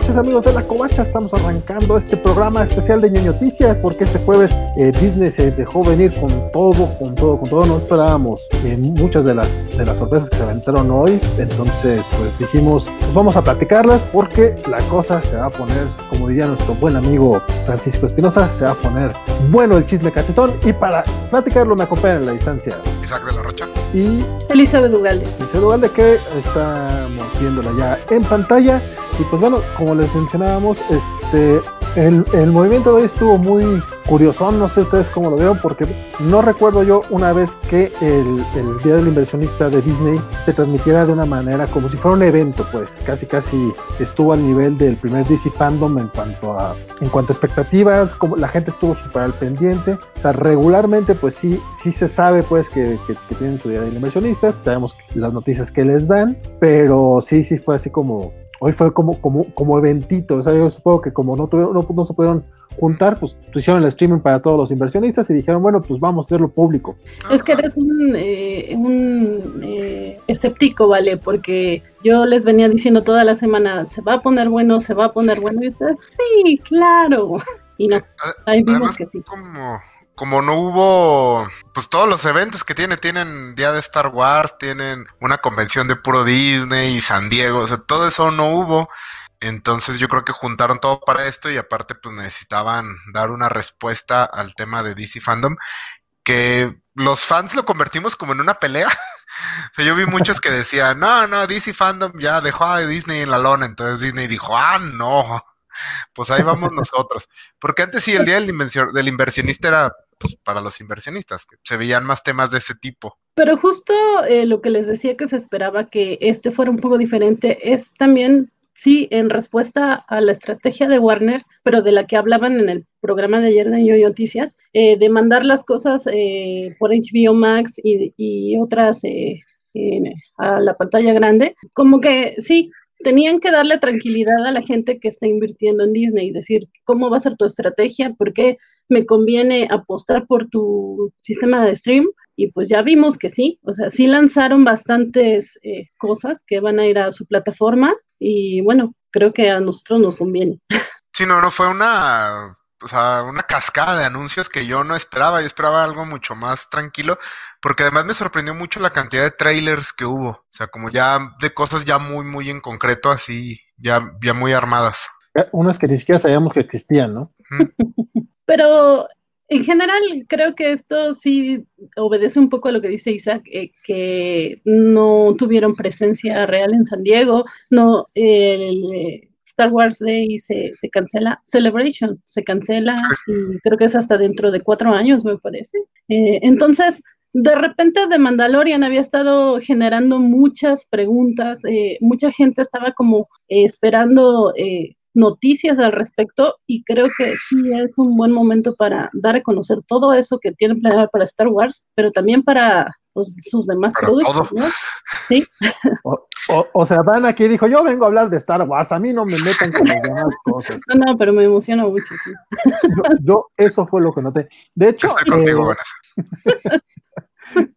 Noches amigos de la Covacha, estamos arrancando este programa especial de Ñoño Noticias porque este jueves eh, Disney se dejó venir con todo, con todo, con todo, no esperábamos eh, muchas de las, de las sorpresas que se aventaron hoy, entonces pues dijimos, pues vamos a platicarlas porque la cosa se va a poner, como diría nuestro buen amigo Francisco Espinosa, se va a poner bueno el chisme cachetón. Y para platicarlo me acompaña en la distancia Isaac de la Rocha. y Elizabeth Ugalde. Elizabeth Ugalde que estamos viéndola ya en pantalla y pues bueno, como les mencionábamos, este el, el, movimiento de hoy estuvo muy curioso, no sé ustedes cómo lo vieron, porque no recuerdo yo una vez que el, el, Día del Inversionista de Disney se transmitiera de una manera como si fuera un evento, pues casi casi estuvo al nivel del primer DC Fandom en cuanto a, en cuanto a expectativas, como la gente estuvo súper al pendiente, o sea, regularmente pues sí, sí se sabe pues que, que, que tienen su Día del Inversionista, sabemos las noticias que les dan, pero sí, sí fue así como hoy fue como, como, como eventito, o sea, yo supongo que como no, tuvieron, no, no se pudieron juntar, pues hicieron el streaming para todos los inversionistas y dijeron, bueno, pues vamos a hacerlo público. Es que eres un, eh, un eh, escéptico, ¿vale? Porque yo les venía diciendo toda la semana, se va a poner bueno, se va a poner bueno, y ustedes, sí, claro. Y no, ahí vimos Además, que sí. como, como no hubo, pues todos los eventos que tiene, tienen día de Star Wars, tienen una convención de puro Disney y San Diego, o sea, todo eso no hubo. Entonces yo creo que juntaron todo para esto y aparte pues necesitaban dar una respuesta al tema de DC Fandom, que los fans lo convertimos como en una pelea. o sea, yo vi muchos que decían, no, no, DC Fandom ya dejó a Disney en la lona, entonces Disney dijo, ah, no, pues ahí vamos nosotros. Porque antes sí, el día del, del inversionista era pues, para los inversionistas, que se veían más temas de ese tipo. Pero justo eh, lo que les decía que se esperaba que este fuera un poco diferente es también, sí, en respuesta a la estrategia de Warner, pero de la que hablaban en el programa de ayer de Yo Noticias, eh, de mandar las cosas eh, por HBO Max y, y otras a la pantalla grande, como que sí, tenían que darle tranquilidad a la gente que está invirtiendo en Disney decir cómo va a ser tu estrategia, por qué me conviene apostar por tu sistema de stream. Y pues ya vimos que sí, o sea, sí lanzaron bastantes eh, cosas que van a ir a su plataforma y bueno, creo que a nosotros nos conviene. Sí, no, no fue una, o sea, una cascada de anuncios que yo no esperaba. Yo esperaba algo mucho más tranquilo, porque además me sorprendió mucho la cantidad de trailers que hubo. O sea, como ya de cosas ya muy, muy en concreto, así, ya, ya muy armadas. Unas que ni siquiera sabíamos que existían, ¿no? Pero en general creo que esto sí obedece un poco a lo que dice Isaac, eh, que no tuvieron presencia real en San Diego, no, el, Star Wars Day se, se, cancela, Celebration se cancela y creo que es hasta dentro de cuatro años, me parece. Eh, entonces, de repente The Mandalorian había estado generando muchas preguntas, eh, mucha gente estaba como eh, esperando noticias al respecto y creo que sí es un buen momento para dar a conocer todo eso que tienen planeado para Star Wars, pero también para pues, sus demás Para productos, todo. ¿no? Sí. O, o, o sea, Dan aquí dijo, yo vengo a hablar de Star Wars, a mí no me metan con las demás cosas. No, no, pero me emociona mucho, sí. Yo, yo eso fue lo que noté. De hecho, Estoy contigo, eh,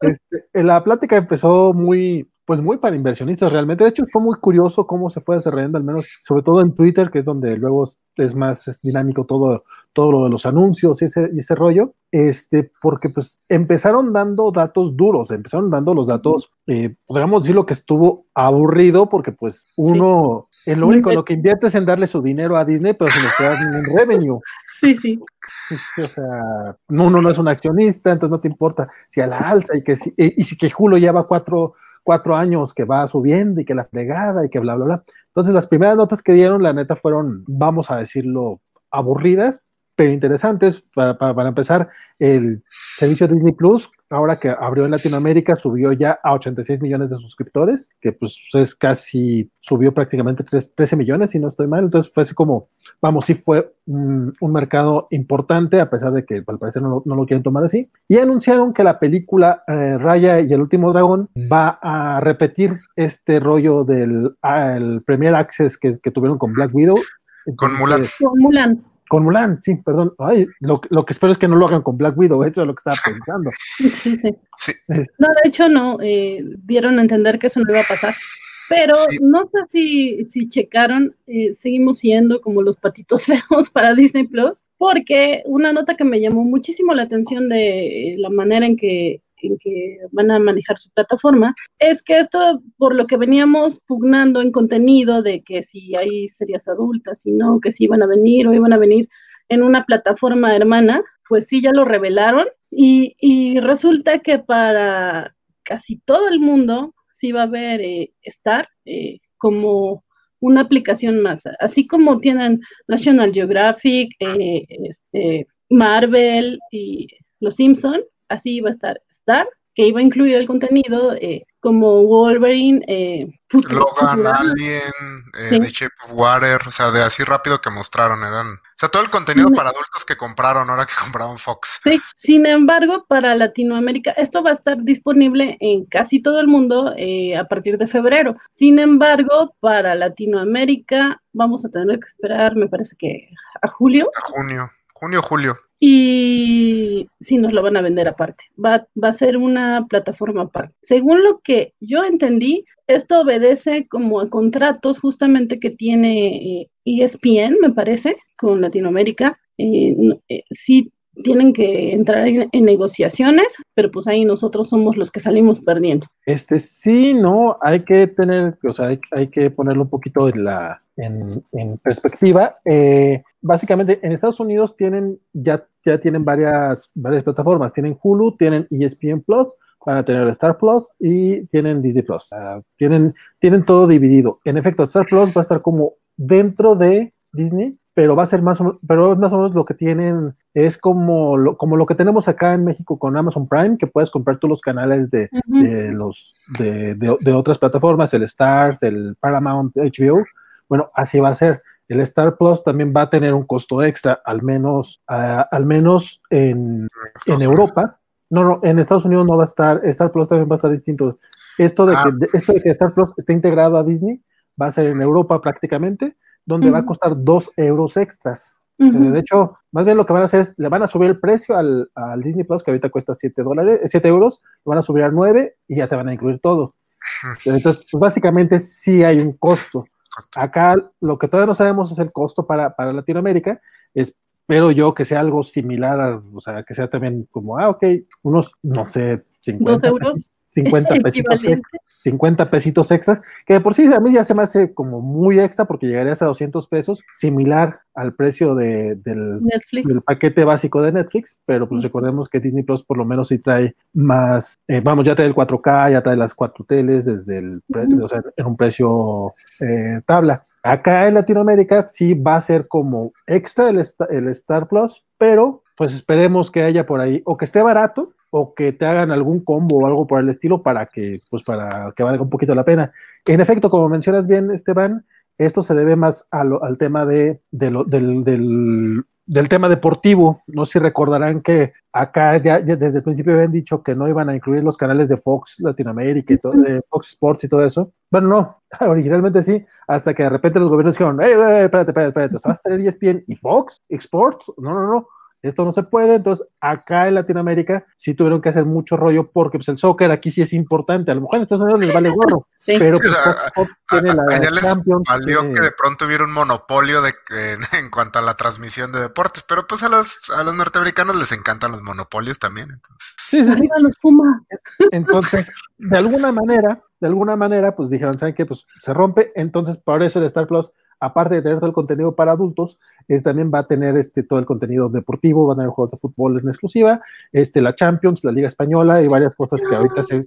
este, la plática empezó muy, pues muy para inversionistas realmente. De hecho, fue muy curioso cómo se fue desarrollando, al menos, sobre todo en Twitter, que es donde luego es más es dinámico todo, todo lo de los anuncios y ese, y ese rollo, este, porque pues empezaron dando datos duros, empezaron dando los datos, eh, podríamos decir lo que estuvo aburrido, porque pues uno, es lo único lo que invierte es en darle su dinero a Disney, pero sin esperar ningún revenue. Sí, sí. Sí, sí, o sea, no, uno no es un accionista, entonces no te importa si a la alza y que si, y, y si que Julio lleva cuatro, cuatro años que va subiendo y que la fregada y que bla, bla, bla. Entonces las primeras notas que dieron, la neta, fueron, vamos a decirlo, aburridas, pero interesantes. Para, para, para empezar, el servicio Disney Plus, ahora que abrió en Latinoamérica, subió ya a 86 millones de suscriptores, que pues es casi, subió prácticamente 3, 13 millones, si no estoy mal. Entonces fue así como, vamos, sí fue un, un mercado importante, a pesar de que al parecer no, no, lo quieren tomar así. Y anunciaron que la película eh, Raya y el último dragón va a repetir este rollo del ah, el Premier Access que, que tuvieron con Black Widow. Con Mulan. Con Mulan. Con Mulan, sí, perdón. Ay, lo, lo, que espero es que no lo hagan con Black Widow, eso es lo que estaba pensando. Sí, sí. sí. No, de hecho no, eh, dieron a entender que eso no iba a pasar. Pero no sé si, si checaron, eh, seguimos siendo como los patitos feos para Disney Plus, porque una nota que me llamó muchísimo la atención de la manera en que en que van a manejar su plataforma, es que esto, por lo que veníamos pugnando en contenido de que si hay series adultas, y no, que si iban a venir o iban a venir en una plataforma hermana, pues sí, ya lo revelaron. Y, y resulta que para casi todo el mundo sí va a haber eh, Star eh, como una aplicación más, así como tienen National Geographic, eh, este, Marvel y Los Simpson, así va a estar Star, que iba a incluir el contenido como Wolverine, eh, Logan, Alien, eh, The Shape of Water, o sea, de así rápido que mostraron, eran, o sea, todo el contenido para adultos que compraron ahora que compraron Fox. Sí, sin embargo, para Latinoamérica, esto va a estar disponible en casi todo el mundo eh, a partir de febrero. Sin embargo, para Latinoamérica vamos a tener que esperar, me parece que a julio. Hasta junio, junio, julio y si nos lo van a vender aparte. Va, a ser una plataforma aparte. Según lo que yo entendí, esto obedece como a contratos justamente que tiene ESPN, eh, e me parece, con Latinoamérica. Eh, eh, sí tienen que entrar en, negociaciones, pero pues ahí nosotros somos los que salimos perdiendo. Este sí, no, hay que tener, o sea, hay, que ponerlo un poquito en la, perspectiva, eh, básicamente en Estados Unidos tienen ya, ya tienen varias, varias plataformas. Tienen Hulu, tienen ESPN Plus, van a tener Star Plus y tienen Disney Plus. tienen, tienen todo dividido. En efecto, Star Plus va a estar como dentro de Disney, pero va a ser más o, pero más o menos lo que tienen, es como lo, como lo que tenemos acá en México con Amazon Prime, que puedes comprar tú los canales de, los, de, de, otras plataformas, el Stars, el Paramount, HBO, bueno, así va a ser. El Star Plus también va a tener un costo extra, al menos, al menos en, Europa. No, no, en Estados Unidos no va a estar, Star Plus también va a estar distinto. Esto de, que, ah. esto de que Star Plus esté integrado a Disney va a ser en Europa prácticamente, donde va a costar dos euros extras. Eh, de hecho, más bien lo que van a hacer es, le van a subir el precio al, Disney Plus, que ahorita cuesta 7 dólares, 7 euros, lo van a subir a 9 y ya te van a incluir todo. Entonces, pues básicamente sí hay un costo. Acá lo que todavía no sabemos es el costo para, para Latinoamérica. Espero yo que sea algo similar, o sea, que sea también como, ah, ok, unos, no sé, 50 euros? 50 pesitos, 50 pesitos extras, que de por sí a mí ya se me hace como muy extra porque llegarías a 200 pesos, similar al precio de, del, del, paquete básico de Netflix, pero pues recordemos que Disney Plus por lo menos sí trae más, eh, vamos, ya trae el 4K, ya trae las cuatro teles desde el, o sea, en un precio eh, tabla. Acá en Latinoamérica sí va a ser como extra el, el Star Plus, pero pues esperemos que haya por ahí, o que esté barato, o que te hagan algún combo o algo por el estilo para que, pues para que valga un poquito la pena. En efecto, como mencionas bien, Esteban, esto se debe más al tema de, del, del, tema deportivo. No sé si recordarán que acá ya, desde el principio habían dicho que no iban a incluir los canales de Fox Latinoamérica y todo, de Fox Sports y todo eso. Bueno, no, originalmente sí, hasta que de repente los gobiernos dijeron, hey, espérate, espérate, espérate, ¿vas a tener ESPN y Fox Sports? No, no, no esto no se puede, entonces acá en Latinoamérica sí tuvieron que hacer mucho rollo porque pues el soccer aquí sí es importante, a lo mejor en Estados Unidos les vale gorro, pero pues, tiene la les valió que de pronto hubiera un monopolio de en, cuanto a la transmisión de deportes, pero pues a los, a los norteamericanos les encantan los monopolios también, entonces. Sí, sí, los Pumas. Entonces, de alguna manera, de alguna manera, pues dijeron, ¿saben qué? Pues se rompe, entonces por eso el Star Plus aparte de tener todo el contenido para adultos, es, también va a tener este, todo el contenido deportivo, va a tener juegos de fútbol en exclusiva, este, la Champions, la Liga Española y varias cosas que ahorita se,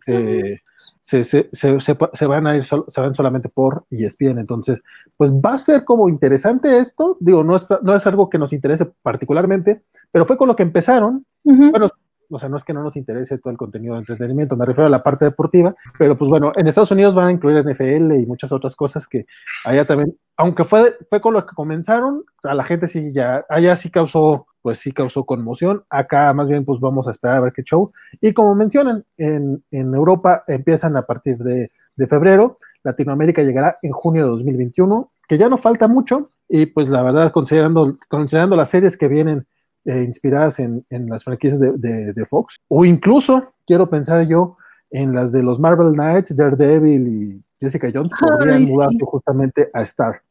se, se, se, van a ir se van solamente por ESPN. Entonces, pues va a ser como interesante esto. Digo, no es, no es algo que nos interese particularmente, pero fue con lo que empezaron. Bueno, o sea, no es que no nos interese todo el contenido de entretenimiento, me refiero a la parte deportiva, pero pues bueno, en Estados Unidos van a incluir NFL y muchas otras cosas que allá también, aunque fue, fue con lo que comenzaron, a la gente sí ya, allá sí causó, pues sí causó conmoción, acá más bien pues vamos a esperar a ver qué show, y como mencionan, en, en Europa empiezan a partir de, de febrero, Latinoamérica llegará en junio de 2021, que ya no falta mucho, y pues la verdad, considerando, considerando las series que vienen eh, inspiradas en, en, las franquicias de, de, Fox, o incluso quiero pensar yo en las de los Marvel Knights, Daredevil y Jessica Jones podría mudarse justamente a Star.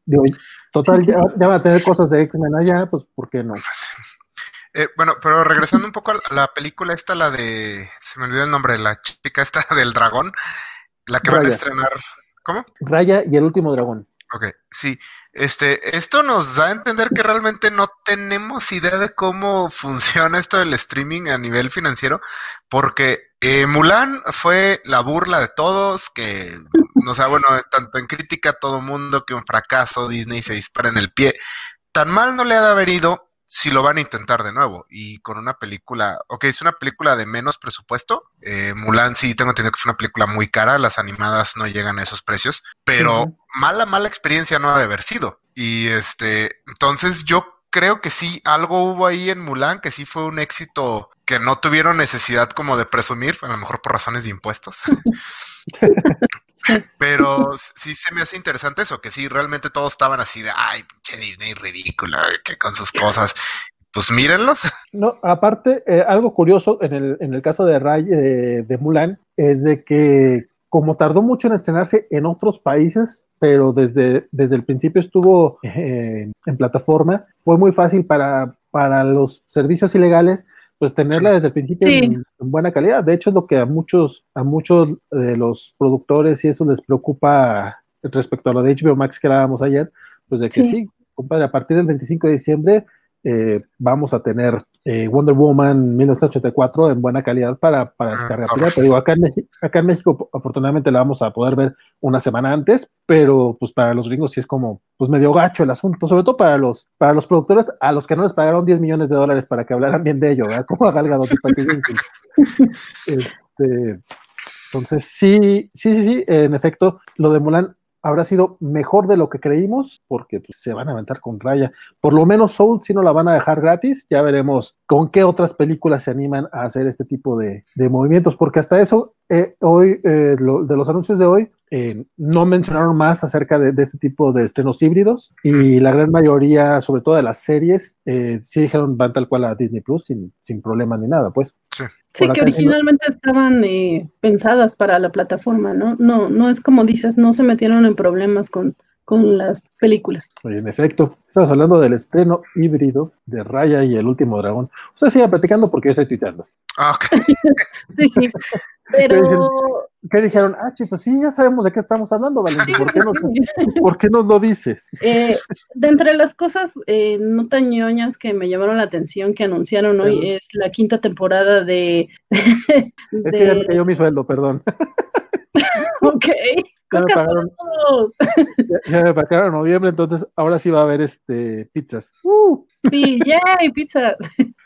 total, ya, van a tener cosas de X-Men allá, pues ¿por qué no? Pues, eh, bueno, pero regresando un poco a la película esta, la de, se me olvidó el nombre, la chica esta del dragón, la que van a estrenar, ¿cómo? Raya y el último dragón. Ok, sí. Este, esto nos da a entender que realmente no tenemos idea de cómo funciona esto del streaming a nivel financiero, porque eh, Mulan fue la burla de todos, que, no sea, bueno, tanto en crítica todo mundo que un fracaso, Disney se dispara en el pie. Tan mal no le ha de haber ido si lo van a intentar de nuevo y con una película, ok, es una película de menos presupuesto. Eh, Mulan sí tengo entendido que fue una película muy cara, las animadas no llegan a esos precios, pero mala, mala experiencia no ha de haber sido. Y este, entonces yo creo que sí, algo hubo ahí en Mulan que sí fue un éxito que no tuvieron necesidad como de presumir, a lo mejor por razones de impuestos. Pero sí se me hace interesante eso, que sí, realmente todos estaban así de, ay, pinche Disney ridículo, que con sus cosas. Pues mírenlos. No, aparte, eh, algo curioso en el, en el caso de Ray, de Mulan, es de que como tardó mucho en estrenarse en otros países, pero desde, desde el principio estuvo en plataforma, fue muy fácil para, para los servicios ilegales pues tenerla desde el principio en, buena calidad. De hecho, es lo que a muchos, a muchos de los productores y eso les preocupa respecto a lo de HBO Max que hablábamos ayer, pues de que sí. compadre, a partir del 25 de diciembre eh, vamos a tener eh, Wonder Woman 1984 en buena calidad para, para ah, descargar. Te digo, acá en, México, acá en México afortunadamente la vamos a poder ver una semana antes, pero pues para los gringos sí es como pues medio gacho el asunto, sobre todo para los, para los productores a los que no les pagaron 10 millones de dólares para que hablaran bien de ello, ¿verdad? Como a Gal Gadot este, entonces, sí, sí, sí, sí, en efecto, lo de Mulan habrá sido mejor de lo que creímos, porque pues, se van a aventar con raya. Por lo menos Soul si no la van a dejar gratis, ya veremos con qué otras películas se animan a hacer este tipo de, movimientos, porque hasta eso, eh, hoy, eh, de los anuncios de hoy, eh, no mencionaron más acerca de, este tipo de estrenos híbridos y la gran mayoría, sobre todo de las series, sí dijeron van tal cual a Disney Plus sin, sin problema ni nada, pues. Sí, que originalmente estaban eh, pensadas para la plataforma, ¿no? No, no es como dices, no se metieron en problemas con, con las películas. en efecto, estamos hablando del estreno híbrido de Raya y el último dragón. Usted siga platicando porque yo estoy tuiteando. Ah, sí, sí. Pero. ¿Qué dijeron? Ah, pues sí, ya sabemos de qué estamos hablando, Valentín. ¿Por qué nos, ¿por qué nos lo dices? Eh, de entre las cosas eh, no tan ñoñas que me llamaron la atención que anunciaron hoy es la quinta temporada de. es que ya me cayó mi sueldo, perdón. ok. Ya me, pagaron, ya, me pagaron, noviembre, entonces ahora sí va a haber este pizzas. Uh. Sí, yay, pizza.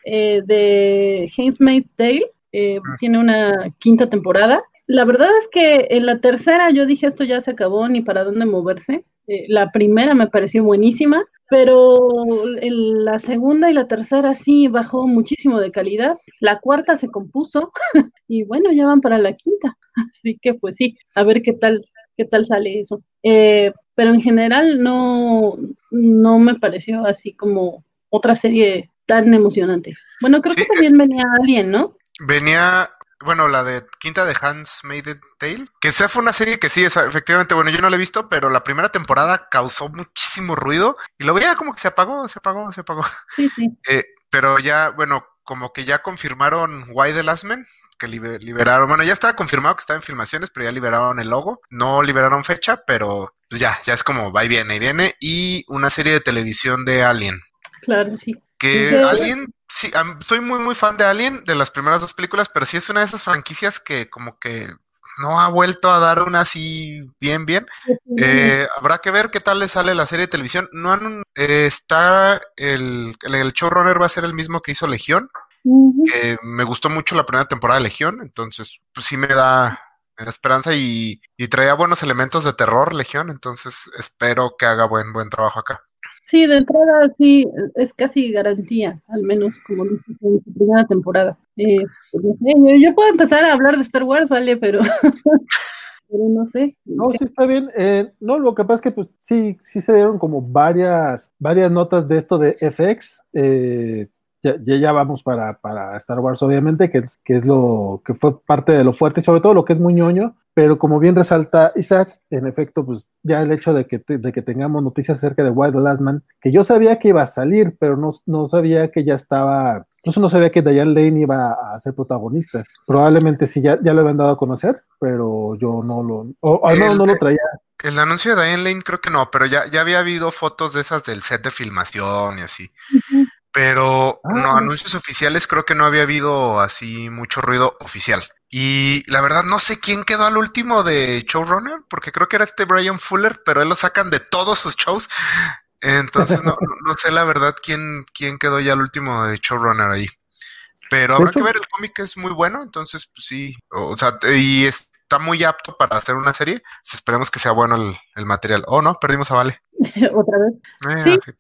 Eh, de Handmaid's Tale. Eh, ah. tiene una quinta temporada. La verdad es que en la tercera yo dije esto ya se acabó, ni para dónde moverse. Eh, la primera me pareció buenísima, pero en la segunda y la tercera sí bajó muchísimo de calidad. La cuarta se compuso y bueno, ya van para la quinta. Así que pues sí, a ver qué tal, qué tal sale eso. Eh, pero en general no, no me pareció así como otra serie tan emocionante. Bueno, creo que también venía alguien, ¿no? Venía, bueno, la de Quinta de Hans Made Tale, que esa fue una serie que sí, efectivamente, bueno, yo no la he visto, pero la primera temporada causó muchísimo ruido y luego ya como que se apagó, se apagó, se apagó. Sí, sí. Eh, pero ya, bueno, como que ya confirmaron Why the Last Man, que liberaron, bueno, ya estaba confirmado que estaba en filmaciones, pero ya liberaron el logo, no liberaron fecha, pero pues ya, ya es como va y viene y viene, y una serie de televisión de Alien. Claro, sí. Que Alien, sí, soy muy, muy fan de Alien, de las primeras dos películas, pero sí es una de esas franquicias que como que no ha vuelto a dar una así bien, bien. Eh, habrá que ver qué tal le sale la serie de televisión. No han, eh, está el, el, showrunner va a ser el mismo que hizo Legión. me gustó mucho la primera temporada de Legión, entonces pues sí me da, me da esperanza y, y traía buenos elementos de terror Legión, entonces espero que haga buen, buen trabajo acá. Sí, de entrada sí, es casi garantía, al menos como dices en su primera temporada. Eh, pues yo, puedo empezar a hablar de Star Wars, ¿vale? Pero, pero no sé. No, sí está bien. Eh, no, lo que pasa es que pues sí, sí se dieron como varias, varias notas de esto de FX. Eh, ya, ya, vamos para, para, Star Wars, obviamente, que es, que es lo que fue parte de lo fuerte y sobre todo lo que es muy ñoño, pero como bien resalta Isaac, en efecto, pues ya el hecho de que, de que tengamos noticias acerca de Wild the Last Man, que yo sabía que iba a salir, pero no, no sabía que ya estaba, incluso no sabía que Diane Lane iba a ser protagonista. Probablemente sí ya, ya lo habían dado a conocer, pero yo no lo, o, no, no lo traía. El anuncio de Diane Lane creo que no, pero ya, ya había habido fotos de esas del set de filmación y así. Pero ah. no, anuncios oficiales creo que no había habido así mucho ruido oficial. Y la verdad no sé quién quedó al último de showrunner, porque creo que era este Brian Fuller, pero él lo sacan de todos sus shows. Entonces no, no sé la verdad quién, quién quedó ya al último de showrunner ahí. Pero habrá que ver, el cómic es muy bueno, entonces pues sí, o sea, y es, está muy apto para hacer una serie. Esperemos que sea bueno el, material. Oh, no, perdimos a Vale. Otra vez. Eh, sí,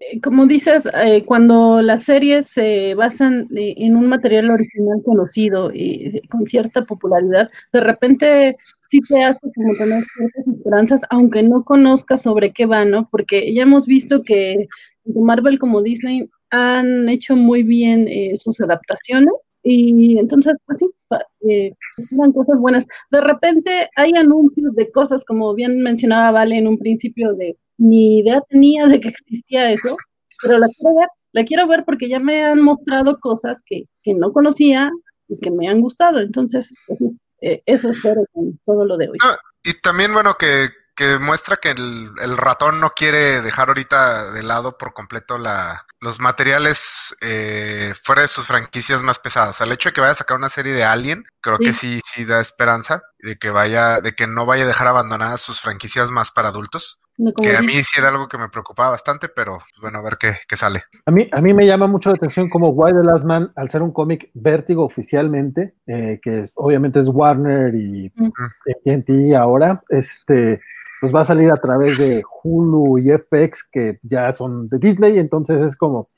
eh, como dices, eh, cuando las series se basan en un material original conocido y con cierta popularidad, de repente sí te hace como tener ciertas esperanzas, aunque no conozcas sobre qué va, ¿no? Porque ya hemos visto que Marvel como Disney han hecho muy bien sus adaptaciones y entonces, pues sí, eh, eran cosas buenas. De repente hay anuncios de cosas, como bien mencionaba Vale en un principio, de ni idea tenía de que existía eso, pero la quiero ver, la quiero ver porque ya me han mostrado cosas que, que no conocía y que me han gustado. Entonces, pues eh, eso espero con todo lo de hoy. y también, bueno, que, que demuestra que el, el, ratón no quiere dejar ahorita de lado por completo la, los materiales eh, fuera de sus franquicias más pesadas. O sea, el hecho de que vaya a sacar una serie de Alien, creo que sí, sí da esperanza de que vaya, de que no vaya a dejar abandonadas sus franquicias más para adultos. Que a mí sí era algo que me preocupaba bastante, pero pues, bueno, a ver qué, qué, sale. A mí, a mí me llama mucho la atención como Why the Last Man, al ser un cómic vértigo oficialmente, eh, que es, obviamente es Warner y TNT ahora, este pues va a salir a través de Hulu y FX, que ya son de Disney, entonces es como...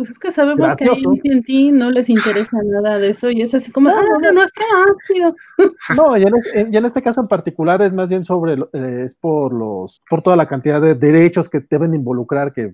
Pues es que sabemos que a AT&T no les interesa nada de eso y es así como, ah, no, está No, ya en, ya en, este caso en particular es más bien sobre, eh, es por los, por toda la cantidad de derechos que deben involucrar que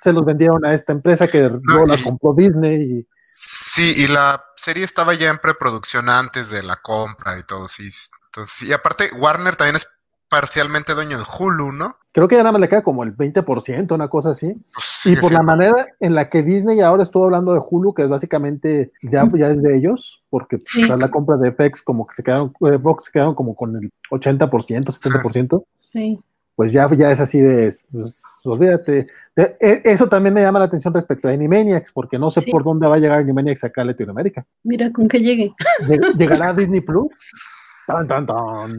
se los vendieron a esta empresa que no, la compró Disney y... Sí, y la serie estaba ya en preproducción antes de la compra y todo, sí. Entonces, y aparte, Warner también es parcialmente dueño de Hulu, ¿no? Creo que ya nada más le queda como el 20%, una cosa así. Pues y por la manera en la que Disney ahora estuvo hablando de Hulu, que es básicamente ya, ya es de ellos, porque pues, la compra de FX como que se quedaron, eh, Fox se quedaron como con el 80%, 70%. Sí. Pues ya, ya es así de, pues, olvídate. E, eso también me llama la atención respecto a Animaniacs, porque no sé por dónde va a llegar Animaniacs acá a Latinoamérica. Mira, con que llegue. ¿Llegará a Disney Plus? Tan, tan, tan.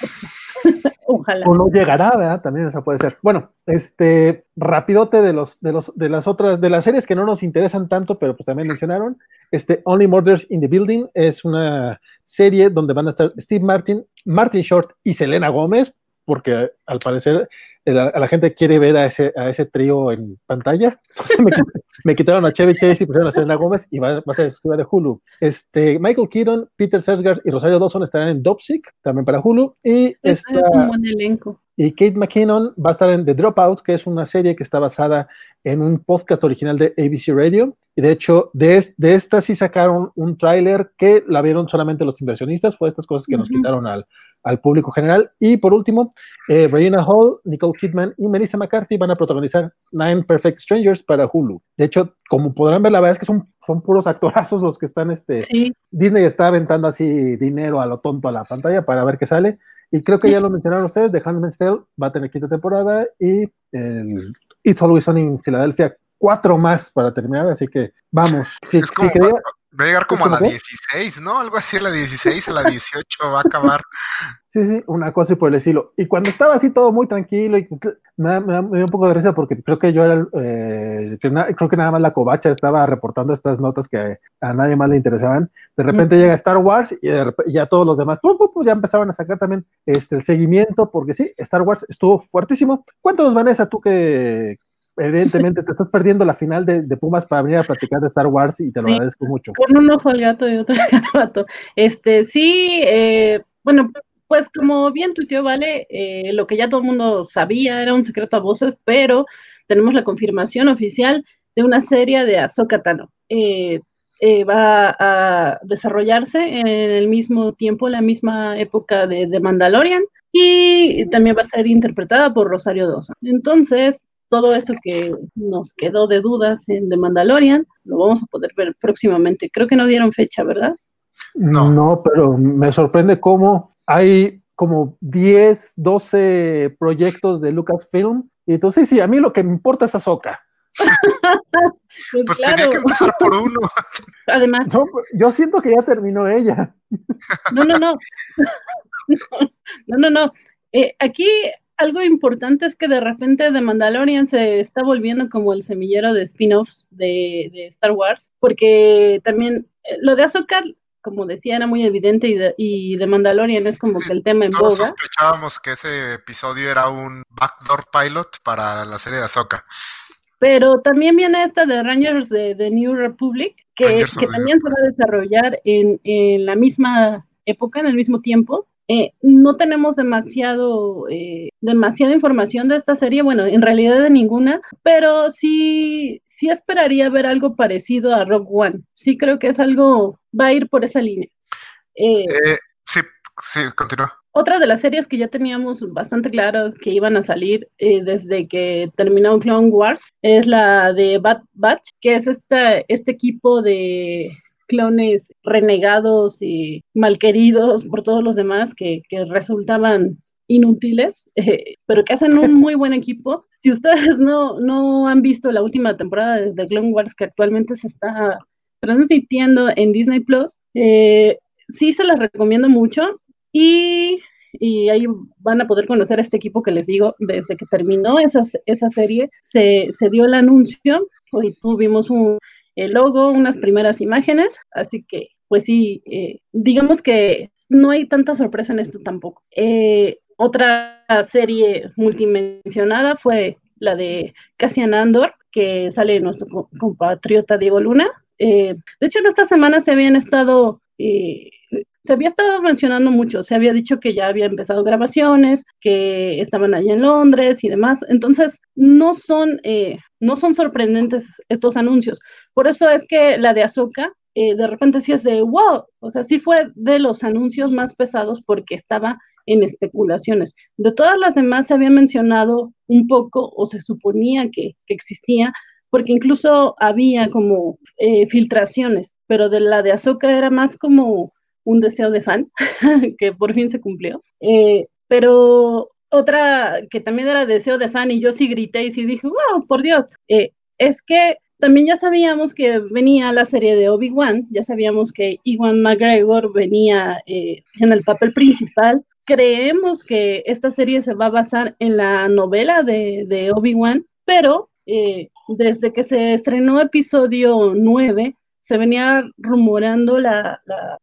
O no llegará, ¿verdad? También eso puede ser. Bueno, este, rapidote de los, de los, de las otras, de las series que no nos interesan tanto, pero pues también mencionaron. Este, Only Murders in the Building es una serie donde van a estar Steve Martin, Martin Short y Selena Gómez, porque al parecer a la gente quiere ver a ese, a ese trío en pantalla. me, quitaron a Chevy Chase y pusieron a Selena Gómez y va, a ser exclusiva de Hulu. Este, Michael Keaton, Peter Sarsgaard y Rosario Dawson estarán en Dopsic, también para Hulu. Y un buen elenco. Y Kate McKinnon va a estar en The Dropout, que es una serie que está basada en un podcast original de ABC Radio. Y de hecho, de, de esta sí sacaron un tráiler que la vieron solamente los inversionistas. Fue estas cosas que nos quitaron al, al público general. Y por último, eh, Regina Hall, Nicole Kidman y Melissa McCarthy van a protagonizar Nine Perfect Strangers para Hulu. De hecho, como podrán ver, la verdad es que son, son puros actorazos los que están. Este, Disney está aventando así dinero a lo tonto a la pantalla para ver qué sale. Y creo que ya lo mencionaron ustedes, The Handmaid's Tale va a tener quinta temporada y el It's Always Sunny in Philadelphia cuatro más para terminar, así que vamos. Si, es como, va, a llegar como a la 16, ¿no? Algo así a la 16, a la 18 va a acabar. Sí, sí, una cosa y por el estilo. Y cuando estaba así todo muy tranquilo, y pues, me, me, dio un poco de risa porque creo que yo era, eh, creo que nada más la covacha estaba reportando estas notas que a nadie más le interesaban. De repente llega Star Wars y, ya todos los demás ya empezaron a sacar también este, el seguimiento, porque sí, Star Wars estuvo fuertísimo. Cuéntanos, Vanessa, tú que, evidentemente te estás perdiendo la final de, Pumas para venir a platicar de Star Wars y te lo agradezco mucho. Con un ojo al gato y otro al gato. Este, sí, eh, bueno, pues como bien tuiteó Vale, eh, lo que ya todo el mundo sabía era un secreto a voces, pero tenemos la confirmación oficial de una serie de Ahsoka Tano. Eh, eh, va a desarrollarse en el mismo tiempo, la misma época de, de, Mandalorian, y también va a ser interpretada por Rosario Dawson. Entonces, todo eso que nos quedó de dudas en The Mandalorian, lo vamos a poder ver próximamente. Creo que no dieron fecha, ¿verdad? No, no pero me sorprende cómo hay como 10, 12 proyectos de Lucasfilm. Y entonces, sí, a mí lo que me importa es Ahsoka. pues, pues tenía que empezar por uno. Además. yo siento que ya terminó ella. No, no, no. No, no, no. Eh, aquí algo importante es que de repente The Mandalorian se está volviendo como el semillero de spin-offs de, de, Star Wars, porque también eh, lo de Ahsoka como decía, era muy evidente y de, y de Mandalorian es como que el tema en todos sospechábamos que ese episodio era un backdoor pilot para la serie de Ahsoka. Pero también viene esta de Rangers de, de New Republic, que, que también se va a desarrollar en, en, la misma época, en el mismo tiempo. Eh, no tenemos demasiado, eh, demasiada información de esta serie, bueno, en realidad de ninguna, pero sí, sí esperaría ver algo parecido a Rogue One. Sí creo que es algo, va a ir por esa línea. Eh, eh, sí, sí, continúa. Otra de las series que ya teníamos bastante claras que iban a salir eh, desde que terminó Clone Wars es la de Bad Batch, que es esta, este equipo de clones renegados y malqueridos por todos los demás que, que resultaban inútiles, eh, pero que hacen un muy buen equipo. Si ustedes no, no han visto la última temporada de Clone Wars que actualmente se está transmitiendo en Disney Plus, eh, sí se las recomiendo mucho y, y, ahí van a poder conocer a este equipo que les digo, desde que terminó esa, esa serie, se, se dio el anuncio, hoy tuvimos un, el logo, unas primeras imágenes, así que pues sí, eh, digamos que no hay tanta sorpresa en esto tampoco. Eh, otra serie multimensionada fue la de Cassian Andor, que sale nuestro compatriota Diego Luna. Eh, de hecho, en esta semana se habían estado, eh, se había estado mencionando mucho, se había dicho que ya había empezado grabaciones, que estaban allá en Londres y demás. Entonces, no son, eh, no son sorprendentes estos anuncios. Por eso es que la de Azoka eh, de repente sí es de wow, o sea, sí fue de los anuncios más pesados porque estaba en especulaciones. De todas las demás se había mencionado un poco o se suponía que, existía, porque incluso había como eh, filtraciones, pero de la de Azoka era más como un deseo de fan, que por fin se cumplió. Eh, pero otra que también era deseo de fan y yo sí grité y sí dije, wow, por Dios, eh, es que también ya sabíamos que venía la serie de Obi-Wan, ya sabíamos que Iwan McGregor venía en el papel principal, creemos que esta serie se va a basar en la novela de, de Obi-Wan, pero eh, desde que se estrenó episodio 9, se venía rumorando la,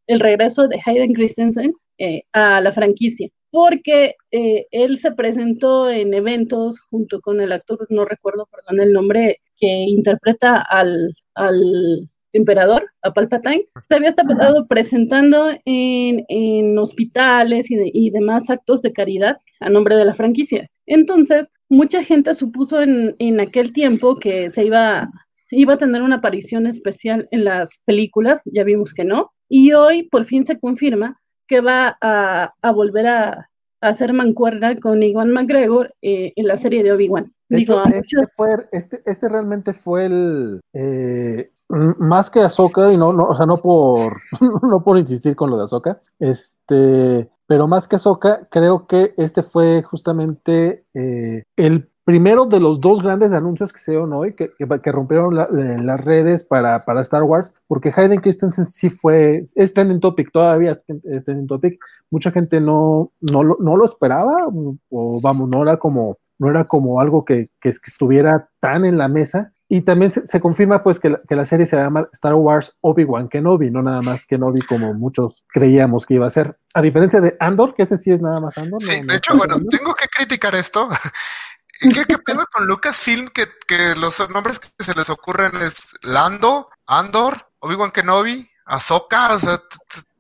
el regreso de Hayden Christensen eh, a la franquicia, porque eh, él se presentó en eventos junto con el actor, no recuerdo, perdón, el nombre, que interpreta al, al emperador, a Palpatine, se había estado presentando en, en hospitales y, y, demás actos de caridad a nombre de la franquicia. Entonces, mucha gente supuso en, en aquel tiempo que se iba, iba a tener una aparición especial en las películas, ya vimos que no, y hoy por fin se confirma que va a, a volver a, a hacer mancuerna con Iwan McGregor eh, en la serie de Obi-Wan. Digo, hecho, este, muchos... fue, este, este, realmente fue el, eh, más que Ahsoka, y no, no, o sea, no por, no por insistir con lo de Ahsoka, este, pero más que Ahsoka, creo que este fue justamente eh, el primero de los dos grandes anuncios que se dieron hoy, que, que, que rompieron la, las redes para, para, Star Wars, porque Hayden Christensen sí fue, es trending topic, todavía es trending topic, mucha gente no, no, lo, no lo esperaba, o vamos, no era como no era como algo que, que, estuviera tan en la mesa. Y también se, se confirma pues que la, que la, serie se llama Star Wars Obi-Wan Kenobi, no nada más Kenobi como muchos creíamos que iba a ser. A diferencia de Andor, que ese sí es nada más Andor. Sí, no, de no hecho, bueno, tengo que criticar esto. ¿Qué, ¿Qué, pedo con Lucasfilm que, que los nombres que se les ocurren es Lando, Andor, Obi-Wan Kenobi, Ahsoka? O sea,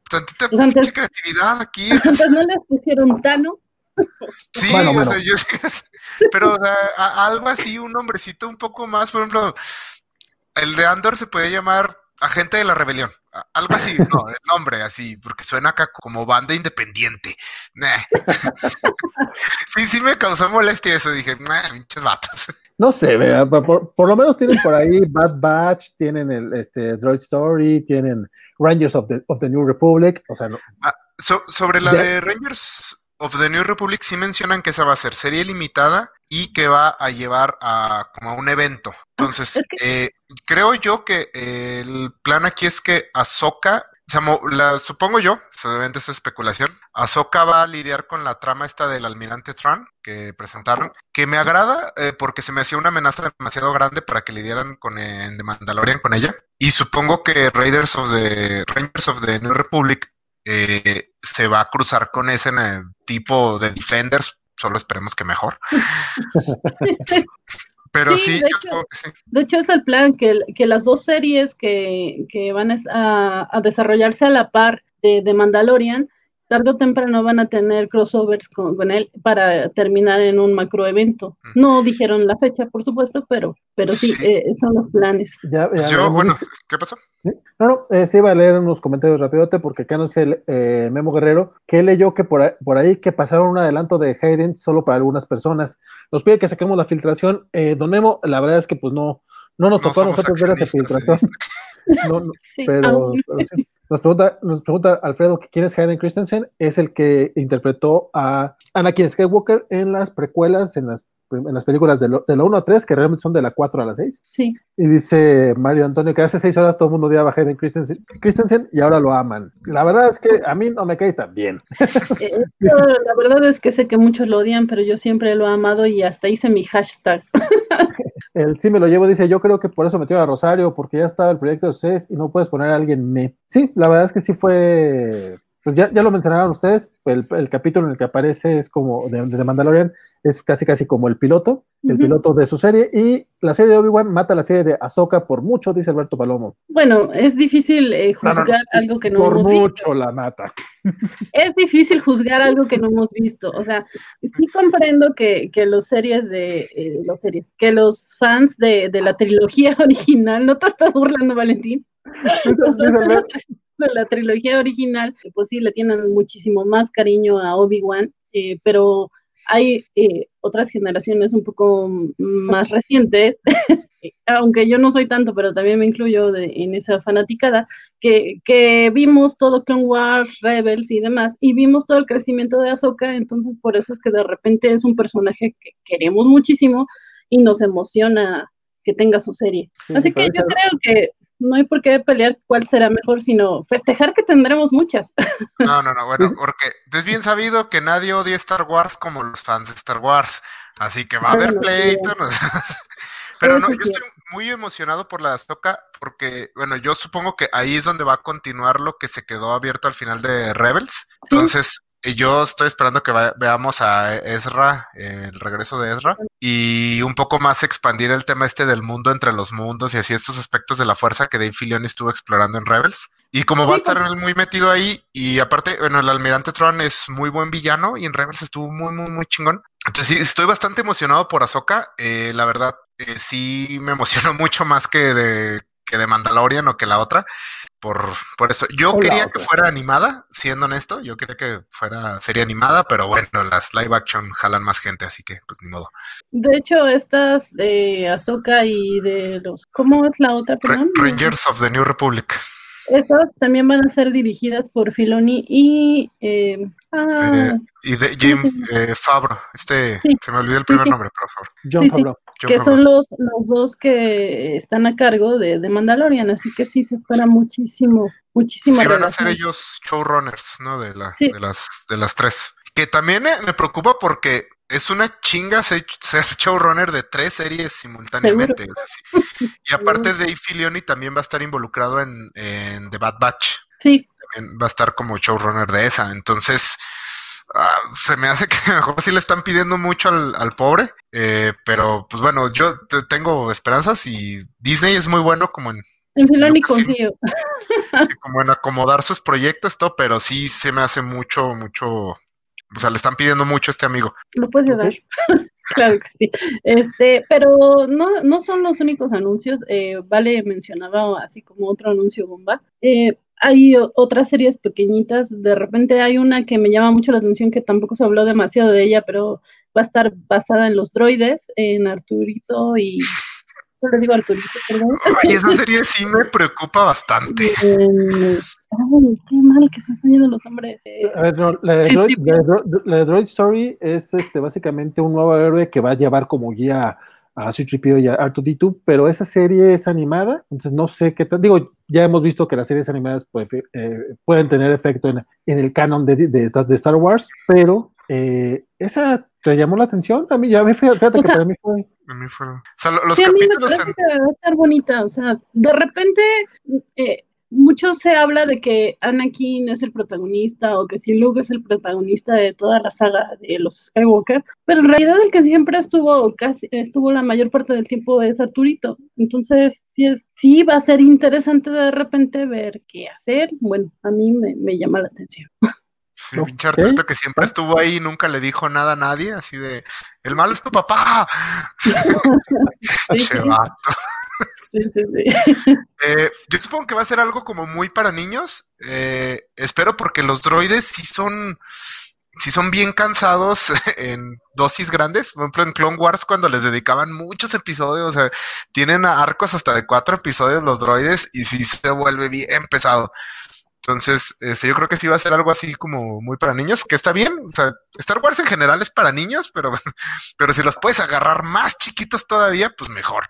tantita mucha creatividad aquí. Entonces no les pusieron Tano. Sí, bueno, bueno. O sea, yo, pero o sea, a, algo así, un nombrecito un poco más, por ejemplo, el de Andor se puede llamar Agente de la Rebelión. Algo así, no, el nombre así, porque suena acá como banda independiente. sí, sí me causó molestia eso. Dije, pinches vatos. No sé, por, por, lo menos tienen por ahí Bad Batch, tienen el este, Droid Story, tienen Rangers of the, of the New Republic. O sea, no. Ah, sobre la de Rangers of the New Republic, sí mencionan que esa va a ser serie limitada y que va a llevar a como a un evento. Entonces, eh, creo yo que el plan aquí es que Ahsoka la, supongo yo, obviamente es especulación, Ahsoka va a lidiar con la trama esta del almirante Tron que presentaron, que me agrada eh, porque se me hacía una amenaza demasiado grande para que lidiaran con en The Mandalorian con ella. Y supongo que Raiders of the Rangers of the New Republic eh, se va a cruzar con ese tipo de Defenders, solo esperemos que mejor. Pero sí, de, hecho, de, hecho, es el plan, que, que las dos series que, que van a, a, desarrollarse a la par de, de Mandalorian tarde o temprano van a tener crossovers con, él para terminar en un macroevento. No dijeron la fecha, por supuesto, pero, pero sí, eh, son los planes. Pues yo, bueno, ¿qué pasó? No, no, este iba a leer unos comentarios rapidote porque acá no sé, eh, Memo Guerrero, que leyó que por ahí, por ahí que pasaron un adelanto de Hayden solo para algunas personas. Nos pide que saquemos la filtración. Eh, don Memo, la verdad es que pues no, no nos tocó a nosotros ver esa filtración. no, pero, pero sí. Nos pregunta, nos pregunta Alfredo quién es Hayden Christensen. Es el que interpretó a Anakin Skywalker en las precuelas, en las, en las películas de, lo, de la 1 a 3, que realmente son de la 4 a la 6. Sí. Y dice Mario Antonio que hace 6 horas todo el mundo odiaba a Hayden Christensen, Christensen y ahora lo aman. La verdad es que a mí no me cae tan bien. Eh, la verdad es que sé que muchos lo odian, pero yo siempre lo he amado y hasta hice mi hashtag. El sí me lo llevo, dice, yo creo que por eso metió a Rosario, porque ya estaba el proyecto de ustedes y no puedes poner a alguien me. Sí, la verdad es que sí fue, pues ya, ya lo mencionaron ustedes, el, el, capítulo en el que aparece es como de, de Mandalorian, es casi casi como el piloto, el uh -huh. piloto de su serie, y la serie de Obi-Wan mata la serie de Ahsoka por mucho, dice Alberto Palomo. Bueno, es difícil eh, juzgar no, no, no. algo que no por hemos mucho visto. la mata. Es difícil juzgar algo que no hemos visto. O sea, sí comprendo que, que los series de eh, los series, que los fans de, de, la trilogía original, no te estás burlando, Valentín. Los fans de, la, trilogía original, pues sí, le tienen muchísimo más cariño a Obi-Wan, eh, pero hay eh, otras generaciones un poco más recientes, aunque yo no soy tanto, pero también me incluyo de, en esa fanaticada, que, que, vimos todo Clone Wars, Rebels y demás, y vimos todo el crecimiento de Ahsoka, entonces por eso es que de repente es un personaje que queremos muchísimo y nos emociona que tenga su serie. Sí, Así que yo creo que no hay por qué pelear cuál será mejor, sino festejar que tendremos muchas. No, no, no, bueno, porque es bien sabido que nadie odia Star Wars como los fans de Star Wars, así que va a haber pleito. No, pero no, yo estoy muy emocionado por la Ahsoka porque, bueno, yo supongo que ahí es donde va a continuar lo que se quedó abierto al final de Rebels. Entonces, y yo estoy esperando que veamos a Ezra, el regreso de Ezra, y un poco más expandir el tema este del mundo entre los mundos y así estos aspectos de la fuerza que Dave Filoni estuvo explorando en Rebels. Y como va a estar muy metido ahí, y aparte, bueno, el almirante Tron es muy buen villano y en Rebels estuvo muy, muy, muy chingón. Entonces sí, estoy bastante emocionado por Ahsoka. Eh, la verdad, eh, sí me emocionó mucho más que de, que de Mandalorian o que la otra por, por eso. Yo Hola, quería que fuera animada, siendo honesto, yo quería que fuera serie animada, pero bueno, las live action jalan más gente, así que pues ni modo. De hecho, estas de Ahsoka y de los, ¿cómo es la otra? Perdón? Rangers of the New Republic. Esas también van a ser dirigidas por Filoni y... Eh, ah, eh, y de Jim eh, Fabro, este, sí, se me olvidó el primer sí, sí. nombre, por favor. John Fabro. Que son los, los dos que están a cargo de, de, Mandalorian, así que sí se espera muchísimo, muchísimo. Sí, van a ser ellos showrunners, ¿no? De, la, de, las, de las tres. Que también me preocupa porque es una chinga ser, showrunner de tres series simultáneamente. Y aparte Dave Filoni también va a estar involucrado en, en, The Bad Batch. Sí. También va a estar como showrunner de esa. Entonces, uh, se me hace que mejor sí le están pidiendo mucho al, al pobre. Eh, pero, pues bueno, yo tengo esperanzas y Disney es muy bueno como en... En Filoni confío. Sí, como en acomodar sus proyectos, todo, pero sí se me hace mucho, mucho o sea, le están pidiendo mucho a este amigo. Lo puedes dar. Claro que sí. Este, pero no, no son los únicos anuncios. Eh, vale mencionaba así como otro anuncio bomba. Eh, hay otras series pequeñitas. De repente hay una que me llama mucho la atención que tampoco se habló demasiado de ella, pero va a estar basada en los droides, en Arturito y yo le digo Arturito, perdón. Y esa serie sí me preocupa bastante. ay, qué mal que se están yendo los nombres. A ver, no, la, de Sí, Droid, sí, la de Dro- la de Droid Story es este, básicamente un nuevo héroe que va a llevar como guía a C-3PO y a R2D2, pero esa serie es animada, entonces no sé qué tal. Digo, ya hemos visto que las series animadas pues, eh, pueden tener efecto en, en el canon de, de- de Star Wars, pero eh, esa te llamó la atención a mí, ya a mí, fíjate O que sea, para mí fue. A mí fueron- O sea, lo- los Sí, a mí me capítulos parece en- que va a estar bonita, o sea, de repente eh, mucho se habla de que Anakin es el protagonista o que si Luke es el protagonista de toda la saga de los Skywalker, pero en realidad el que siempre estuvo casi estuvo la mayor parte del tiempo es Arturito. Entonces, sí, es, sí va a ser interesante de repente ver qué hacer. Bueno, a mí me, me llama la atención. Sí, Ok. pinche Arturito que siempre estuvo ahí y nunca le dijo nada a nadie, así de, el malo es tu papá. Che, vato. Eh, yo supongo que va a ser algo como muy para niños. eh, espero porque los droides sí son, sí son bien cansados en dosis grandes. Por ejemplo, en Clone Wars cuando les dedicaban muchos episodios, tienen arcos hasta de cuatro episodios los droides y sí se vuelve bien pesado. Entonces, este, yo creo que sí va a ser algo así como muy para niños, que está bien. O sea, Star Wars en general es para niños, pero, pero si los puedes agarrar más chiquitos todavía, pues mejor.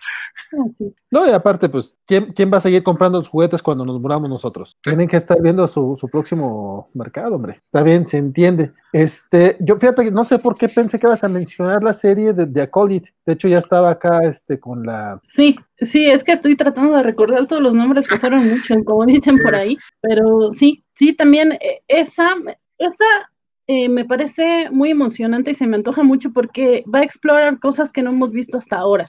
Ah. No, y aparte, pues, ¿quién, quién va a seguir comprando los juguetes cuando nos muramos nosotros? Tienen que estar viendo su, su próximo mercado, hombre. Está bien, se entiende. Este, yo fíjate que no sé por qué pensé que ibas a mencionar la serie de The Acolyte. De hecho, ya estaba acá este, con la. Sí, sí, es que estoy tratando de recordar todos los nombres que fueron muchos, como dicen por ahí, pero sí, sí, también eh, esa, esa eh, me parece muy emocionante y se me antoja mucho porque va a explorar cosas que no hemos visto hasta ahora.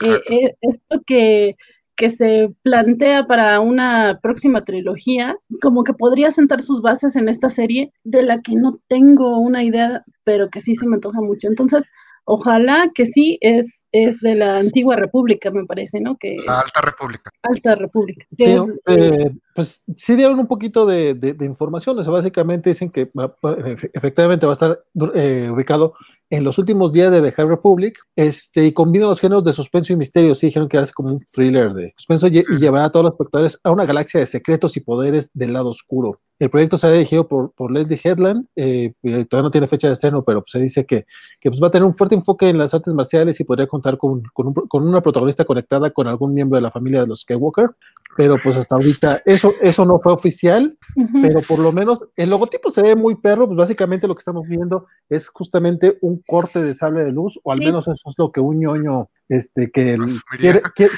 Eh, eh, esto que, que se plantea para una próxima trilogía, como que podría sentar sus bases en esta serie de la que no tengo una idea, pero que sí se me antoja mucho. Entonces, ojalá que sí, es, es de la antigua república, me parece, ¿no? Que La Alta República. Alta República. Sí, es, eh, Eh, pues sí dieron un poquito de, de- de información. O sea, básicamente dicen que va- va- efe- efectivamente va a estar eh, ubicado en los últimos días de The High Republic este, y combina los géneros de suspenso y misterio. Sí, dijeron que hace como un thriller de suspenso y, y llevará a todos los espectadores a una galaxia de secretos y poderes del lado oscuro. El proyecto será dirigido por, por Leslie Headland. eh, y todavía no tiene fecha de estreno, pero pues, se dice que, que pues, va a tener un fuerte enfoque en las artes marciales y podría contar con, con un- con una protagonista conectada con algún miembro de la familia de los Skywalker pero pues hasta ahorita eso, eso no fue oficial, ujú. pero por lo menos el logotipo se ve muy perro, pues básicamente lo que estamos viendo es justamente un corte de sable de luz, o al Sí. menos eso es lo que un ñoño, este, que el- Asumiría. quiere, quiere-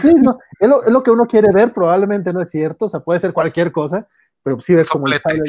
sí, no, es, lo, es lo que uno quiere ver, probablemente no es cierto, o sea, puede ser cualquier cosa, pero sí ves como el sable,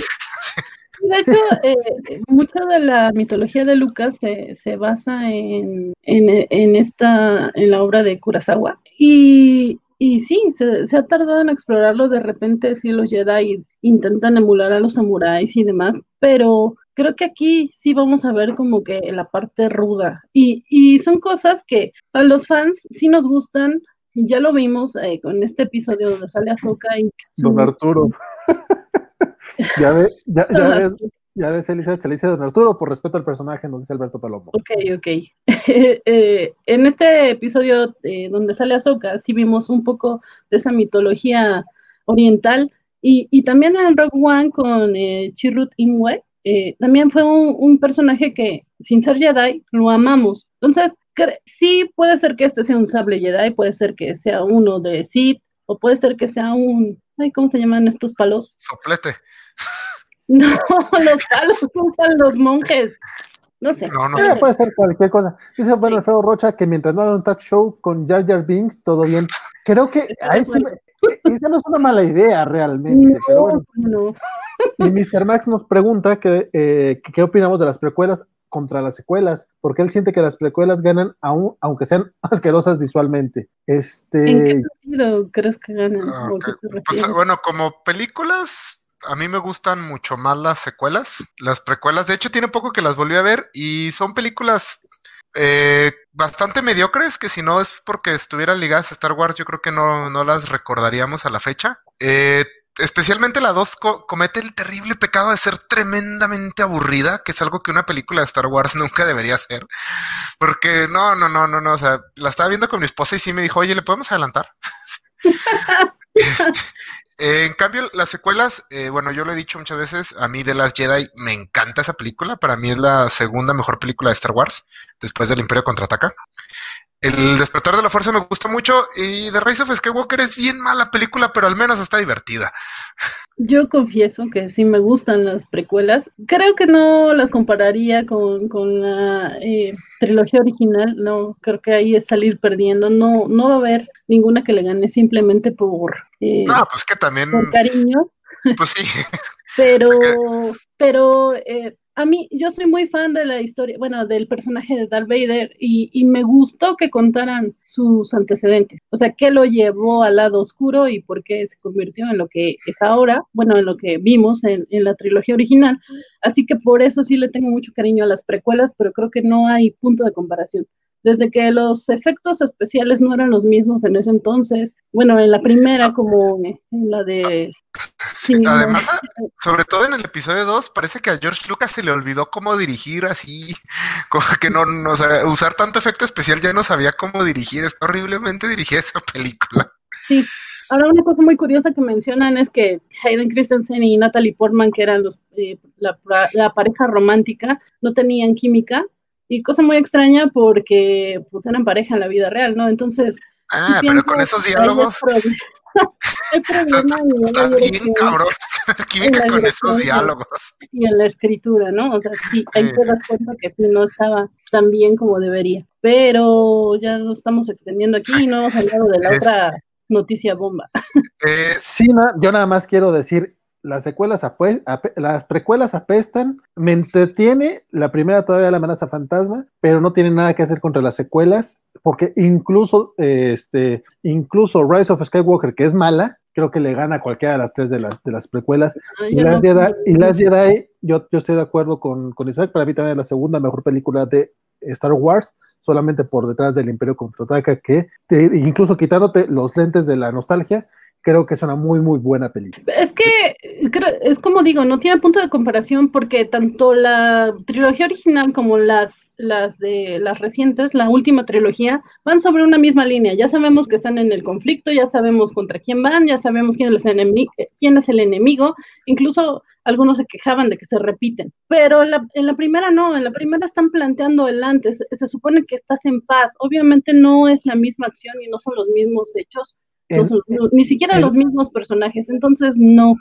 De hecho, eh, mucha de la mitología de Lucas se, se basa en, en, en esta, en la obra de Kurosawa. Y, y sí, se, se ha tardado en explorarlo. De repente, sí, los Jedi intentan emular a los samuráis y demás, pero creo que aquí sí vamos a ver como que la parte ruda. Y, y son cosas que a los fans sí nos gustan. Ya lo vimos eh, con este episodio donde sale Ahsoka y su- don Arturo. ya ve, ya, ya ves, ya ves, Elizabeth, se le dice don Arturo por respeto al personaje, nos dice Alberto Palomo. Ok, ok. Eh, en este episodio eh, donde sale Ahsoka, sí vimos un poco de esa mitología oriental y, y también en Rogue One con eh, Chirrut Imwe, eh, también fue un, un personaje que, sin ser Jedi, lo amamos. Entonces, sí puede ser que este sea un sable Jedi, puede ser que sea uno de Sith, o puede ser que sea un, ay, ¿cómo se llaman estos palos? Soplete. No, los palos usan los monjes. No sé. No, no Eh, sé. puede ser cualquier cosa. Dice bueno, Alfredo Rocha que mientras no haya un talk show con Jar Jar Binks, todo bien. Creo que ahí sí me- esa no es una mala idea realmente, pero bueno. No, no. Y Mr. Max nos pregunta que, eh, que qué opinamos de las precuelas contra las secuelas, porque él siente que las precuelas ganan aún, aunque sean asquerosas visualmente. ¿En qué Este, sentido crees que ganan? Ah, ¿O ok. qué te Pues bueno, como películas, a mí me gustan mucho más las secuelas. Las precuelas, de hecho, tiene poco que las volví a ver y son películas eh, bastante mediocres, que si no es porque estuvieran ligadas a Star Wars, yo creo que no, no las recordaríamos a la fecha. Eh, especialmente la 2 comete el terrible pecado de ser tremendamente aburrida, que es algo que una película de Star Wars nunca debería hacer. Porque no, no, no, no, no, o sea, la estaba viendo con mi esposa y sí me dijo, oye, ¿le podemos adelantar? Este, en cambio, las secuelas, eh, bueno, yo lo he dicho muchas veces, a mí de las Jedi me encanta esa película, para mí es la segunda mejor película de Star Wars, después del Imperio Contraataca. El despertar de la fuerza me gusta mucho y The Rise of Skywalker es bien mala película, pero al menos está divertida. Yo confieso que sí me gustan las precuelas. Creo que no las compararía con, la eh, trilogía original. No, creo que ahí es salir perdiendo. No, no va a haber ninguna que le gane simplemente por, eh, no, pues que también, por cariño. Pues sí. pero, pero eh, a mí, yo soy muy fan de la historia, bueno, del personaje de Darth Vader y, me gustó que contaran sus antecedentes. O sea, qué lo llevó al lado oscuro y por qué se convirtió en lo que es ahora, bueno, en lo que vimos en, la trilogía original. Así que por eso sí le tengo mucho cariño a las precuelas, pero creo que no hay punto de comparación desde que los efectos especiales no eran los mismos en ese entonces, bueno, en la primera como en la de Además, sobre todo en el episodio 2, parece que a George Lucas se le olvidó cómo dirigir así, como que no, no o sea, usar tanto efecto especial ya no sabía cómo dirigir, está horriblemente dirigida esa película. Sí, ahora una cosa muy curiosa que mencionan es que Hayden Christensen y Natalie Portman, que eran los, eh, la, pareja romántica, no tenían química, y cosa muy extraña porque pues eran pareja en la vida real, ¿no? Entonces... Ah, pero con esos diálogos... Está bien, cabrón. Química con esos diálogos. Y en la escritura, ¿no? O sea, sí, hay te das cuenta que sí no estaba tan bien como debería. Pero ya nos estamos extendiendo aquí y no hemos hablado de la otra noticia bomba. Eh, sí, yo nada más quiero decir, las secuelas las precuelas apestan, me entretiene la primera todavía la amenaza fantasma, pero no tiene nada que hacer contra las secuelas, porque incluso este incluso Rise of Skywalker, que es mala, creo que le gana a cualquiera de las tres de, de las precuelas. y, las Jedi, y las Jedi, yo, yo estoy de acuerdo con, con Isaac, para mí también es la segunda mejor película de Star Wars, solamente por detrás del Imperio Contraataca, que incluso quitándote los lentes de la nostalgia, creo que es una muy, muy buena película. Es que, es como digo, no tiene punto de comparación porque tanto la trilogía original como las, las de las recientes, la última trilogía, van sobre una misma línea. Ya sabemos que están en el conflicto, ya sabemos contra quién van, ya sabemos quién es el, enemigo, quién es el enemigo. Incluso algunos se quejaban de que se repiten. Pero en la primera no, en la primera están planteando el antes. Se supone que estás en paz. Obviamente no es la misma acción y no son los mismos hechos ni siquiera los mismos personajes, entonces no.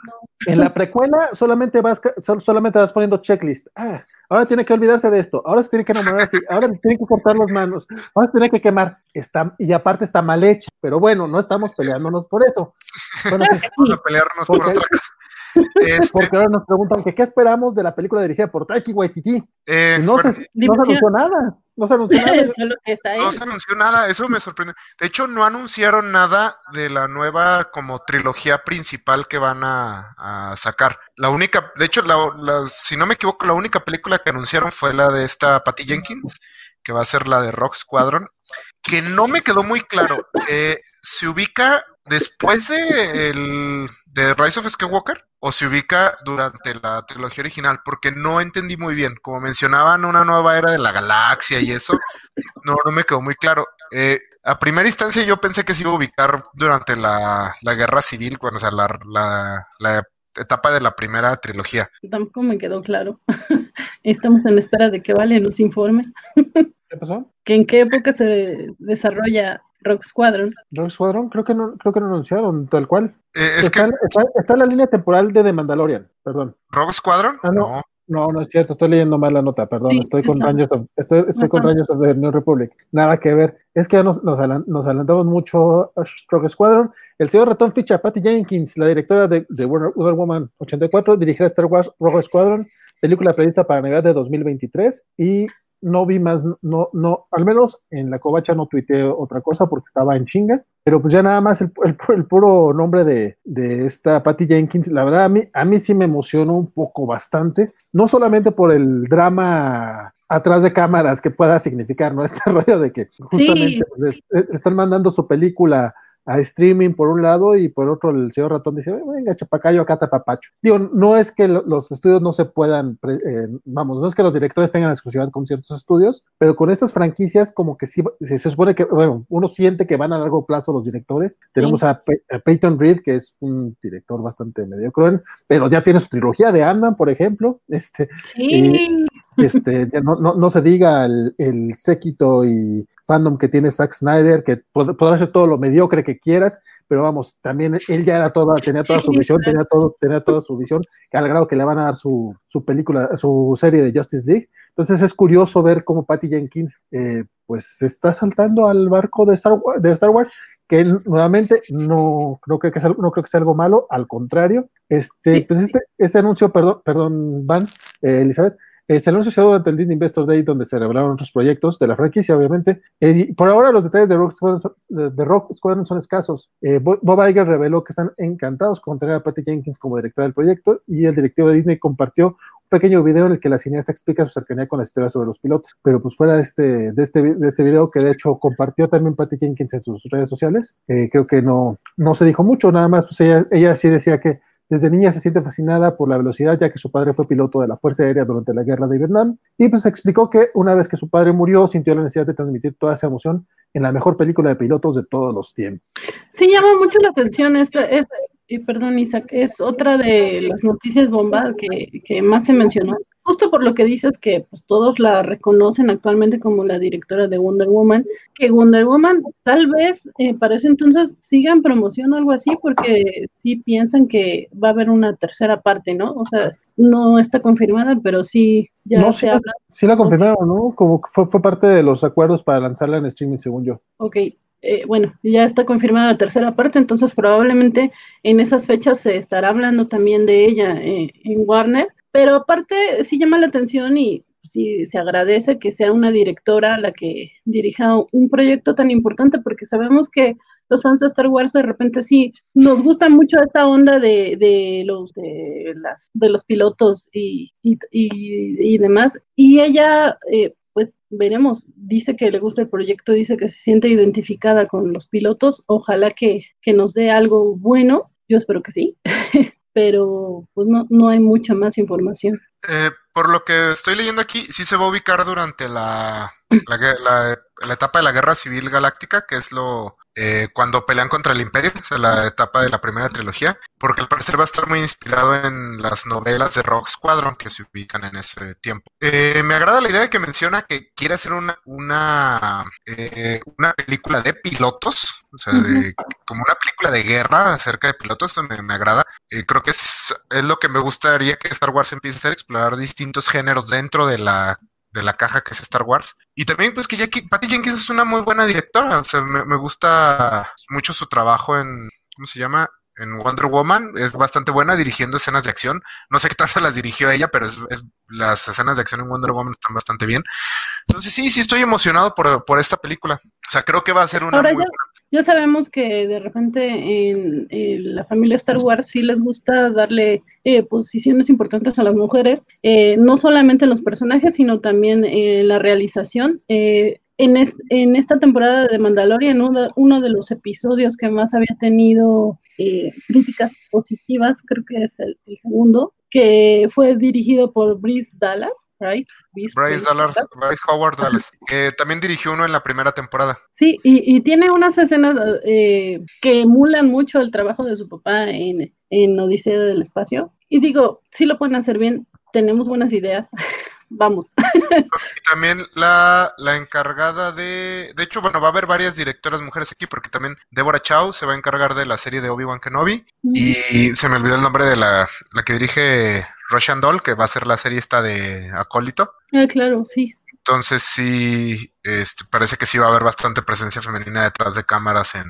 En la precuela solamente vas, solamente vas poniendo checklist. Ah, ahora tiene que olvidarse de esto, ahora se tiene que enamorar así, ahora tiene que cortar las manos, ahora se tiene que quemar. Está, y aparte está mal hecha, pero bueno, no estamos peleándonos por eso. Bueno, Vamos a pelearnos por otra cosa. Este, Porque ahora nos preguntan que qué esperamos de la película dirigida por Taiki Waititi. Eh, no, se, anunció nada. No se anunció nada. no se anunció nada, eso me sorprende. De hecho, no anunciaron nada de la nueva como trilogía principal que van a, sacar. La única, de hecho, si no me equivoco, la única película que anunciaron fue la de esta Patty Jenkins, que va a ser la de Rock Squadron, que no me quedó muy claro. Eh, ¿Se ubica después de, el, de Rise of Skywalker? O se ubica durante la trilogía original, porque no entendí muy bien. Como mencionaban una nueva era de la galaxia y eso, no, no me quedó muy claro. Eh, a primera instancia yo pensé que se iba a ubicar durante la, guerra civil, cuando, o sea, la, la, etapa de la primera trilogía. Tampoco me quedó claro. Estamos en espera de que Vale nos informe. ¿Qué pasó? ¿Que ¿En qué época se desarrolla Rock Squadron. Rock Squadron, creo que no, creo que no anunciaron, tal cual. Eh, está, en la línea temporal de The Mandalorian, perdón. ¿Rock Squadron? Ah, no. no. No, es cierto, estoy leyendo mal la nota, perdón, estoy con Rangers of, estoy, con Rangers of the New Republic. Nada que ver. Es que nos, nos, adelantamos mucho a Rock Squadron. El señor ratón ficha a Patty Jenkins, la directora de, de Wonder Woman 84, dirigirá Star Wars Rogue Squadron, película prevista para Navidad de 2023. Y no vi más, no, no, al menos en la covacha no tuiteé otra cosa porque estaba en chinga, pero pues ya nada más el, el, puro nombre de, de, esta Patty Jenkins, la verdad a mí, a mí sí me emocionó un poco bastante, no solamente por el drama atrás de cámaras que pueda significar, ¿no? Este rollo de que justamente pues, están mandando su película a streaming por un lado y por otro el señor ratón dice, venga, chapacayo, acá tapapacho. Digo, no es que los estudios no se puedan, eh, vamos, no es que los directores tengan exclusividad con ciertos estudios, pero con estas franquicias como que sí, se, supone que, bueno, uno siente que van a largo plazo los directores. Tenemos a, Peyton Reed, que es un director bastante mediocre, pero ya tiene su trilogía de ant por ejemplo. Este, sí. este, no, no, no, se diga el, el séquito y fandom que tiene Zack Snyder, que podrá ser todo lo mediocre que quieras, pero vamos, también él ya era toda, tenía toda su visión, tenía todo, tenía toda su visión, al grado que le van a dar su, su película, su serie de Justice League. Entonces es curioso ver cómo Patty Jenkins eh, pues se está saltando al barco de Star, de Star Wars, que nuevamente no creo que, sea, no creo que sea algo malo, al contrario. Este, pues este, este anuncio, perdón, perdón, Van, eh, Elizabeth, se anunció durante el Disney Investor Day, donde se revelaron otros proyectos de la franquicia, obviamente. Eh, por ahora, los detalles de Rock Squadron, son escasos. Eh, Bob Iger reveló que están encantados con tener a Patty Jenkins como directora del proyecto, y el directivo de Disney compartió un pequeño video en el que la cineasta explica su cercanía con la historia sobre los pilotos. Pero pues fuera de este, de este, de este video, que de hecho compartió también Patty Jenkins en sus redes sociales, eh, creo que no, no se dijo mucho, nada más, pues ella, ella sí decía que desde niña se siente fascinada por la velocidad, ya que su padre fue piloto de la Fuerza Aérea durante la Guerra de Vietnam. Y pues explicó que una vez que su padre murió, sintió la necesidad de transmitir toda esa emoción en la mejor película de pilotos de todos los tiempos. Sí, llama mucho la atención. Esta es, perdón, Isaac, es otra de las noticias bomba que, que más se mencionó justo por lo que dices que pues, todos la reconocen actualmente como la directora de Wonder Woman, que Wonder Woman tal vez eh, para ese entonces sigan promoción o algo así, porque sí piensan que va a haber una tercera parte, ¿no? O sea, no está confirmada, pero sí ya se habla. Sí la confirmaron, ¿no? Como que fue, fue parte de los acuerdos para lanzarla en streaming, según yo. Ok, eh, bueno, ya está confirmada la tercera parte, entonces probablemente en esas fechas se estará hablando también de ella eh, en Warner pero aparte, sí llama la atención y sí se agradece que sea una directora la que dirija un proyecto tan importante, porque sabemos que los fans de Star Wars de repente sí nos gusta mucho esta onda de, de los de las de los pilotos y, y, y, demás. Y ella, eh, pues veremos, dice que le gusta el proyecto, dice que se siente identificada con los pilotos. Ojalá que, que nos dé algo bueno. Yo espero que sí. pero pues no, no hay mucha más información. Eh, por lo que estoy leyendo aquí, sí se va a ubicar durante la, la, la etapa de la Guerra Civil Galáctica, que es lo eh, cuando pelean contra el Imperio, o sea, la etapa de la primera trilogía, porque al parecer va a estar muy inspirado en las novelas de Rock Squadron que se ubican en ese tiempo. Eh, me agrada la idea de que menciona que quiere hacer una, una, eh, una película de pilotos, o sea, como una película de guerra acerca de pilotos, me, me agrada. creo que es, es lo que me gustaría que Star Wars empiece a hacer, explorar distintos géneros dentro de la de la caja que es Star Wars. Y también, pues que Jackie, Patty Jenkins es una muy buena directora. O sea, me, gusta mucho su trabajo en, ¿cómo se llama? En Wonder Woman. Es bastante buena dirigiendo escenas de acción. No sé qué tanto las dirigió ella, pero es, las escenas de acción en Wonder Woman están bastante bien. Entonces, sí, sí estoy emocionado por, por esta película. O sea, creo que va a ser una muy buena ya sabemos que de repente en, la familia Star Wars sí les gusta darle eh, posiciones importantes a las mujeres, eh, no solamente en los personajes, sino también en la realización. Eh, en, en, esta temporada de Mandalorian, uno, uno, de los episodios que más había tenido críticas positivas, creo que es el, el segundo, que fue dirigido por Brice Dallas. Bryce, Howard Dallas, que también dirigió uno en la primera temporada. Sí, y, tiene unas escenas eh, que emulan mucho el trabajo de su papá en, en Odisea del Espacio. Y digo, si lo pueden hacer bien, tenemos buenas ideas. Vamos. Y también la, la, encargada de. De hecho, bueno, va a haber varias directoras mujeres aquí, porque también Deborah Chow se va a encargar de la serie de Obi-Wan Kenobi. Y se me olvidó el nombre de la, la que dirige Russian Doll, que va a ser la serie esta de Acólito. Ah, claro, sí. Entonces sí, este, parece que sí va a haber bastante presencia femenina detrás de cámaras en,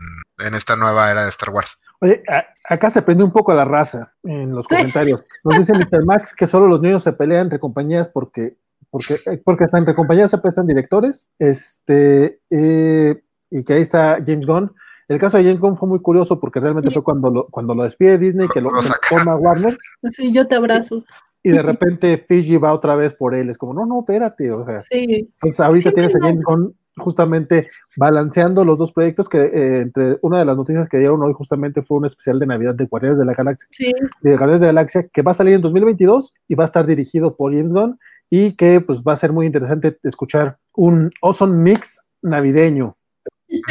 esta nueva era de Star Wars. Oye, acá se prende un poco la raza en los comentarios. Nos dice Mr. Max que solo los niños se pelean entre compañías porque porque, eh, porque hasta entre compañías se prestan directores, este, eh, y que ahí está James Gunn. El caso de James Gunn fue muy curioso porque realmente fue cuando lo, cuando lo despide Disney, que lo, Lo toma Warner, Sí, yo te abrazo. y de repente Fiji va otra vez por él. Es como, no, no, espérate. O sea, Sí, entonces ahorita Sí, tienes a. James Gunn justamente balanceando los dos proyectos que eh, entre una de las noticias que dieron hoy justamente fue un especial de Navidad de Guardianes de la Galaxia, sí. de Guardianes de la Galaxia que va a salir en 2022 y va a estar dirigido por James Gunn y que pues va a ser muy interesante escuchar un awesome mix navideño.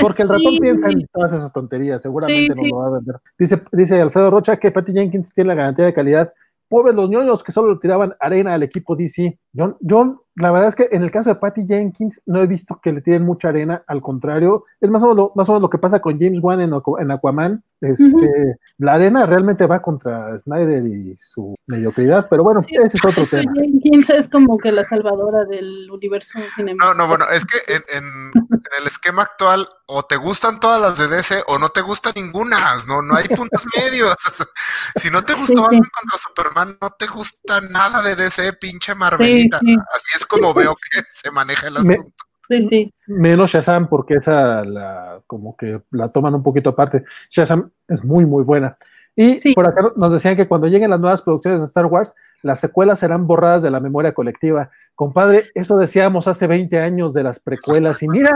Porque el ratón Sí. piensa en todas esas tonterías, seguramente Sí, sí. lo va a vender. Dice, dice Alfredo Rocha que Patty Jenkins tiene la garantía de calidad. Pobres los ñoños que solo le tiraban arena al equipo DC. Yo, yo, la verdad es que en el caso de Patty Jenkins no he visto que le tiren mucha arena, al contrario, es más o menos lo, más o menos lo que pasa con James Wan en, en Aquaman. Este. La arena realmente va contra Snyder y su mediocridad, pero bueno, Sí, ese es otro tema. Jenkins es como que la salvadora del universo No, cinematográfico. no, bueno, es que en, en- en el esquema actual o te gustan todas las de DC o no te gusta ninguna, no, no hay puntos medios. si no te gustó Sí, sí. Batman contra Superman, no te gusta nada de DC, pinche Marvelita. Sí, sí. Así es como veo que se maneja el Me- asunto. Sí, sí. Menos Shazam, porque esa la, como que la toman un poquito aparte. Shazam es muy, muy buena. Y Sí. por acá nos decían que cuando lleguen las nuevas producciones de Star Wars, las secuelas serán borradas de la memoria colectiva. Compadre, eso decíamos hace 20 años de las precuelas. Y mira,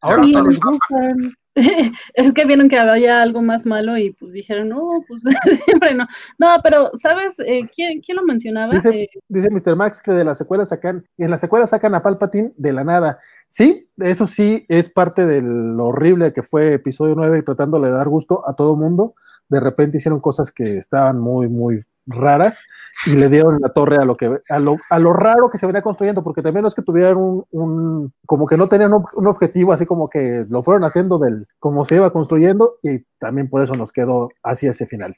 ahora Sí. les gustan. Es que vieron que había algo más malo y pues dijeron, no, pues siempre no. No, pero, ¿sabes? Eh, ¿quién, quién lo mencionaba? Dice- Eh, Dice Mr. Max que de las secuelas sacan, en las secuelas sacan a Palpatine de la nada. Sí, eso sí es parte de lo horrible que fue episodio 9 y tratándole de dar gusto a todo mundo. De repente hicieron cosas que estaban muy, muy raras y le dieron la torre a lo que a lo, a lo raro que se venía construyendo, porque también no es que tuvieran un, un como que no tenían un, un objetivo, así como que lo fueron haciendo del como se iba construyendo, y también por eso nos quedó así ese final.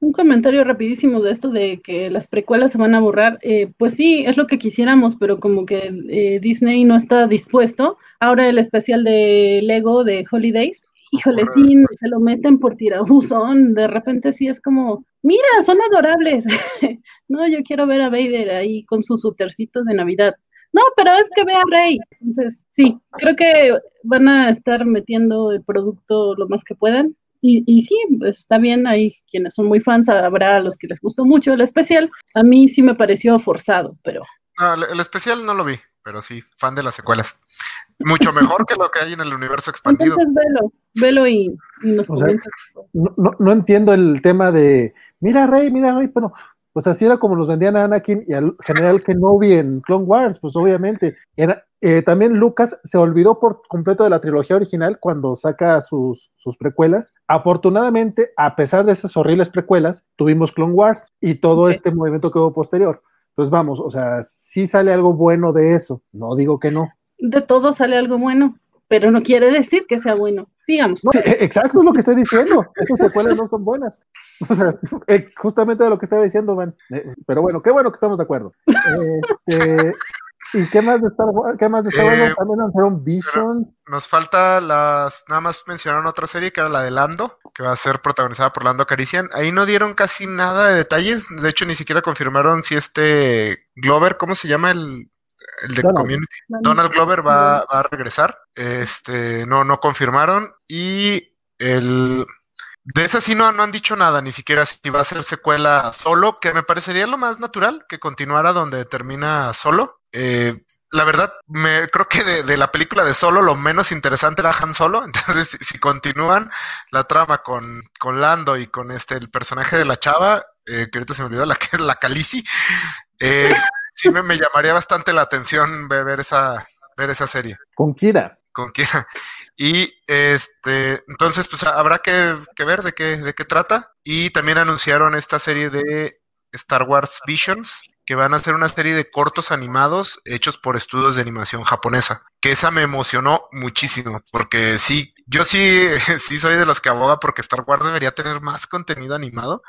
Un comentario rapidísimo de esto de que las precuelas se van a borrar. Eh, pues sí, es lo que quisiéramos, pero como que eh, Disney no está dispuesto. Ahora el especial de Lego de Holidays, híjole, sí, se lo meten por tirabuzón. De repente sí es como, mira, son adorables. no, yo quiero ver a Vader ahí con sus sutercitos de Navidad. No, pero es que ve a Rey. Entonces, sí, creo que van a estar metiendo el producto lo más que puedan. Y, y sí, pues, está bien, hay quienes son muy fans, habrá a los que les gustó mucho el especial. A mí sí me pareció forzado, pero No, el, especial no lo vi, pero sí, fan de las secuelas. Mucho mejor que lo que hay en el universo expandido. entonces velo, velo y, y nos O sea, comentas. no, no, no entiendo el tema de, mira Rey, mira Rey, pero pues así era como nos vendían a Anakin y al general Kenobi en Clone Wars, pues obviamente. Era, eh, también Lucas se olvidó por completo de la trilogía original cuando saca sus, sus precuelas. Afortunadamente, a pesar de esas horribles precuelas, tuvimos Clone Wars y todo este movimiento que hubo posterior. Entonces vamos, o sea, sí sale algo bueno de eso, no digo que no. De todo sale algo bueno, pero no quiere decir que sea bueno. No, e- exacto es lo que estoy diciendo. Esas secuelas no son buenas. O sea, eh, justamente de lo que estaba diciendo, Van. Eh, Pero bueno, qué bueno que estamos de acuerdo. Este, ¿Y qué más de Star Wars? ¿Qué más de Star Wars? Eh, También lanzaron Vision. Nos falta las. Nada más mencionaron otra serie que era la de Lando, que va a ser protagonizada por Lando Carician. Ahí no dieron casi nada de detalles. De hecho, ni siquiera confirmaron si este Glover, ¿cómo se llama el, el de Donald. Community? Donald Glover va, va a regresar. Este, no, no confirmaron. Y el. De esa sí no, no han dicho nada, ni siquiera si va a ser secuela solo, que me parecería lo más natural que continuara donde termina solo. Eh, la verdad, me creo que de, de la película de Solo lo menos interesante era Han Solo. Entonces, si, si continúan la trama con, con Lando y con este el personaje de la chava, eh, que ahorita se me olvidó, la que es la Calici, eh, sí me, me llamaría bastante la atención ver, esa, ver esa serie Con Kira. con. Y este, entonces, pues habrá que, que ver de qué, de qué trata. Y también anunciaron esta serie de Star Wars Visions, que van a ser una serie de cortos animados hechos por estudios de animación japonesa. Que esa me emocionó muchísimo, porque sí, yo sí, sí soy de los que aboga porque Star Wars debería tener más contenido animado.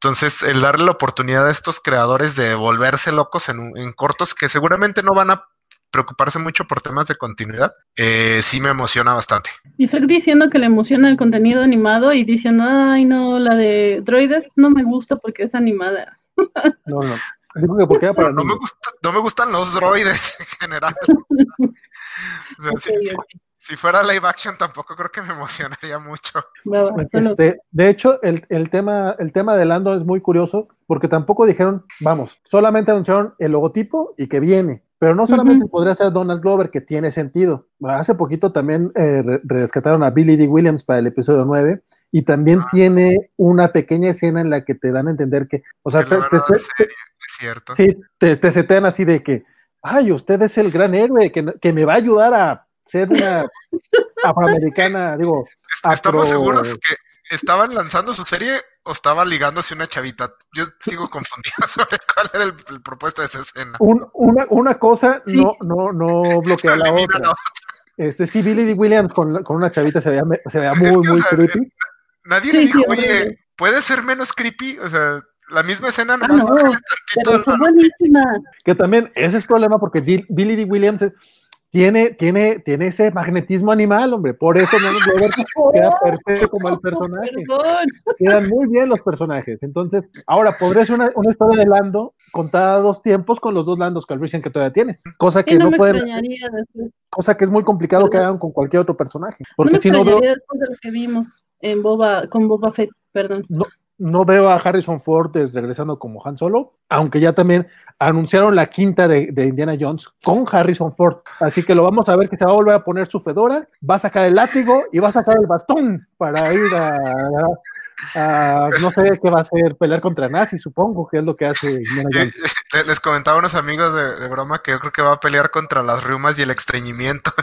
Entonces, el darle la oportunidad a estos creadores de volverse locos en, un- en cortos que seguramente no van a preocuparse mucho por temas de continuidad, eh, sí me emociona bastante. Isaac diciendo que le emociona el contenido animado y diciendo, ay no, la de droides no me gusta porque es animada. No, no. Que porque era para no, me gusta, no me gustan los droides en general. O sea, ok. Si fuera live action tampoco creo que me emocionaría mucho. Solo- Este, de hecho, el, el tema, el tema de Lando es muy curioso porque tampoco dijeron, vamos, solamente anunciaron el logotipo y que viene. Pero no solamente Ujú. podría ser Donald Glover, que tiene sentido. Hace poquito también eh, re- rescataron a Billy D. Williams para el episodio 9 y también Ah. tiene una pequeña escena en la que te dan a entender que, o sea, Que te, te- te- serie, es cierto. sí, te, te setean así de que, ay, usted es el gran héroe que, que me va a ayudar a ser una afroamericana, digo, Est- Estamos afro- seguros que estaban lanzando su serie o estaba ligándose una chavita. Yo sigo confundida sobre cuál era el, el propuesto de esa escena. un- una, una cosa Sí. no, no, no bloquea la otra. la Este, sí, Billy D. Williams con, con una chavita se veía, se veía Es muy, o muy sea, creepy. Nadie Sí, le dijo, sí, oye. ¿puede ser menos creepy? O sea, la misma escena Ah, nomás no, pero. Que también ese es problema porque Billy D. Williams es- tiene, tiene, tiene ese magnetismo animal, hombre. Por eso no queda perfecto como el personaje. Perdón. Quedan muy bien los personajes. Entonces, ahora podría ser una, una historia de Lando contada a dos tiempos con los dos Landos Calrissian que todavía tienes. Cosa que no, no, me pueden, cosa que es muy complicado que hagan con cualquier otro personaje. No Porque me si no veo, después de lo que vimos en Boba, con Boba Fett, perdón. no veo a Harrison Ford regresando como Han Solo, aunque ya también anunciaron la quinta de, de Indiana Jones con Harrison Ford. Así que lo vamos a ver que se va a volver a poner su fedora, va a sacar el látigo y va a sacar el bastón para ir a, a- a- no sé qué va a hacer, pelear contra nazis, supongo que es lo que hace Indiana Jones. Les comentaba a unos amigos de, de broma que yo creo que va a pelear contra las riumas y el estreñimiento.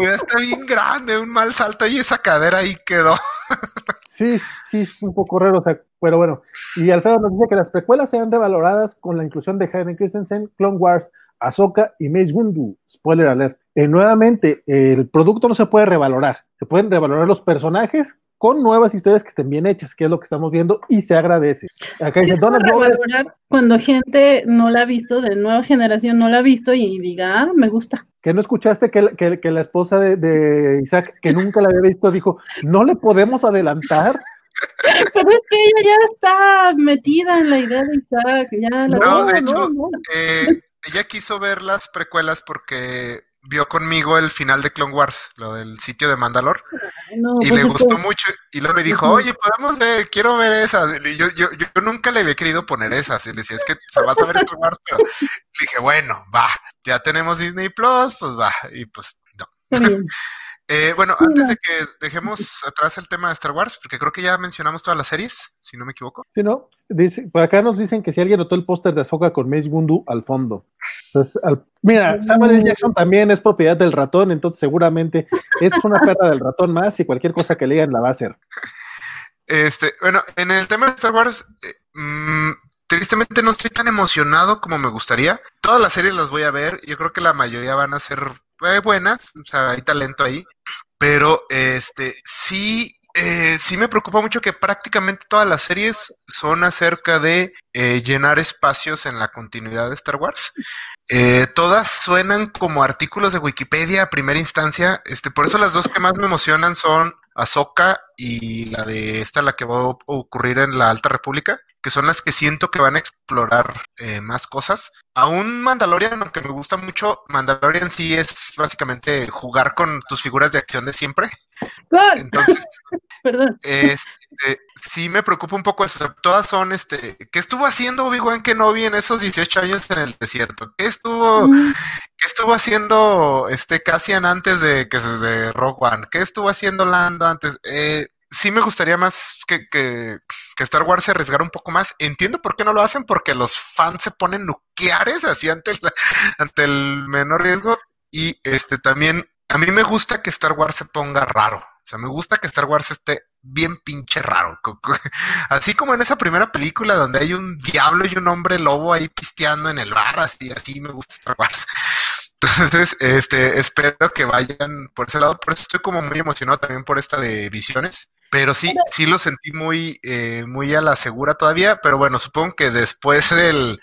Está bien grande, un mal salto y esa cadera ahí quedó. Sí, sí, es un poco raro, o sea, pero bueno. Y Alfredo nos dice que las precuelas sean revaloradas con la inclusión de Hayden Christensen, Clone Wars, Ahsoka y Mace Windu. Spoiler alert. Eh, nuevamente, el producto no se puede revalorar. Se pueden revalorar los personajes con nuevas historias que estén bien hechas, que es lo que estamos viendo y se agradece. Acá dice Donald para Glover, valorar cuando gente no la ha visto, de nueva generación no la ha visto y diga, ah, me gusta. Que no escuchaste que, que- que la esposa de, de Isaac, que nunca la había visto, dijo, no le podemos adelantar. Pero es que ella ya está metida en la idea de Isaac. Ya la No, de no, hecho, no. eh, ella quiso ver las precuelas porque vio conmigo el final de Clone Wars, lo del sitio de Mandalor, no, y le gustó mucho. Y luego me dijo, oye, podemos ver, quiero ver esas. Y yo, yo, yo nunca le había querido poner esas. Y le decía, es que se vas a ver Clone Wars, pero le dije, bueno, va, ya tenemos Disney Plus, pues va. Y pues no. Eh, bueno, Sí, antes no. de que dejemos atrás el tema de Star Wars, porque creo que ya mencionamos todas las series, si no me equivoco. Sí, ¿no? Dice, por acá nos dicen que si alguien notó el póster de Ahsoka con Mace Windu al fondo. Entonces, al- mira, Samuel L. Jackson también es propiedad del ratón, entonces seguramente es una perra del ratón más y cualquier cosa que le digan la va a hacer. Este, bueno, en el tema de Star Wars, eh, mm, tristemente no estoy tan emocionado como me gustaría. Todas las series las voy a ver, yo creo que la mayoría van a ser eh, buenas, o sea, hay talento ahí, pero este, sí, eh, sí me preocupa mucho que prácticamente todas las series son acerca de eh, llenar espacios en la continuidad de Star Wars. Eh, todas suenan como artículos de Wikipedia a primera instancia. Este, por eso las dos que más me emocionan son Ahsoka y la de esta, la que va a ocurrir en la Alta República, que son las que siento que van a explorar eh, más cosas. Aún Mandalorian, aunque me gusta mucho, Mandalorian sí es básicamente jugar con tus figuras de acción de siempre. God, Entonces, Perdón. este, sí me preocupa un poco eso. Todas son, este, ¿qué estuvo haciendo Obi-Wan Kenobi en esos 18 años en el desierto? ¿Qué estuvo, Mm, qué estuvo haciendo este Cassian antes de que se de Rogue One? ¿Qué estuvo haciendo Lando antes? Eh, sí me gustaría más que, que, Star Wars se arriesgara un poco más. Entiendo por qué no lo hacen, porque los fans se ponen nucleares así ante el, ante el menor riesgo. Y este también, a mí me gusta que Star Wars se ponga raro. O sea, me gusta que Star Wars esté bien pinche raro. Así como en esa primera película donde hay un diablo y un hombre lobo ahí pisteando en el bar, así, así me gusta Star Wars. Entonces, este, espero que vayan por ese lado. Por eso estoy como muy emocionado también por esta de Visiones. Pero sí, sí lo sentí muy, eh, muy a la segura todavía. Pero bueno, supongo que después del,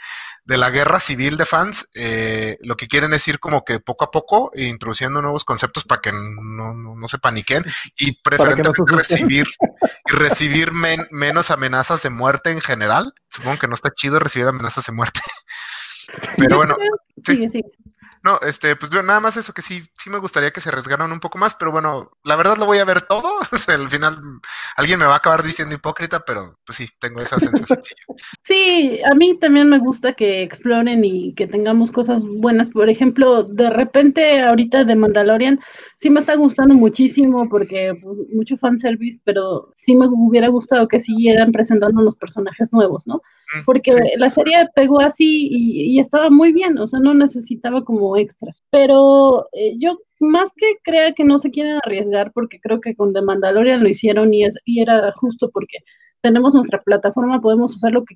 de la guerra civil de fans, eh, lo que quieren es ir como que poco a poco introduciendo nuevos conceptos para que no, no, se paniquen y preferentemente recibir, recibir menos amenazas de muerte en general. Supongo que no está chido recibir amenazas de muerte. Pero bueno, sí. No, este, pues nada más eso que sí, sí me gustaría que se arriesgaran un poco más, pero bueno, la verdad lo voy a ver todo. al final alguien me va a acabar diciendo hipócrita, pero pues sí, tengo esa sensación. Sí, a mí también me gusta que exploren y que tengamos cosas buenas. Por ejemplo, de repente ahorita de Mandalorian sí me está gustando muchísimo porque pues, mucho fanservice, pero sí me hubiera gustado que siguieran presentando los personajes nuevos, ¿no? Porque la serie pegó así y, y estaba muy bien, o sea, no necesitaba como extras. Pero eh, yo más que crea que no se quieren arriesgar, porque creo que con The Mandalorian lo hicieron y, es, y era justo porque tenemos nuestra plataforma, podemos usar lo que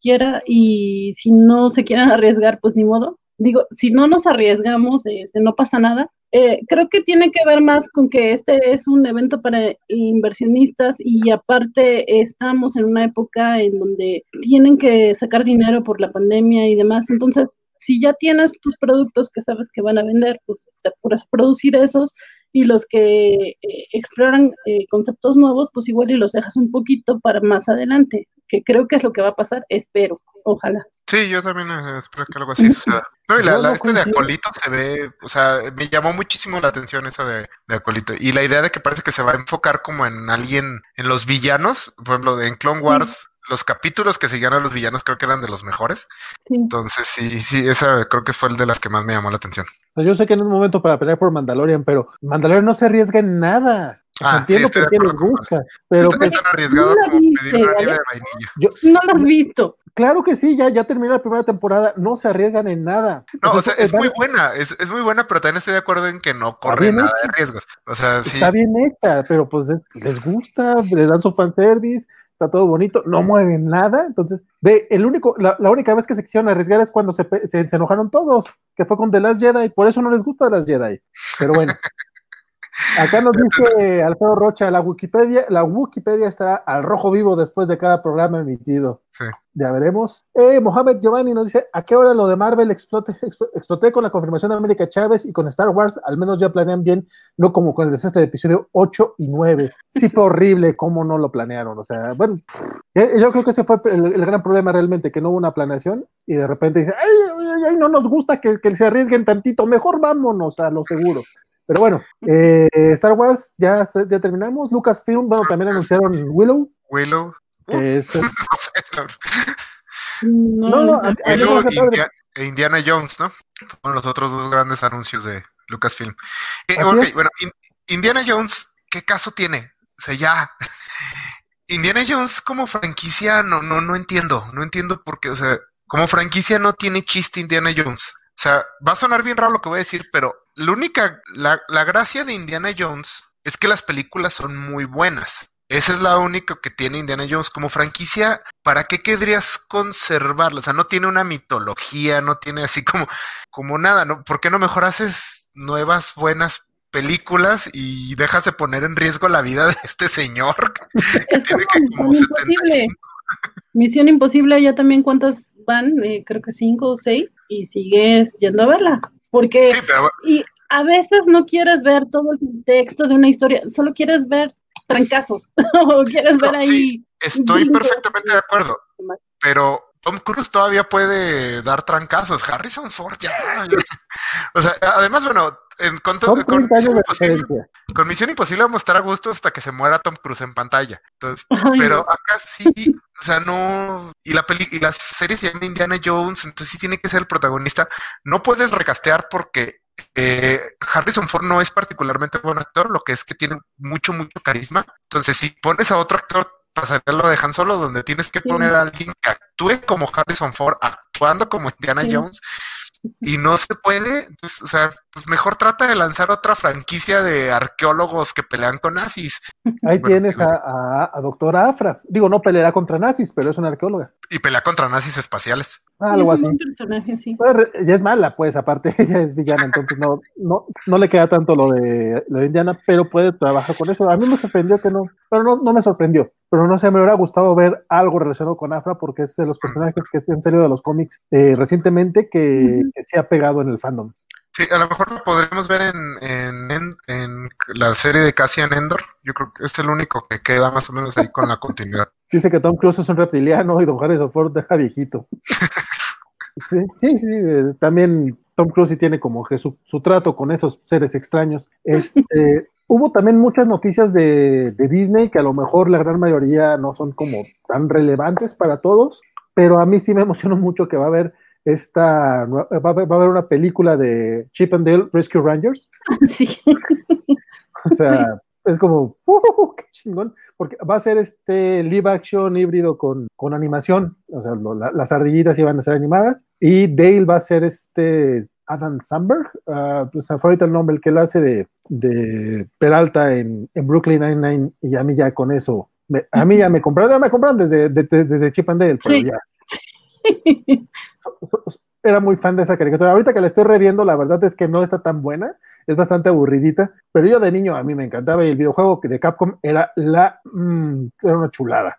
quiera y si no se quieren arriesgar, pues ni modo. Digo, si no nos arriesgamos, este, no pasa nada. Eh, creo que tiene que ver más con que este es un evento para inversionistas y aparte estamos en una época en donde tienen que sacar dinero por la pandemia y demás. Entonces, si ya tienes tus productos que sabes que van a vender, pues te apuras a producir esos y los que eh, exploran eh, conceptos nuevos, pues igual y los dejas un poquito para más adelante, que creo que es lo que va a pasar, espero, ojalá. Sí, yo también eh, espero que algo así suceda. No, y la, este de Acolito se ve, o sea, me llamó muchísimo la atención esa de, de, Acolito. Y la idea de que parece que se va a enfocar como en alguien, en los villanos, por ejemplo, en Clone Wars, los capítulos que seguían a los villanos creo que eran de los mejores. Entonces, sí, sí, esa creo que fue el de las que más me llamó la atención. Yo sé que no es un momento para pelear por Mandalorian, pero Mandalorian no se arriesga en nada. Ah, entiendo sí, por qué les gusta. Pero pues, tan arriesgado no como pedir una nieve de vainilla. Yo, no lo has visto. Claro que sí, ya, ya terminó la primera temporada, no se arriesgan en nada. No, o sea, es, muy buena, es, es, muy buena, pero también estoy de acuerdo en que no corre nada de riesgos. O sea, sí. Está bien hecha, pero pues les gusta, les dan su fanservice, está todo bonito, no mueven nada. Entonces, ve, el único, la, única vez que se quisieron arriesgar es cuando se, se, se, enojaron todos, que fue con The Last Jedi, por eso no les gusta The Last Jedi. Pero bueno. Acá nos dice Alfredo Rocha, la Wikipedia, la Wikipedia estará al rojo vivo después de cada programa emitido. Sí. Ya veremos. Eh, Mohamed Giovanni nos dice, ¿a qué hora lo de Marvel explote, exploté con la confirmación de América Chávez y con Star Wars? Al menos ya planean bien, no como con el desastre de episodio 8 y 9. Sí fue horrible cómo no lo planearon. O sea, bueno, eh, yo creo que ese fue el, gran problema realmente, que no hubo una planeación y de repente dice, ay, ay, no nos gusta que, que se arriesguen tantito, mejor vámonos a lo seguro. Pero bueno, eh, Star Wars, ya, ya terminamos. Lucasfilm, bueno, también anunciaron Willow. Willow. no, no, Willow e Indiana Jones, ¿no? Fueron los otros dos grandes anuncios de Lucasfilm. Eh, ok, bueno, Indiana Jones, ¿qué caso tiene? O sea, ya. Indiana Jones como franquicia, no, no, no entiendo. No entiendo por qué, o sea, como franquicia no tiene chiste Indiana Jones. O sea, va a sonar bien raro lo que voy a decir, pero la única, la, la gracia de Indiana Jones es que las películas son muy buenas. Esa es la única que tiene Indiana Jones como franquicia. ¿Para qué querrías conservarla? O sea, no tiene una mitología, no tiene así como, como nada, ¿no? ¿Por qué no mejor haces nuevas, buenas películas y dejas de poner en riesgo la vida de este señor que tiene que como 75? Misión Imposible, ya también cuántas van, eh, creo que cinco o seis, y sigues yendo a verla. Porque y a veces no quieres ver todo el texto de una historia, solo quieres ver trancazos, o quieres ver ahí. Sí, estoy perfectamente de acuerdo, pero Tom Cruise todavía puede dar trancazos. Harrison Ford ya. o sea, además, bueno, en, con, Misión Imposible, con, Misión Imposible, vamos a estar a gusto hasta que se muera Tom Cruise en pantalla. Entonces, pero acá sí, o sea, no. Y la peli y las series se llama Indiana Jones, entonces sí tiene que ser el protagonista. No puedes recastear porque eh, Harrison Ford no es particularmente buen actor, lo que es que tiene mucho, mucho carisma. Entonces, si pones a otro actor pasaría lo dejan solo, donde tienes que poner a alguien que actúe como Harrison Ford, actuando como Indiana Jones, y no se puede, pues, o sea, pues mejor trata de lanzar otra franquicia de arqueólogos que pelean con nazis. Ahí tienes a, a, doctora Afra. Digo, no peleará contra nazis, pero es una arqueóloga. Y pelea contra nazis espaciales. Algo así. sí. Pues, ella es mala, pues, aparte, ella es villana, entonces no, no, no le queda tanto lo de, lo de Indiana, pero puede trabajar con eso. A mí me sorprendió que no, pero no, no me sorprendió. Pero no sé, me hubiera gustado ver algo relacionado con Afra porque es de los personajes que han salido de los cómics eh, recientemente que, que se ha pegado en el fandom. Sí, a lo mejor lo podremos ver en, en, en, la serie de Cassian Endor. Yo creo que es el único que queda más o menos ahí con la continuidad. Dice que Tom Cruise es un reptiliano y Don Harrison Ford deja viejito. sí, sí, sí, eh, también Tom Cruise sí tiene como que su, su trato con esos seres extraños. Este, hubo también muchas noticias de, de, Disney que a lo mejor la gran mayoría no son como tan relevantes para todos, pero a mí sí me emocionó mucho que va a haber esta, va a, haber, va a haber una película de Chip and Dale Rescue Rangers. Sí. O sea, es como, uh, qué chingón, porque va a ser este live action híbrido con, con animación, o sea, lo, la, las ardillitas iban a ser animadas, y Dale va a ser este Adam Samberg, uh, pues fue ahorita el nombre, el que él hace de, de Peralta en, en Brooklyn Nine-Nine, y a mí ya con eso, me, a mí ya me compraron, ya me compraron desde, de, de, desde Chip and Dale, pero sí. ya. Era muy fan de esa caricatura. Ahorita que la estoy reviendo, la verdad es que no está tan buena, es bastante aburridita, pero yo de niño a mí me encantaba y el videojuego de Capcom era la mmm, era una chulada.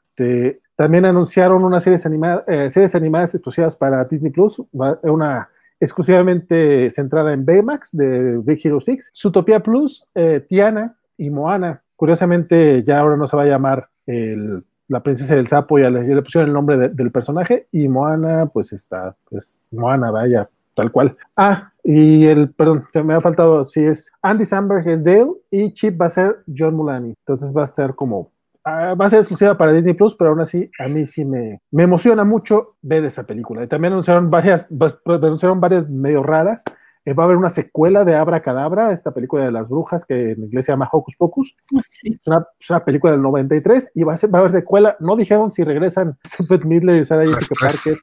También anunciaron unas series, anima, eh, series animadas exclusivas para Disney Plus, una exclusivamente centrada en Baymax de Big Hero 6, Zootopia Plus, eh, Tiana y Moana. Curiosamente, ya ahora no se va a llamar la princesa del sapo, ya le, ya le pusieron el nombre de, del personaje, y Moana, pues está, pues Moana, vaya, tal cual. Ah, y el, perdón, me ha faltado, sí es Andy Samberg es Dale, y Chip va a ser John Mulaney. Entonces va a ser como, uh, va a ser exclusiva para Disney Plus, pero aún así a mí sí me, me emociona mucho ver esa película. Y también anunciaron varias, anunciaron varias medio raras. Eh, va a haber una secuela de Abra Cadabra, esta película de las brujas que en inglés se llama Hocus Pocus. Sí. Es, una, es, una, película del 93 y va a, ser, va a haber secuela. No dijeron si regresan Beth Midler y Sarah Jessica Parker,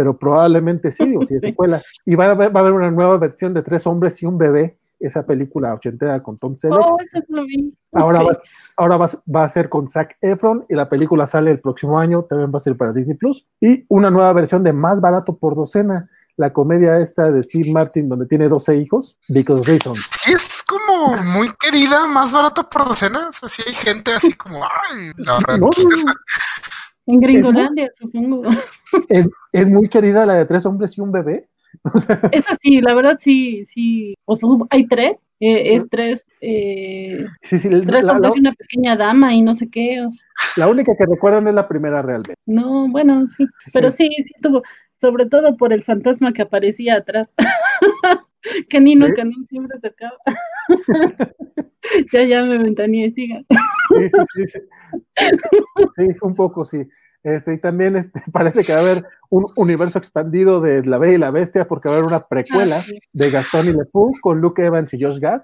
pero probablemente sí, o si es secuela. Y va a, haber, va a haber una nueva versión de Tres Hombres y un Bebé, esa película ochentera con Tom Selleck. Oh, eso lo vi. Ahora, okay. va, ahora va, va, a ser con Zac Efron y la película sale el próximo año, también va a ser para Disney Plus. Y una nueva versión de Más Barato por Docena la comedia esta de Steve Martin donde tiene 12 hijos, Because Reason. Sí, es como muy querida, más barato por docena. O sea, sí hay gente así como, ay, la verdad, no, no. En Gringolandia, es, supongo. Es, es, muy querida la de tres hombres y un bebé. O sea, es así, la verdad sí, sí. O sea, hay tres, eh, es tres, eh, sí, sí, tres la, hombres la, y una pequeña dama y no sé qué. O sea. La única que recuerdan es la primera realmente. No, bueno, sí, pero sí, sí tuvo, sobre todo por el fantasma que aparecía atrás. que Nino ¿Sí? Canón siempre se acaba. ya, ya me ventaneé, sigan. sí, sí, sí, un poco, sí. Este, y también este, parece que va a haber un universo expandido de La Bella y la Bestia, porque va a haber una precuela ah, sí. de Gastón y LeFou con Luke Evans y Josh Gad.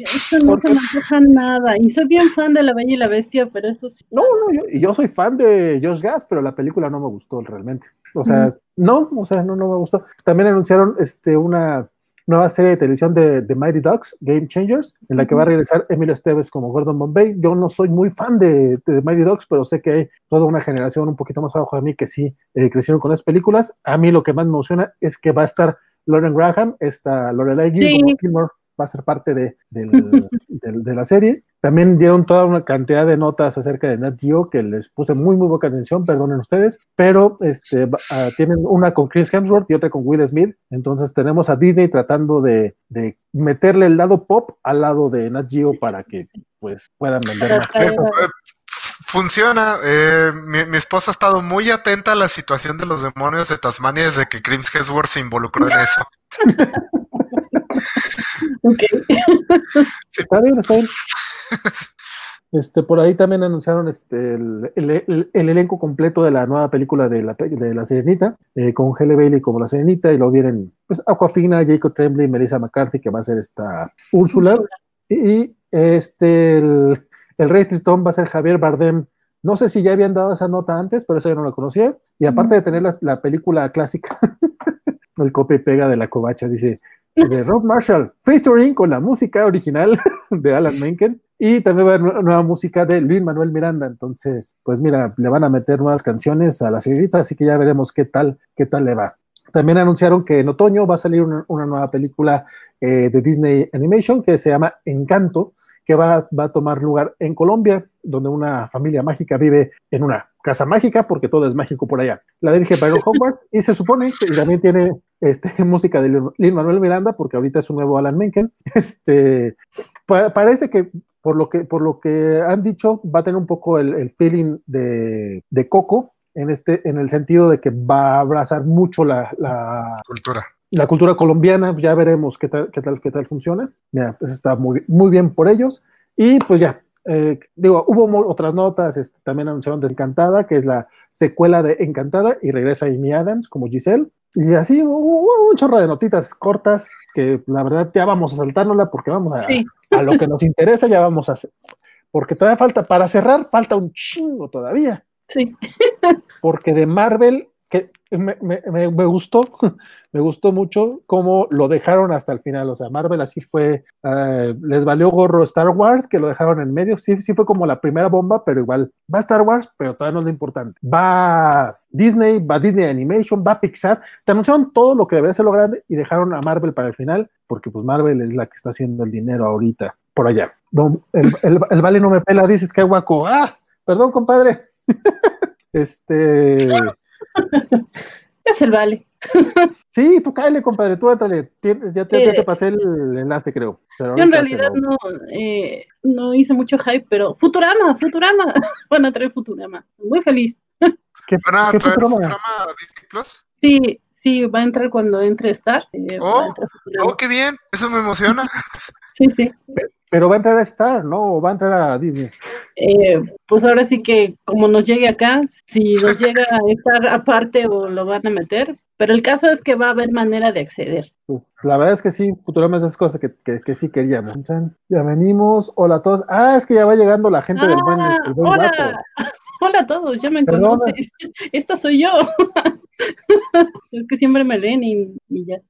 Eso no Porque... se me antoja nada. Y soy bien fan de La Bella y la Bestia, pero eso sí. No, no, yo, yo soy fan de Josh Gad, pero la película no me gustó realmente. O sea, mm. no, o sea, no, no me gustó. También anunciaron este, una nueva serie de televisión de, de Mighty Ducks, Game Changers, en la que va a regresar Emilio Esteves como Gordon Bombay. Yo no soy muy fan de, de, Mighty Ducks, pero sé que hay toda una generación un poquito más abajo de mí que sí eh, crecieron con esas películas. A mí lo que más me emociona es que va a estar Lauren Graham, esta Lorelai Gilmore, sí va a ser parte de, la serie. También dieron toda una cantidad de notas acerca de Nat Geo que les puse muy, muy poca atención, perdonen ustedes, pero este, uh, tienen una con Chris Hemsworth y otra con Will Smith. Entonces tenemos a Disney tratando de, de meterle el lado pop al lado de Nat Geo para que pues puedan vender más cosas funciona. Eh, mi, mi, esposa ha estado muy atenta a la situación de los demonios de Tasmania desde que Chris Hemsworth se involucró en eso. ok. Está bien, está bien. Este, por ahí también anunciaron este, el, el, el, el, elenco completo de la nueva película de La, de la Sirenita, eh, con Halle Bailey como la Sirenita, y luego vienen pues, Aquafina, Jacob Tremblay, Melissa McCarthy, que va a ser esta Úrsula, y este, el, Rey Tritón va a ser Javier Bardem. No sé si ya habían dado esa nota antes, pero eso yo no la conocía. Y aparte de tener la, la película clásica, el copia y pega de la covacha, dice de Rob Marshall, featuring con la música original de Alan Menken. Y también va a haber nueva música de Luis Manuel Miranda. Entonces, pues mira, le van a meter nuevas canciones a la señorita, así que ya veremos qué tal, qué tal le va. También anunciaron que en otoño va a salir una, una nueva película eh, de Disney Animation que se llama Encanto, que va, va a tomar lugar en Colombia, donde una familia mágica vive en una casa mágica, porque todo es mágico por allá. La dirige Byron Howard y se supone que también tiene este, música de Lin Manuel Miranda, porque ahorita es un nuevo Alan Menken. Este, pa parece que por lo que por lo que han dicho va a tener un poco el, el feeling de, de, Coco en este en el sentido de que va a abrazar mucho la, la cultura la cultura colombiana ya veremos qué tal qué tal qué tal funciona Mira, pues está muy muy bien por ellos y pues ya eh, digo, hubo otras notas, este, también anunciaron Desencantada, que es la secuela de Encantada, y regresa Amy Adams como Giselle. Y así hubo un chorro de notitas cortas que la verdad ya vamos a saltárnosla porque vamos a, a lo que nos interesa, ya vamos a hacer. Porque todavía falta, para cerrar, falta un chingo todavía. Sí. porque de Marvel me, gustó, me gustó mucho cómo lo dejaron hasta el final. O sea, Marvel así fue, uh, les valió gorro Star Wars, que lo dejaron en medio. Sí, sí fue como la primera bomba, pero igual va Star Wars, pero todavía no es lo importante. Va Disney, va Disney Animation, va Pixar. Te anunciaron todo lo que debería ser lo grande y dejaron a Marvel para el final, porque pues Marvel es la que está haciendo el dinero ahorita por allá. El, el, el, vale no me pela, dices que guaco. Ah, perdón, compadre. este. es el vale. sí, tú cállate, compadre, tú éntale. Ya te, ya te pasé el enlace, creo. Pero Yo en realidad no, eh, no hice mucho hype, pero Futurama, Futurama. Van a traer Futurama. Muy feliz. ¿Qué, ¿Van a traer Futurama? Futurama a Disney Plus? Sí, sí, va a entrar cuando entre Star. Eh, oh, oh, qué bien, eso me emociona. sí, sí. Pero va a entrar a Star, ¿no? ¿O va a entrar a Disney? Eh, pues ahora sí que como nos llegue acá, si nos llega a estar aparte o lo van a meter, pero el caso es que va a haber manera de acceder. Pues la verdad es que sí, Futurama es cosas que, que, que, sí queríamos. Ya venimos, hola a todos. Ah, es que ya va llegando la gente del buen, ah, del buen hola. Hola a todos, ya me conocen. Esta soy yo. es que siempre me leen y, y ya.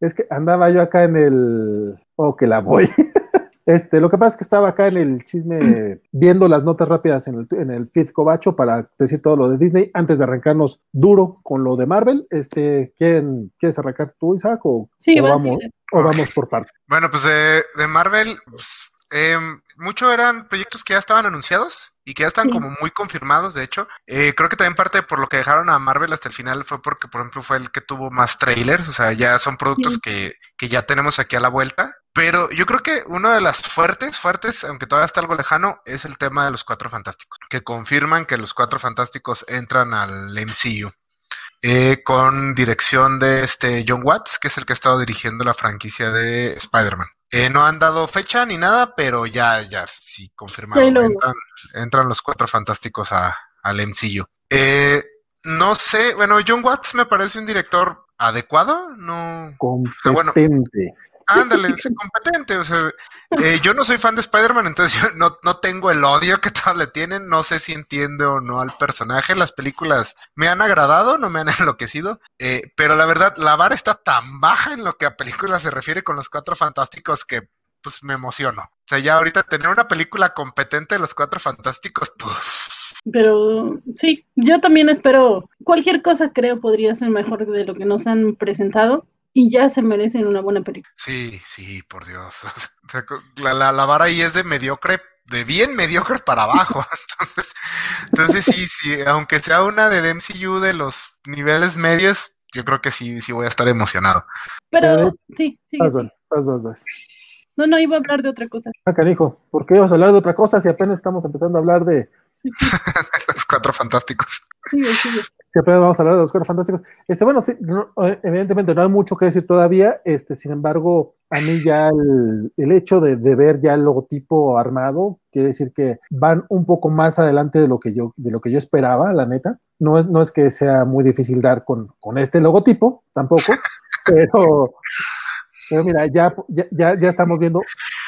es que andaba yo acá en el... Oh, que la voy. Este, lo que pasa es que estaba acá en el chisme viendo las notas rápidas en el, en el feed Cobacho para decir todo lo de Disney antes de arrancarnos duro con lo de Marvel. Este, ¿quién, ¿Quieres arrancar tú, Isaac? O, sí, o va, vamos, sí, sí. o vamos por partes. Bueno, pues de, de Marvel, pues, eh, mucho eran proyectos que ya estaban anunciados y que ya están Sí. como muy confirmados, de hecho. Eh, creo que también parte por lo que dejaron a Marvel hasta el final fue porque, por ejemplo, fue el que tuvo más trailers, o sea, ya son productos Sí. que, que ya tenemos aquí a la vuelta. Pero yo creo que una de las fuertes, fuertes, aunque todavía está algo lejano, es el tema de los Cuatro Fantásticos, que confirman que los Cuatro Fantásticos entran al MCU. eh, con dirección de este John Watts, que es el que ha estado dirigiendo la franquicia de Spider-Man. Eh, no han dado fecha ni nada, pero ya, ya, sí, lo- Entran, entran los Cuatro Fantásticos a, al MCU. Eh, no sé, bueno, John Watts me parece un director adecuado, no... bueno. Ándale, es competente. O sea, eh, yo no soy fan de Spider-Man, entonces yo no, no tengo el odio que todos le tienen. No sé si entiende o no al personaje. Las películas me han agradado, no me han enloquecido. eh, pero la verdad, la vara está tan baja en lo que a películas se refiere con los cuatro fantásticos que pues me emociono. O sea, ya ahorita tener una película competente de los cuatro fantásticos, puf, Pero sí, yo también espero, cualquier cosa creo podría ser mejor de lo que nos han presentado y ya se merecen una buena película. Sí, sí, por Dios. O sea, la, la, la vara ahí es de mediocre, de bien mediocre para abajo. Entonces, entonces sí, sí, aunque sea una del MCU de los niveles medios, yo creo que sí, sí voy a estar emocionado. Pero sí, sí. Vas, vas, vas. No, no, iba a hablar de otra cosa. Ah, canijo, ¿por qué ibas a hablar de otra cosa si apenas estamos empezando a hablar de, los cuatro fantásticos. Sigue, sigue. si apenas vamos a hablar de los cuatro fantásticos? Este, bueno, sí, no, eh, evidentemente no hay mucho que decir todavía, este, sin embargo, a mí ya el, el hecho de, de ver ya el logotipo armado, quiere decir que van un poco más adelante de lo que yo, de lo que yo esperaba, la neta. No es, no es que sea muy difícil dar con, con este logotipo, tampoco, pero, pero mira, ya, ya, ya, ya estamos viendo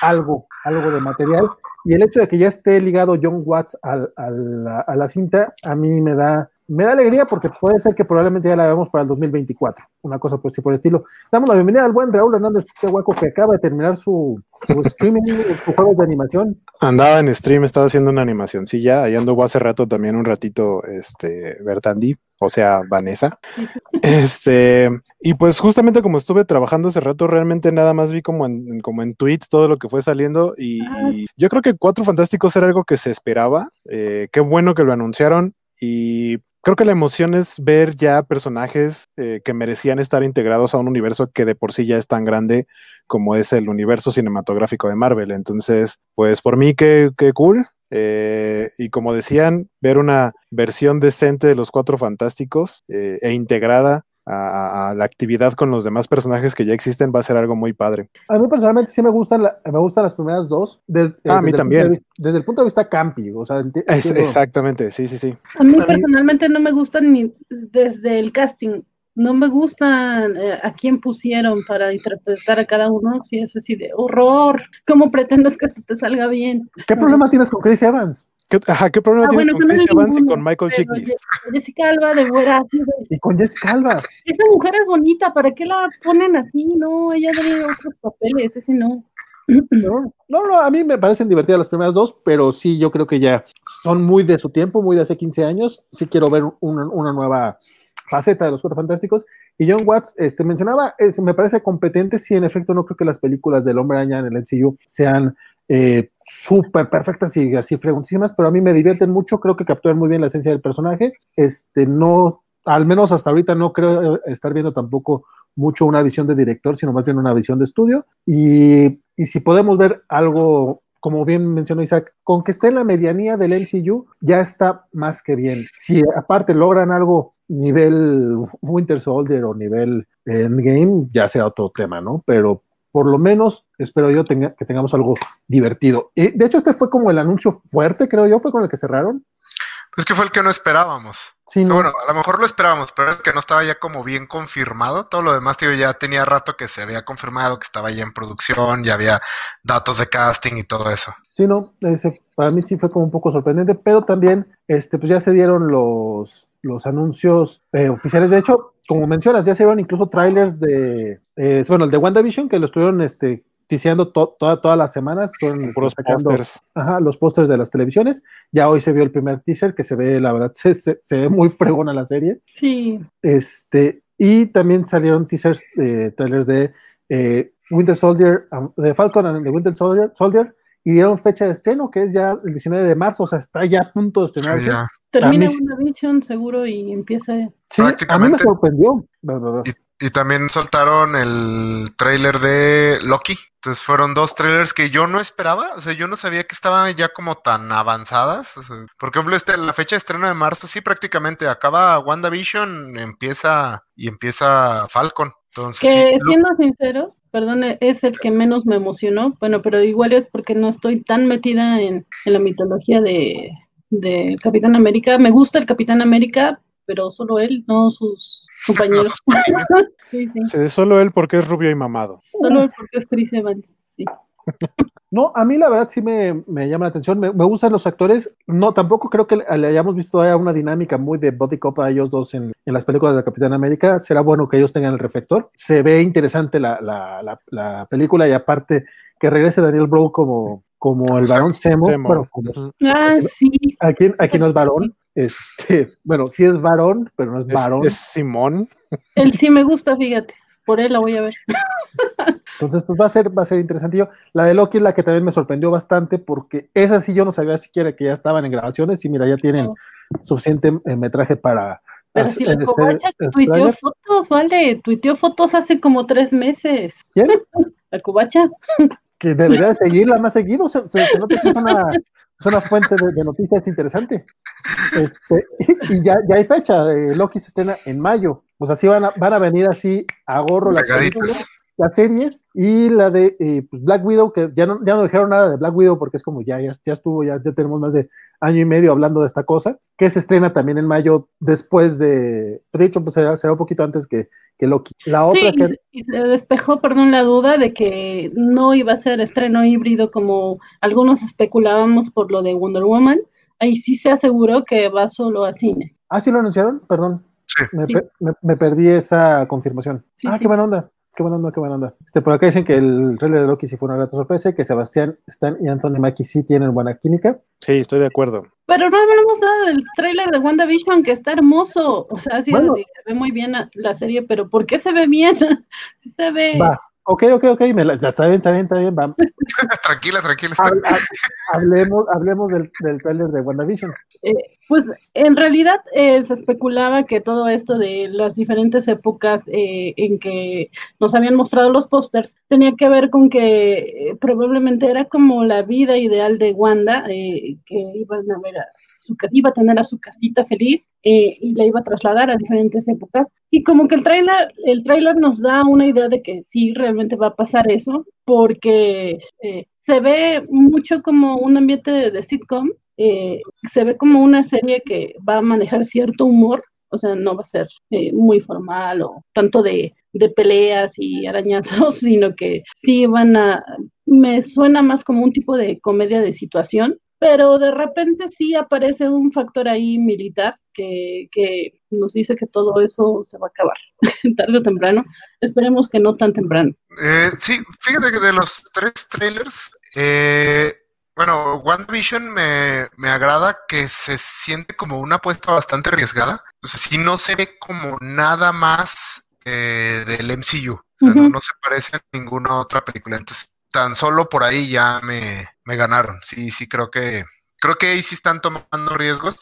algo, algo de material. Y el hecho de que ya esté ligado John Watts al, al- a la cinta, a mí me da me da alegría porque puede ser que probablemente ya la veamos para el 2024, una cosa pues sí por el estilo. Damos la bienvenida al buen Raúl Hernández, este hueco que acaba de terminar su, su streaming, su juego de animación. Andaba en stream, estaba haciendo una animación, sí, ya, ahí anduvo hace rato también un ratito, este, Bertandi, o sea, Vanessa. Este, y pues justamente como estuve trabajando hace rato, realmente nada más vi como en, como en tweets todo lo que fue saliendo y, Ah, yo creo que Cuatro Fantásticos era algo que se esperaba. eh, qué bueno que lo anunciaron y creo que la emoción es ver ya personajes eh, que merecían estar integrados a un universo que de por sí ya es tan grande como es el universo cinematográfico de Marvel. Entonces, pues por mí, qué, qué cool. Eh, y como decían, ver una versión decente de los Cuatro Fantásticos eh, e integrada a, la actividad con los demás personajes que ya existen va a ser algo muy padre. A mí personalmente sí me gustan, la- me gustan las primeras dos. des- eh, Ah, a mí desde también. vista- desde el punto de vista campi, o sea, enti- Es- entiendo- exactamente, sí, sí, sí. A mí A mí- personalmente no me gustan ni desde el casting. No me gustan eh, a quién pusieron para interpretar a cada uno. Si es así de horror. ¿Cómo pretendes que esto te salga bien? ¿Qué problema tienes con Chris Evans? ¿Qué, ajá, ¿qué problema Ah, tienes bueno, con no Chris hay Evans y con Michael Chiklis? Jessica Alba de de, Y con Jessica Alba. esa mujer es bonita, ¿para qué la ponen así? No, ella tiene otros papeles, ese no. No, no, no, a mí me parecen divertidas las primeras dos, pero sí, yo creo que ya son muy de su tiempo, muy de hace 15 años. Sí quiero ver una, una nueva faceta de los Cuatro Fantásticos. Y John Watts este, mencionaba, es, me parece competente, sí, en efecto, no creo que las películas del Hombre Araña en el MCU sean eh, súper perfectas y así fregoncísimas, pero a mí me divierten mucho, creo que capturan muy bien la esencia del personaje. Este, no, al menos hasta ahorita no creo estar viendo tampoco mucho una visión de director, sino más bien una visión de estudio. Y, y si podemos ver algo, como bien mencionó Isaac, con que esté en la medianía del MCU, ya está más que bien. Si aparte logran algo nivel Winter Soldier o nivel Endgame, ya sea otro tema, ¿no? Pero por lo menos espero yo tenga, que tengamos algo divertido. Y de hecho, este fue como el anuncio fuerte, creo yo, fue con el que cerraron. Es que fue el que no esperábamos. Sí, O sea, no, Bueno, a lo mejor lo esperábamos, pero el que no estaba ya como bien confirmado. Todo lo demás, tío, ya tenía rato que se había confirmado, que estaba ya en producción, ya había datos de casting y todo eso. Sí, no, ese, para mí sí fue como un poco sorprendente, pero también este, pues ya se dieron los, los anuncios eh, oficiales. De hecho, como mencionas, ya se dieron incluso trailers de, eh, bueno, el de WandaVision, que lo estuvieron este, ticiando to- toda- todas las semanas, Puros sacando pósters. ajá, los pósters de las televisiones. Ya hoy se vio el primer teaser, que se ve, la verdad, se, se- se ve muy fregona la serie. Sí, Este, y también salieron teasers, eh, trailers de eh, Winter Soldier, um, de Falcon and the Winter Soldier, Soldier, y dieron fecha de estreno, que es ya el 19 de marzo, o sea, está ya a punto de estrenarse. Ya. termina A mí sí- WandaVision seguro y empieza. Sí, a mí me sorprendió. Va. Y también soltaron el tráiler de Loki. Entonces fueron dos trailers que yo no esperaba. O sea, yo no sabía que estaban ya como tan avanzadas. O sea, por ejemplo, este, la fecha de estreno de marzo, sí, prácticamente acaba WandaVision, empieza y empieza Falcon. Entonces, Que sí, lo- siendo sinceros, perdón, es el que menos me emocionó. Bueno, pero igual es porque no estoy tan metida en, en la mitología de, de Capitán América. Me gusta el Capitán América, pero solo él, no sus compañeros. sí, sí. Sí, solo él porque es rubio y mamado. Solo él porque es Chris Evans. Sí. No, a mí la verdad sí me, me llama la atención, me, me gustan los actores. No, tampoco creo que le, le hayamos visto todavía una dinámica muy de body cop a ellos dos en, en las películas de Capitán América. Será bueno que ellos tengan el reflector. Se ve interesante la, la, la, la película y aparte que regrese Daniel Brühl como, como el varón Semo. Semo. Bueno, como-. Ah, sí. aquí, aquí no es varón. Este, bueno, sí es varón, pero no es varón. es Simón. Él sí me gusta, fíjate. Por él la voy a ver. Entonces, pues va a ser, va a ser interesante. Yo, la de Loki es la que también me sorprendió bastante porque esa sí yo no sabía siquiera que ya estaban en grabaciones y mira, ya tienen suficiente eh, metraje para. Pero si la covacha tuiteó fotos, vale. Tuiteó fotos hace como tres meses. ¿Quién? La covacha. Que debería de seguirla más seguido. Se, se- se nota que es una, es una fuente de, de noticias interesante. Este, y, y ya, ya hay fecha. eh, Loki se estrena en mayo. O sea, sí van a, van a venir así a gorro las películas. Las series y la de eh, pues Black Widow, que ya no, ya no dijeron nada de Black Widow porque es como ya, ya, ya estuvo, ya, ya tenemos más de año y medio hablando de esta cosa, que se estrena también en mayo después de, de hecho, pues será, será un poquito antes que, que Loki. La otra Sí, que... se, y se despejó, perdón, la duda de que no iba a ser estreno híbrido como algunos especulábamos por lo de Wonder Woman. ahí sí se aseguró que va solo a cines. Ah, sí lo anunciaron, perdón. Sí. Me, Sí. per- me- me perdí esa confirmación. Sí, ah, sí. qué buena onda. Qué buena onda, qué buena onda. Este, por acá dicen que el trailer de Loki sí fue una grata sorpresa y que Sebastián, Stan y Anthony Mackie sí tienen buena química. Sí, estoy de acuerdo. Pero no hablamos nada del tráiler de WandaVision, que está hermoso. O sea, sí, Bueno. sí, se ve muy bien la, la serie, pero ¿por qué se ve bien? sí se ve. Va. Ok, ok, ok. Me la, está bien, está bien, está bien. Va. tranquila, tranquila. Hab- hab- hablemos hablemos del, del trailer de WandaVision. Pues en realidad eh, se especulaba que todo esto de las diferentes épocas eh, en que nos habían mostrado los pósters tenía que ver con que eh, probablemente era como la vida ideal de Wanda, eh, que iban a ver a su iba a tener a su casita feliz eh, y la iba a trasladar a diferentes épocas. Y como que el trailer, el tráiler nos da una idea de que sí realmente va a pasar eso, porque eh, se ve mucho como un ambiente de, sitcom, eh, se ve como una serie que va a manejar cierto humor, o sea, no va a ser muy formal o tanto de, de peleas y arañazos, sino que sí van a, me suena más como un tipo de comedia de situación, pero de repente sí aparece un factor ahí militar que, que nos dice que todo eso se va a acabar tarde o temprano. Esperemos que no tan temprano. Eh, sí, fíjate que de los tres trailers, eh, bueno, WandaVision me, me agrada que se siente como una apuesta bastante arriesgada. O sea, sí no se ve como nada más eh, del MCU. O sea, no, no se parece a ninguna otra película. Entonces, tan solo por ahí ya me, me ganaron. Sí, sí, creo que, creo que ahí sí están tomando riesgos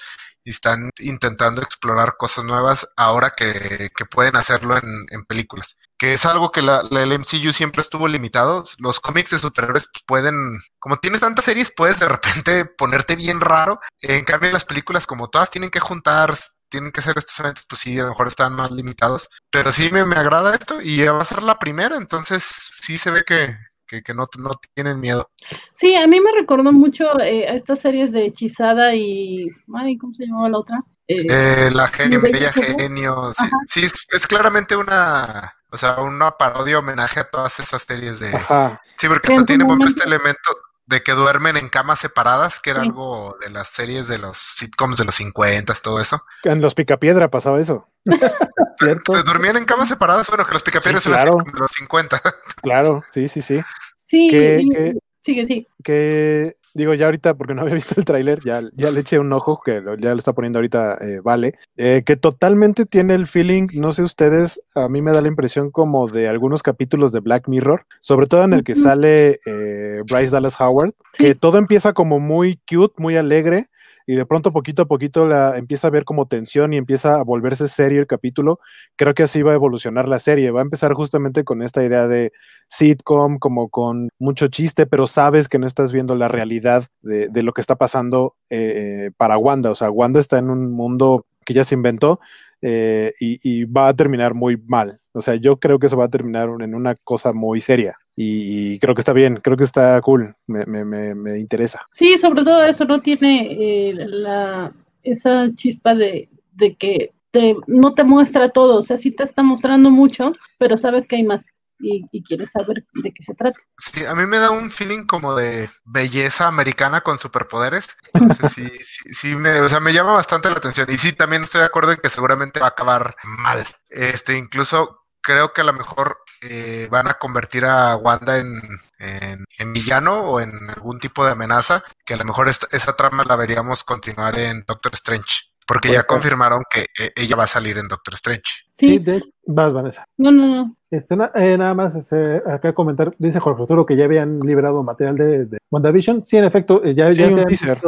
y están intentando explorar cosas nuevas ahora que, que pueden hacerlo en, en películas. Que es algo que la, MCU siempre estuvo limitado. Los cómics de superhéroes pueden, como tienes tantas series, puedes de repente ponerte bien raro. En cambio, las películas, como todas tienen que juntar, tienen que hacer estos eventos, pues sí, a lo mejor están más limitados. Pero sí me, me agrada esto y va a ser la primera, entonces sí se ve que, que, que no, no tienen miedo. Sí, a mí me recordó mucho eh, a estas series de Hechizada y. Ay, ¿cómo se llamaba la otra? Eh, Eh, la genio, ¿Mi bella bella genio? sí, es, es claramente una, o sea, una parodia homenaje a todas esas series de, Ajá. sí, porque su tiene ejemplo, este momento- elemento de que duermen en camas separadas, que era Sí. algo de las series de los sitcoms de los 50, todo eso. En los Picapiedra pasaba eso. ¿Cierto? ¿Te ¿Dormían en camas separadas? Bueno, que los picapiedras Sí, son claro. los 50. Claro, sí, sí, sí. sí, que- y- que- sigue, sí. que digo ya ahorita porque no había visto el tráiler ya, ya le eché un ojo que lo- ya lo está poniendo ahorita eh, vale eh, que totalmente tiene el feeling no sé ustedes a mí me da la impresión como de algunos capítulos de Black Mirror sobre todo en el que sale eh, Bryce Dallas Howard que todo empieza como muy cute muy alegre y de pronto poquito a poquito la empieza a ver como tensión y empieza a volverse serio el capítulo creo que así va a evolucionar la serie va a empezar justamente con esta idea de sitcom, como con mucho chiste, pero sabes que no estás viendo la realidad de, lo que está pasando eh, para Wanda. O sea, Wanda está en un mundo que ya se inventó eh, y, va a terminar muy mal. O sea, yo creo que eso va a terminar en una cosa muy seria y, y creo que está bien, creo que está cool, me, me, me, me interesa. Sí, sobre todo eso no tiene eh, la, esa chispa de, de que te, no te muestra todo, o sea, sí te está mostrando mucho, pero sabes que hay más y, y quieres saber de qué se trata. Sí, a mí me da un feeling como de belleza americana con superpoderes. Entonces, sí, sí, sí me, o sea, me llama bastante la atención. Y sí, también estoy de acuerdo en que seguramente va a acabar mal. Este, incluso creo que a lo mejor eh, van a convertir a Wanda en, en, villano o en algún tipo de amenaza, que a lo mejor esta- esa trama la veríamos continuar en Doctor Strange. Porque ya confirmaron que eh, ella va a salir en Doctor Strange. Sí, Sí, de vas, Vanessa. no, no, no. Este, na- eh, nada más este, acá comentar, dice Jorge Arturo que ya habían liberado material de, de WandaVision. Sí, en efecto, eh, ya, Sí, ya un se teaser.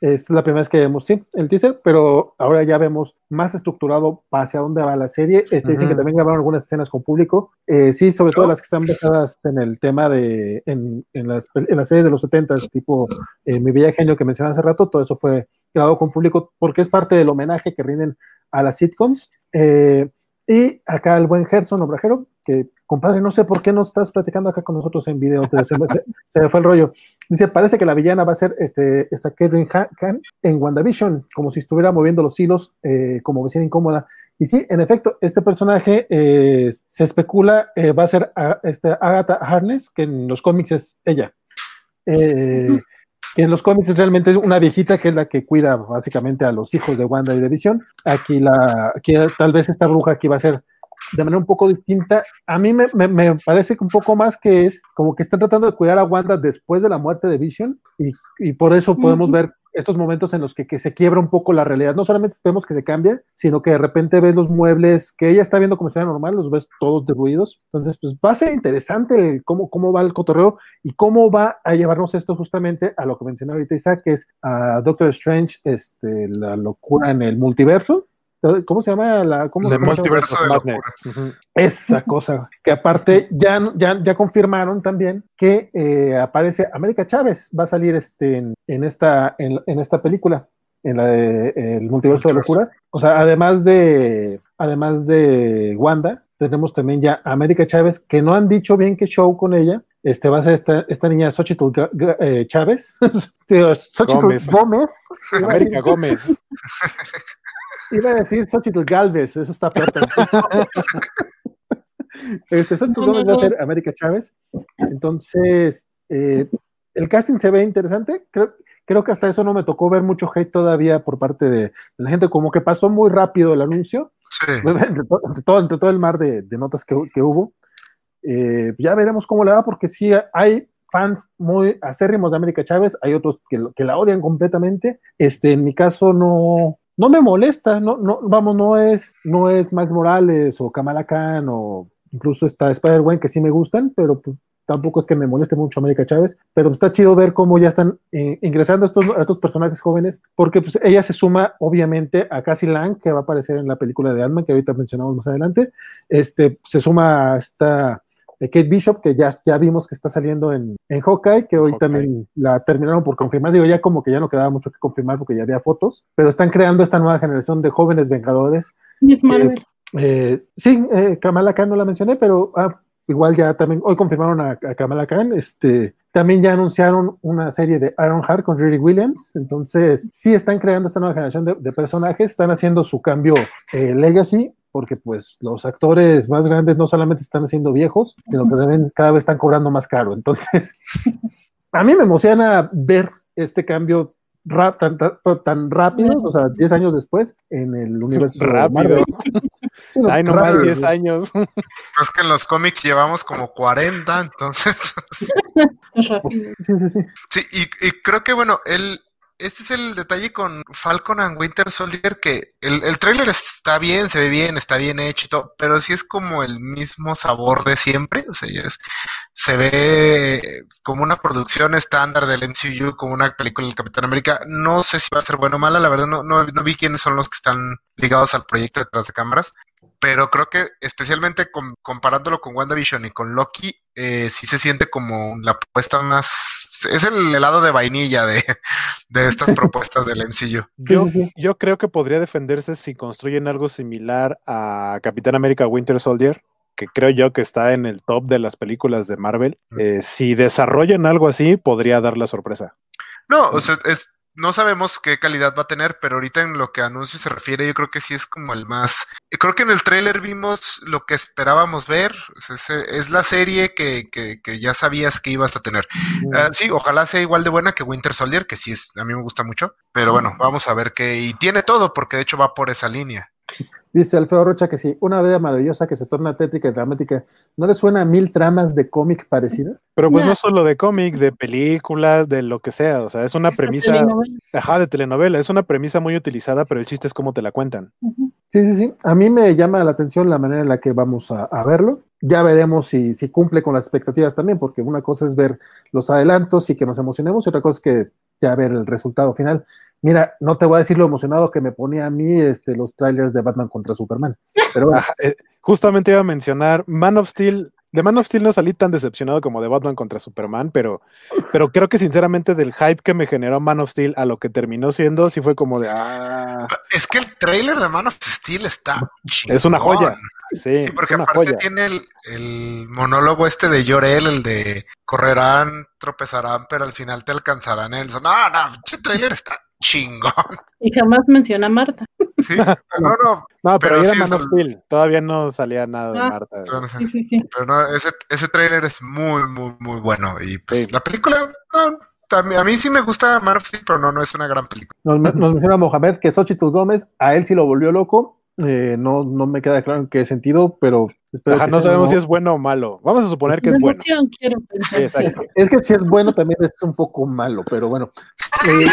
Es la primera vez que vemos, sí, el teaser, pero ahora ya vemos más estructurado hacia dónde va la serie. Este, Dicen Ujú. que también grabaron algunas escenas con público. Eh, sí, sobre todo Oh. las que están basadas en el tema de, en, en, las, en la serie de los 70 tipo eh, Mi Bella Genio que mencioné hace rato, todo eso fue grabado con público porque es parte del homenaje que rinden a las sitcoms. Eh, y acá el buen Gerson Obrajero, que compadre, no sé por qué no estás platicando acá con nosotros en video, se, me, fue el rollo. Dice, parece que la villana va a ser este, esta Catherine Ha- Hahn en WandaVision, como si estuviera moviendo los hilos eh, como vecina incómoda. Y sí, en efecto, este personaje eh, se especula eh, va a ser a, este, Agatha Harness, que en los cómics es ella. Eh, que en los cómics realmente es una viejita que es la que cuida básicamente a los hijos de Wanda y de Visión. Aquí, la, aquí tal vez esta bruja aquí va a ser de manera un poco distinta. A mí me, me, me, parece que un poco más que es como que están tratando de cuidar a Wanda después de la muerte de Vision y, y por eso podemos uh -huh. ver estos momentos en los que, se quiebra un poco la realidad. No solamente vemos que se cambia, sino que de repente ves los muebles que ella está viendo como si fuera normal, los ves todos derruidos. Entonces, pues va a ser interesante cómo, cómo va el cotorreo y cómo va a llevarnos esto justamente a lo que mencionaba ahorita Isaac, que es a Doctor Strange, este, la locura en el multiverso. ¿Cómo se llama? La, cómo The se llama? multiverso de locuras. Uh -huh. Esa cosa, que aparte ya, ya, ya confirmaron también que eh, aparece América Chávez, va a salir este, en, en esta, en, en, esta película, en la de El multiverso de locuras. O sea, además de, además de Wanda, tenemos también ya a América Chávez, que no han dicho bien qué show con ella. Este va a ser esta, esta niña Xochitl eh, Chávez. Xochitl Gómez. Gómez. América Gómez. Iba a decir Xochitl Galvez, eso está peor. este, Xochitl Gómez va a ser América Chávez. Entonces, eh, el casting se ve interesante. Creo, creo, que hasta eso no me tocó ver mucho hate todavía por parte de, de la gente, como que pasó muy rápido el anuncio. Sí. Entre, todo, entre, todo, entre, todo, el mar de, de notas que, que hubo. Eh, ya veremos cómo le va, porque sí hay fans muy acérrimos de América Chávez, hay otros que, que la odian completamente. Este, en mi caso, no, no me molesta, no, no, vamos, no es, no es Max Morales o Kamala Khan o incluso está Spider-Man que sí me gustan, pero pues tampoco es que me moleste mucho América Chávez, pero está chido ver cómo ya están eh, ingresando estos, a estos personajes jóvenes, porque pues ella se suma obviamente a Cassie Lang, que va a aparecer en la película de Ant-Man, que ahorita mencionamos más adelante, este, se suma a esta Kate Bishop, que ya, ya vimos que está saliendo en, en Hawkeye, que hoy Hawkeye. también la terminaron por confirmar. Digo, ya como que ya no quedaba mucho que confirmar porque ya había fotos, pero están creando esta nueva generación de jóvenes vengadores. Miss Marvel. Eh, eh, sí, eh, Kamala Khan no la mencioné, pero ah, igual ya también, hoy confirmaron a, a, Kamala Khan, este, también ya anunciaron una serie de Iron Heart con Riri Williams, entonces sí están creando esta nueva generación de, de personajes, están haciendo su cambio legacy, porque pues los actores más grandes no solamente están haciendo viejos, sino que deben, cada vez están cobrando más caro. Entonces, a mí me emociona ver este cambio rap, tan, tan, tan, rápido, o sea, 10 años después, en el universo rápido. Sí, no, Ay, no más 10 años. Es que en los cómics llevamos como 40, entonces. sí, sí, sí. Sí, y, y creo que, bueno, él, este es el detalle con Falcon and Winter Soldier, que el, el tráiler está bien, se ve bien, está bien hecho y todo, pero sí es como el mismo sabor de siempre, o sea, es, se ve como una producción estándar del MCU, como una película del Capitán América. No sé si va a ser buena o mala, la verdad no, no, no vi quiénes son los que están ligados al proyecto detrás de cámaras, pero creo que especialmente con, comparándolo con WandaVision y con Loki, eh, sí se siente como la propuesta más... Es el helado de vainilla de, de estas propuestas del MCU. Yo, yo creo que podría defenderse si construyen algo similar a Capitán América Winter Soldier, que creo yo que está en el top de las películas de Marvel. Eh, si desarrollan algo así, podría dar la sorpresa. No, o sea, es, no sabemos qué calidad va a tener, pero ahorita en lo que anuncio se refiere, yo creo que sí es como el más. Creo que en el tráiler vimos lo que esperábamos ver. Es, es la serie que, que, que, ya sabías que ibas a tener. Mm. Uh, sí, ojalá sea igual de buena que Winter Soldier, que sí es, a mí me gusta mucho. Pero bueno, vamos a ver qué. Y tiene todo, porque de hecho va por esa línea. Dice Alfredo Rocha que sí, una vida maravillosa que se torna tétrica y dramática. ¿No le suena a mil tramas de cómic parecidas? Pero pues no, no solo de cómic, de películas, de lo que sea. O sea, es una premisa. Telenovela. Ajá, de telenovela. Es una premisa muy utilizada, pero el chiste es cómo te la cuentan. Uh -huh. Sí, sí, sí. A mí me llama la atención la manera en la que vamos a, a verlo. Ya veremos si, si, cumple con las expectativas también, porque una cosa es ver los adelantos y que nos emocionemos, y otra cosa es que ya ver el resultado final. Mira, no te voy a decir lo emocionado que me ponía a mí este, los trailers de Batman contra Superman. Pero bueno. ah, eh, justamente iba a mencionar Man of Steel. De Man of Steel no salí tan decepcionado como de Batman contra Superman, pero, pero creo que sinceramente del hype que me generó Man of Steel a lo que terminó siendo, sí fue como de ah. Es que el trailer de Man of Steel está chingón. Es una joya. Sí, sí porque es una aparte joya. tiene el, el, monólogo este de Llorel, el de correrán, tropezarán, pero al final te alcanzarán él. No, no, ese trailer está chingón. Y jamás menciona a Marta. Sí, no, no. No, pero, pero era sí, Man of Steel. Todavía no salía nada de ah, Marta. Sí, sí, sí. Pero no, ese, ese trailer es muy, muy, muy bueno. Y pues sí. la película, no, también, a mí sí me gusta Man of Steel, pero no, no es una gran película. Nos, nos menciona Mohamed que Xochitl Gómez, a él sí lo volvió loco. Eh, no, no me queda claro en qué sentido, pero espero Ajá, que no sea sabemos no. si es bueno o malo. Vamos a suponer que es bueno. Es que si es bueno también es un poco malo, pero bueno. Eh,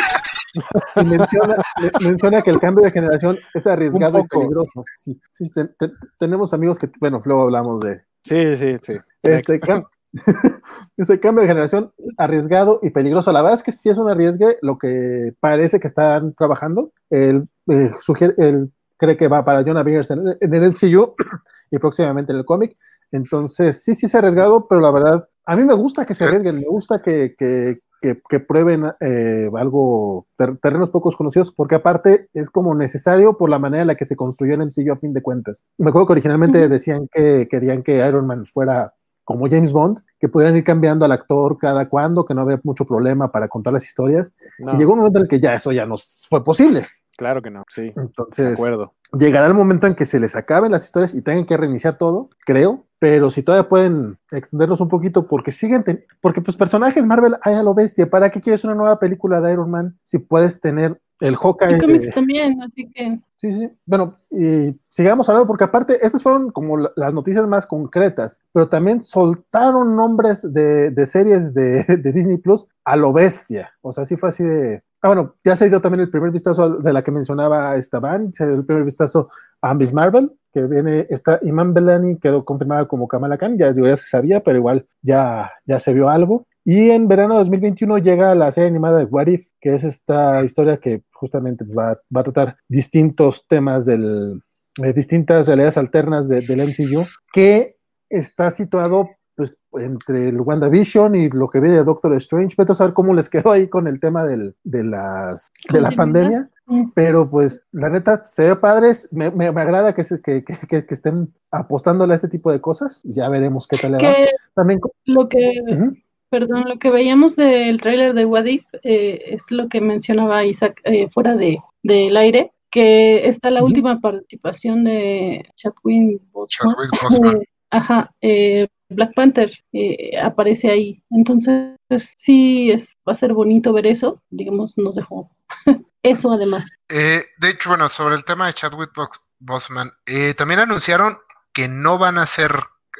y menciona, me- menciona que el cambio de generación es arriesgado y peligroso. Sí, sí, te- te- tenemos amigos que, bueno, luego hablamos de Sí, sí, sí. este cam- ese cambio de generación arriesgado y peligroso. La verdad es que sí es un arriesgue lo que parece que están trabajando. Él, eh, sugiere- él cree que va para Jonah Bingers en, en el MCU y próximamente en el cómic. Entonces, sí, sí es arriesgado, pero la verdad, a mí me gusta que se arriesguen, me gusta que, que, que, que prueben eh, algo, ter- terrenos pocos conocidos, porque aparte es como necesario por la manera en la que se construyó el MCU a fin de cuentas. Me acuerdo que originalmente decían que querían que Iron Man fuera como James Bond, que pudieran ir cambiando al actor cada cuando, que no había mucho problema para contar las historias. No, Y llegó un momento en el que ya eso ya no fue posible. Claro que no, sí. De Entonces, acuerdo. llegará el momento en que se les acaben las historias y tengan que reiniciar todo, creo, pero si todavía pueden extenderlos un poquito porque siguen, ten- porque pues personajes Marvel hay a lo bestia, ¿para qué quieres una nueva película de Iron Man si puedes tener el Hawkeye? Y cómics de- también, así que Sí, sí. Bueno, y sigamos hablando porque aparte estas fueron como la- las noticias más concretas, pero también soltaron nombres de, de series de, de Disney Plus a lo bestia. O sea, sí fue así de... Ah, bueno, ya se dio también el primer vistazo de la que mencionaba Esteban, se dio el primer vistazo a Miss Marvel, que viene, está Iman Belani, quedó confirmada como Kamala Khan, ya, digo, ya se sabía, pero igual ya, ya se vio algo. Y en verano de 2021 llega la serie animada de What If, que es esta historia que justamente va, va a tratar distintos temas del, eh, distintas realidades alternas de- del MCU, que está situado pues, entre el WandaVision y lo que viene de Doctor Strange. Vete a saber cómo les quedó ahí con el tema del, de, las, de la pandemia. Pero pues la neta se ve padres, me, me, me agrada que, se, que, que, que, estén apostándole a este tipo de cosas. Ya veremos qué tal le va. También, lo que Ujú. Perdón, lo que veíamos del tráiler de What If eh, es lo que mencionaba Isaac eh, fuera de, del aire, que está la Ujú. última participación de Chadwick Boseman. Chadwick Boseman. Eh, ajá, eh, Black Panther eh, aparece ahí. Entonces, sí, es, va a ser bonito ver eso. Digamos, nos dejó eso además. Eh, de hecho, bueno, sobre el tema de Chadwick Bos- Boseman, eh, también anunciaron que no van a hacer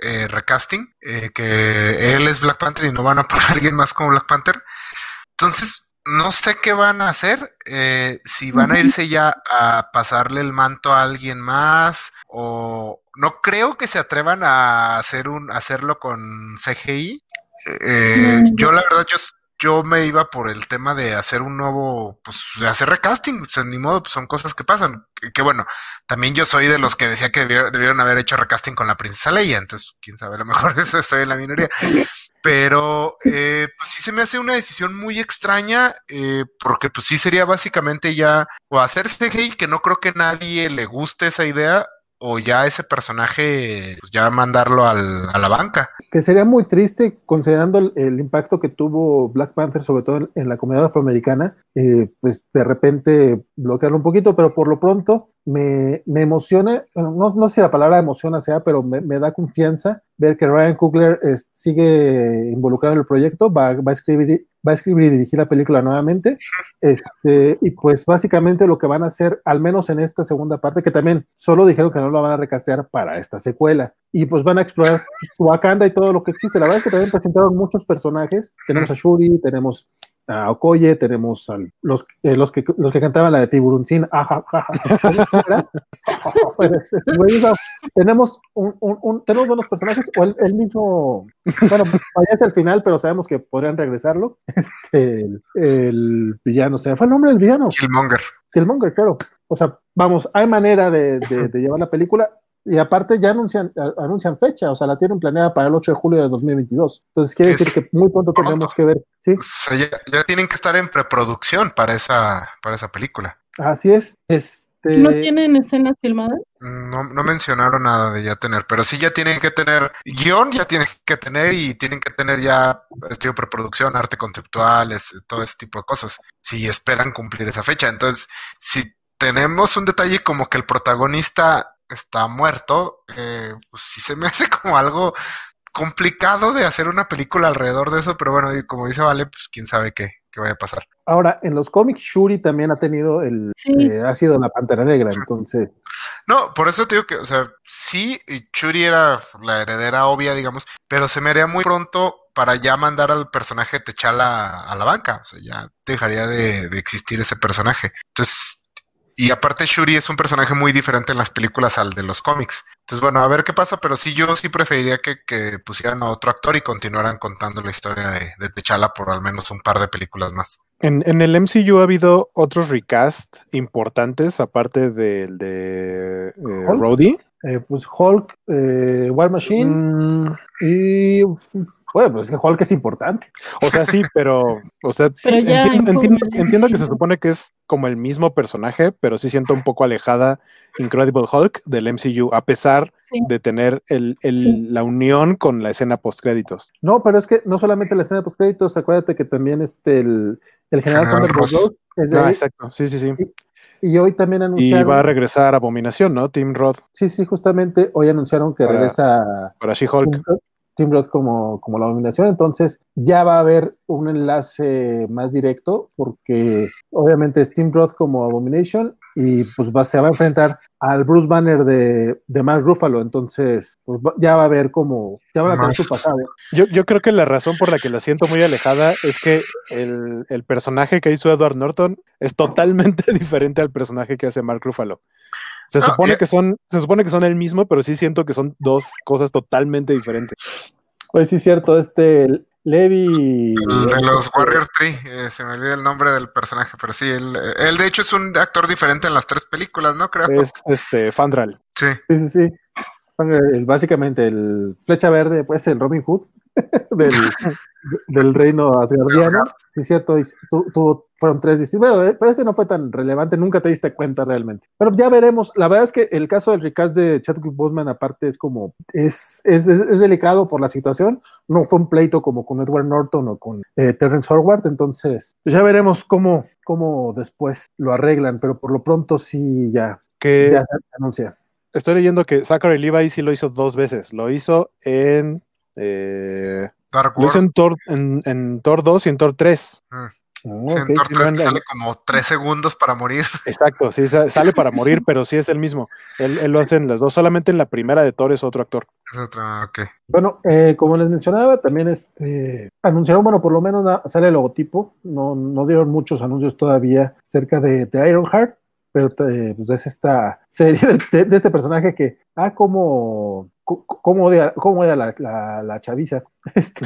eh, recasting, eh, que él es Black Panther y no van a poner a alguien más como Black Panther. Entonces, no sé qué van a hacer, eh, si van a irse ya a pasarle el manto a alguien más o no creo que se atrevan a hacer un hacerlo con CGI. Eh, Mm, yo la verdad yo yo me iba por el tema de hacer un nuevo, pues, de hacer recasting, o sea, ni modo, pues son cosas que pasan. Que, que bueno, también yo soy de los que decía que debier- debieron haber hecho recasting con la princesa Leia, entonces, quién sabe, a lo mejor eso estoy en la minoría. Pero, eh, pues sí se me hace una decisión muy extraña, eh, porque pues sí sería básicamente ya, o hacer CGI, que no creo que nadie le guste esa idea, o ya ese personaje, pues ya mandarlo al- a la banca. que sería muy triste considerando el, impacto que tuvo Black Panther, sobre todo en, la comunidad afroamericana, eh, pues de repente bloquearlo un poquito, pero por lo pronto me, me emociona, no, no sé si la palabra emociona sea, pero me da confianza ver que Ryan Coogler sigue involucrado en el proyecto, va, va a escribir va a escribir y dirigir la película nuevamente. Este, y pues básicamente lo que van a hacer, al menos en esta segunda parte, que también solo dijeron que no lo van a recastear para esta secuela. Y pues van a explorar Wakanda y todo lo que existe. La verdad es que también presentaron muchos personajes. Tenemos a Shuri, tenemos a Okoye, tenemos a los, eh, los, que, los que cantaban la de Tiburoncín. Ajá, ajá. Pues, tenemos un, un- un- tenemos buenos personajes, o el, el mismo, bueno, fallece al final, pero sabemos que podrían regresarlo. Este, el, el villano, se fue el nombre del villano. Killmonger. Killmonger, claro. O sea, vamos, hay manera de, de- de llevar la película y aparte ya anuncian, anuncian fecha, o sea, la tienen planeada para el 8 de julio de 2022. Entonces quiere Es decir que muy pronto pronto. tendremos que ver, ¿sí? O sea, ya, ya tienen que estar en preproducción para esa, para esa película. Así es. Este, ¿No tienen escenas filmadas? No, no mencionaron nada de ya tener, pero sí ya tienen que tener guion, ya tienen que tener y tienen que tener ya estudio preproducción, arte conceptual, es- todo ese tipo de cosas. Si esperan cumplir esa fecha. Entonces, si tenemos un detalle como que el protagonista está muerto, eh, pues sí se me hace como algo complicado de hacer una película alrededor de eso, pero bueno, y como dice Vale, pues quién sabe qué, vaya a pasar. Ahora, en los cómics, Shuri también ha tenido el, Sí. eh, ha sido la pantera negra, entonces, No, por eso te digo que, o sea, sí, y Churi era la heredera obvia, digamos, pero se me haría muy pronto para ya mandar al personaje de T'Challa a la banca. O sea, ya dejaría de, de existir ese personaje. Entonces, y aparte Shuri es un personaje muy diferente en las películas al de los cómics. Entonces, bueno, a ver qué pasa, pero sí, yo sí preferiría que, que pusieran a otro actor y continuaran contando la historia de, de T'Challa por al menos un par de películas más. En, en el MCU ha habido otros recast importantes, aparte del de eh. Rhodey. eh, pues Hulk, eh, War Machine Mm, y, bueno, pues es que Hulk es importante. o sea, sí, pero, o sea, Pero entiendo, que se supone que es como el mismo personaje, pero sí siento un poco alejada Incredible Hulk del MCU, a pesar Sí. de tener el, el- Sí. la unión con la escena post créditos. No, pero es que no solamente la escena postcréditos, acuérdate que también este, el, el general Thunderbolt es de Ah, ahí, exacto, sí, sí, sí. y hoy también Y anunciaron, va a regresar Abominación, ¿no? Tim Roth sí, sí, justamente hoy anunciaron que Para- regresa para She-Hulk. Tim Roth, como, como la dominación, entonces ya va a haber un enlace más directo, porque obviamente es Tim Roth como Abomination y pues va, se va a enfrentar al Bruce Banner de, de Mark Ruffalo, entonces pues va- ya va a haber como, ya van a tener Más- su pasado. Yo, yo creo que la razón por la que la siento muy alejada es que el, el personaje que hizo Edward Norton es totalmente diferente al personaje que hace Mark Ruffalo. Se supone y- que son, se supone que son el mismo, pero sí siento que son dos cosas totalmente diferentes. Pues sí, cierto, este Levi... El de los Warrior Tree, eh, se me olvida el nombre del personaje, pero sí, él, eh, él de hecho es un actor diferente en las tres películas, ¿no? Creo. Es este Fandral. Sí. Sí, sí, sí. Son el- básicamente el flecha verde, pues el Robin Hood del, del reino asgardiano. Asgard. Sí, cierto. tu- tuvo- fueron tres distintos. Bueno, eh, pero ese no fue tan relevante, nunca te diste cuenta realmente. Pero ya veremos. La verdad es que el caso del recast de Chadwick Boseman, aparte, es como. Es, es, es- es delicado por la situación. No fue un pleito como con Edward Norton o con eh, Terrence Howard. Entonces, pues ya veremos cómo, cómo después lo arreglan. Pero por lo pronto, sí, ya, Que ya se anuncia. Estoy leyendo que Zachary Levi sí lo hizo dos veces. Lo hizo en. eh, Dark lo hizo World. en Thor, en, en Thor 2 y en Thor 3. Ah, Sí, ok. en Thor sí, 3 no, que sale como tres segundos para morir. Exacto, sí, sa- sale para morir, pero sí es el mismo. Él, él lo hace en las dos, solamente en la primera de Thor es otro actor. Es otra, ok. Bueno, eh, como les mencionaba, también este, anunciaron, bueno, por lo menos sale el logotipo, no, no dieron muchos anuncios todavía cerca de, de Ironheart, pero eh, pues es esta serie de, de este personaje que, ah, como, co- cómo odia, cómo odia la, la, la chaviza, este,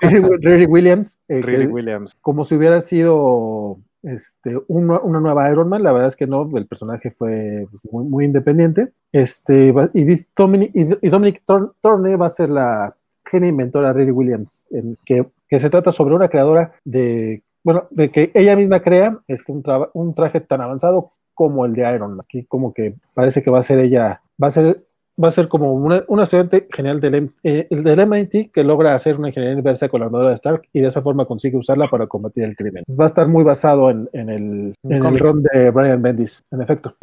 Riri Williams, eh, que- Riri Williams. como si hubiera sido este, un- una nueva Iron Man, la verdad es que no, el personaje fue muy, muy independiente. Este, y, Dominic, y, Dominic Thorne va a ser la genia inventora Riri Williams, en que, que se trata sobre una creadora de, bueno, de que ella misma crea este, un, un traje tan avanzado como el de Iron. Aquí como que parece que va a ser ella, va a ser va a ser como una, una estudiante genial del, eh, el del MIT que logra hacer una ingeniería inversa con la armadura de Stark y de esa forma consigue usarla para combatir el crimen. Va a estar muy basado en, en el, en el ron de Brian Bendis, en efecto.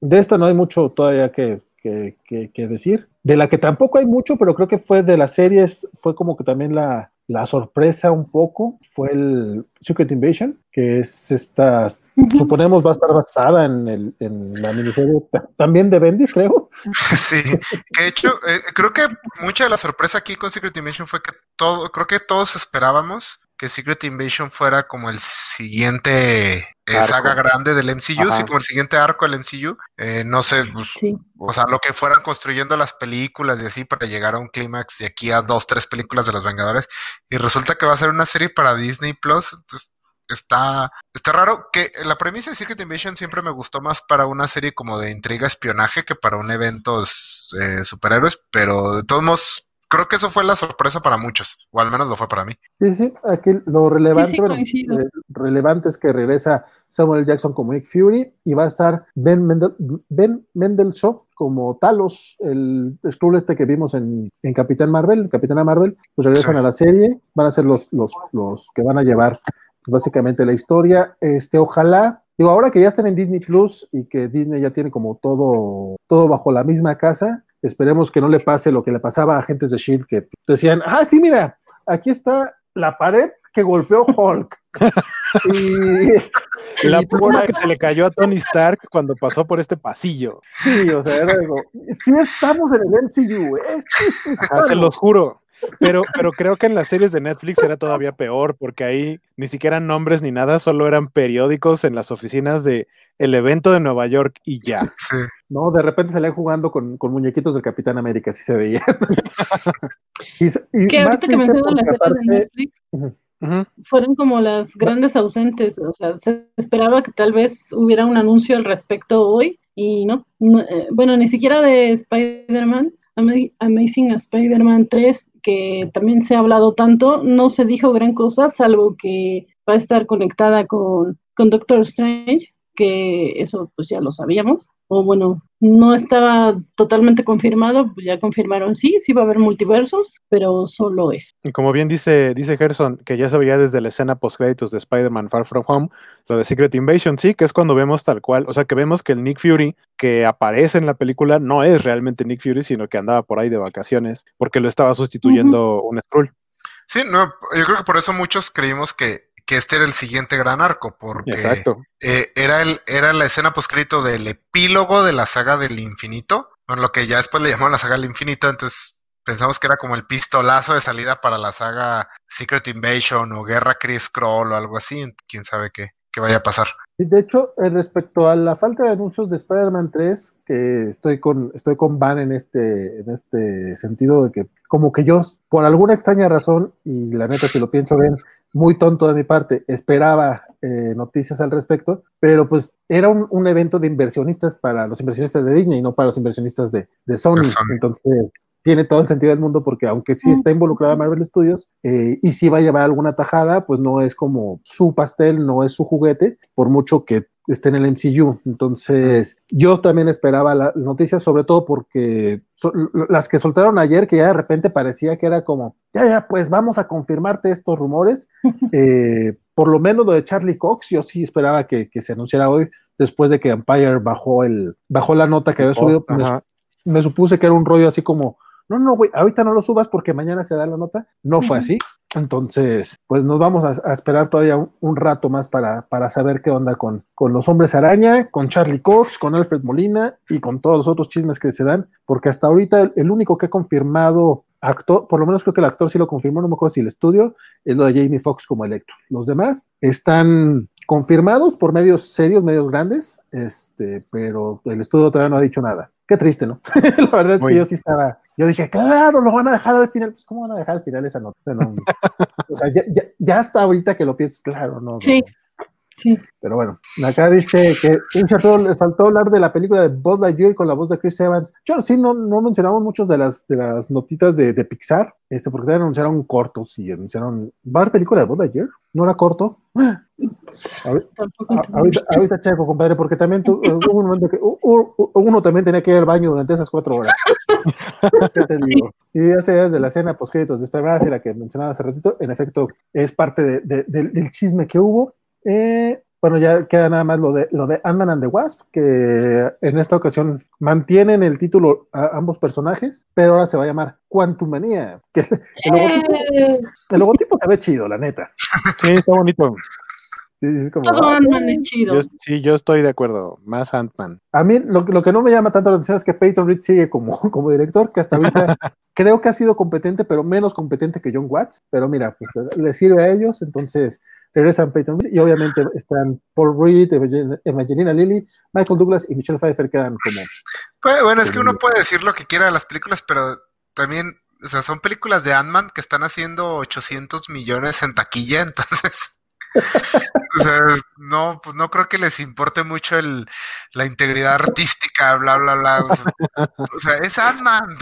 De esta no hay mucho todavía que, que, que- que decir. De la que tampoco hay mucho, pero creo que fue de las series, fue como que también la, la sorpresa un poco, fue el Secret Invasion, que es esta, suponemos va a estar basada en, el, en la miniserie ta- también de Bendis, creo. Sí, que de hecho, eh, creo que mucha de la sorpresa aquí con Secret Invasion fue que todo, creo que todos esperábamos que Secret Invasion fuera como el siguiente eh, saga grande del MCU, Ajá. sí, como el siguiente arco del MCU. Eh, no sé, pues, Sí. o sea, lo que fueran construyendo las películas y así para llegar a un clímax de aquí a dos, tres películas de los Vengadores. Y resulta que va a ser una serie para Disney Plus. Entonces, está, está raro que la premisa de Secret Invasion siempre me gustó más para una serie como de intriga espionaje que para un evento eh, superhéroes, pero de todos modos, creo que eso fue la sorpresa para muchos, o al menos lo fue para mí. Sí, sí, aquí lo relevante, Sí, sí, bueno, coincido. eh, relevante es que regresa Samuel Jackson como Nick Fury y va a estar Ben, Mendel, ben Mendelsohn como Talos, el Skrull este que vimos en, en Capitán Marvel, Capitana Marvel, pues regresan Sí. a la serie, van a ser los, los, los que van a llevar pues, básicamente la historia. Este, ojalá, digo, ahora que ya están en Disney Plus y que Disney ya tiene como todo, todo bajo la misma casa, esperemos que no le pase lo que le pasaba a agentes de Shield que decían, ah, sí, mira, aquí está la pared que golpeó Hulk. y, la pluma que se le cayó a Tony Stark cuando pasó por este pasillo. Sí, o sea, era algo. Sí, estamos en el MCU, ¿eh? se los juro. Pero, pero creo que en las series de Netflix era todavía peor, porque ahí ni siquiera nombres ni nada, solo eran periódicos en las oficinas de el evento de Nueva York y ya. Sí. No, de repente salían jugando con, con muñequitos del Capitán América, así se veía. y, y Que más ahorita que triste mencionan las series de Netflix, fueron como las grandes ausentes. O sea, se esperaba que tal vez hubiera un anuncio al respecto hoy y no. no, eh, bueno, ni siquiera de Spider-Man, Ama- Amazing Spider-Man 3, que también se ha hablado tanto, no se dijo gran cosa, salvo que va a estar conectada con, con Doctor Strange, que eso pues ya lo sabíamos. O bueno, no estaba totalmente confirmado, pues ya confirmaron sí, sí va a haber multiversos, pero solo es. Y como bien dice, dice Gerson, que ya se veía desde la escena post-créditos de Spider-Man Far From Home, lo de Secret Invasion, sí, que es cuando vemos tal cual, o sea, que vemos que el Nick Fury que aparece en la película no es realmente Nick Fury, sino que andaba por ahí de vacaciones, porque lo estaba sustituyendo un Skrull. Sí, no, yo creo que por eso muchos creímos que, que este era el siguiente gran arco, porque eh, era, el, era la escena poscrito del epílogo de la saga del infinito, bueno, lo que ya después le llamaron la saga del infinito, entonces pensamos que era como el pistolazo de salida para la saga Secret Invasion o Guerra Chris Scroll o algo así, quién sabe qué, qué vaya a pasar. Y de hecho, eh, respecto a la falta de anuncios de Spider-Man 3, que estoy con, estoy con Van en este, en este sentido de que, como que yo, por alguna extraña razón, y la neta, si lo pienso bien, muy tonto de mi parte, esperaba eh, noticias al respecto, pero pues era un, un evento de inversionistas para los inversionistas de Disney, no para los inversionistas de, de Sony. De Sony. Entonces, tiene todo el sentido del mundo porque aunque sí está involucrada Marvel Studios eh, y sí va a llevar alguna tajada, pues no es como su pastel, no es su juguete, por mucho que esté en el MCU. Entonces, yo también esperaba las noticias, sobre todo porque so- las que soltaron ayer, que ya de repente parecía que era como, ya, ya, pues vamos a confirmarte estos rumores. Eh, por lo menos lo de Charlie Cox, yo sí esperaba que, que se anunciara hoy, después de que Empire bajó, el, bajó la nota que había subido. Me me supuse que era un rollo así como, no, no, güey, ahorita no lo subas porque mañana se da la nota. No fue así. Entonces, pues nos vamos a, a esperar todavía un, un rato más para, para saber qué onda con, con los hombres araña, con Charlie Cox, con Alfred Molina y con todos los otros chismes que se dan, porque hasta ahorita el, el único que ha confirmado actor, por lo menos creo que el actor sí lo confirmó, no me acuerdo si el estudio, es lo de Jamie Foxx como Electro. Los demás están confirmados por medios serios, medios grandes, este, pero el estudio todavía no ha dicho nada. Qué triste, ¿no? la verdad es Muy. que yo sí estaba, yo dije, claro, lo van a dejar al final. Pues, ¿cómo van a dejar al final esa nota? No, o sea, ya, ya, ya hasta ahorita que lo piensas, claro, no. no. Sí. Pero bueno, acá dice que les faltó hablar de la película de Buzz Lightyear con la voz de Chris Evans. Yo sí, no, no mencionamos muchos de las, de las notitas de, de Pixar, este, porque también anunciaron cortos y anunciaron. ¿Va a haber película de Buzz Lightyear? ¿No era corto? Ahorita, ahorita, checo, compadre, porque también tu- hubo un momento que uno también tenía que ir al baño durante esas cuatro horas. ¿Qué te digo? Y ya se desde la escena post créditos de Spider-Man, la que mencionaba hace ratito, en efecto, es parte de- de- del, del chisme que hubo. Eh, bueno, ya queda nada más lo de, lo de Ant-Man and the Wasp, que en esta ocasión mantienen el título a ambos personajes, pero ahora se va a llamar Quantum Manía, que el, logotipo, el logotipo se ve chido, la neta. Sí, está bonito. Sí, sí, es como, todo ah, Ant-Man es chido. Yo- sí, yo estoy de acuerdo. Más Ant-Man. A mí lo, lo que no me llama tanto la atención es que Peyton Reed sigue como, como director, que hasta ahorita creo que ha sido competente, pero menos competente que John Watts. Pero mira, pues le sirve a ellos, entonces regresan Peyton Reed y obviamente están Paul Reed, Evangelina- Lilly, Michael Douglas y Michelle Pfeiffer quedan como. Pues, bueno, es que uno puede decir lo que quiera de las películas, pero también, o sea, son películas de Ant-Man que están haciendo 800 millones en taquilla, entonces, o sea, no, pues no creo que les importe mucho el, la integridad artística, bla, bla, bla. O sea, o sea, es Ant-Man.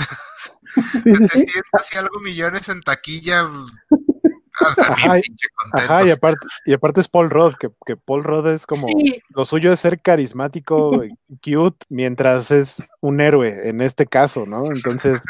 Sí, sí, sí. 700 y algo millones en taquilla. Hasta Ajá, Ajá, y aparte, y aparte es Paul Rudd, que, que Paul Rudd es como. Sí, Lo suyo es ser carismático y cute, mientras es un héroe en este caso, ¿no? Entonces,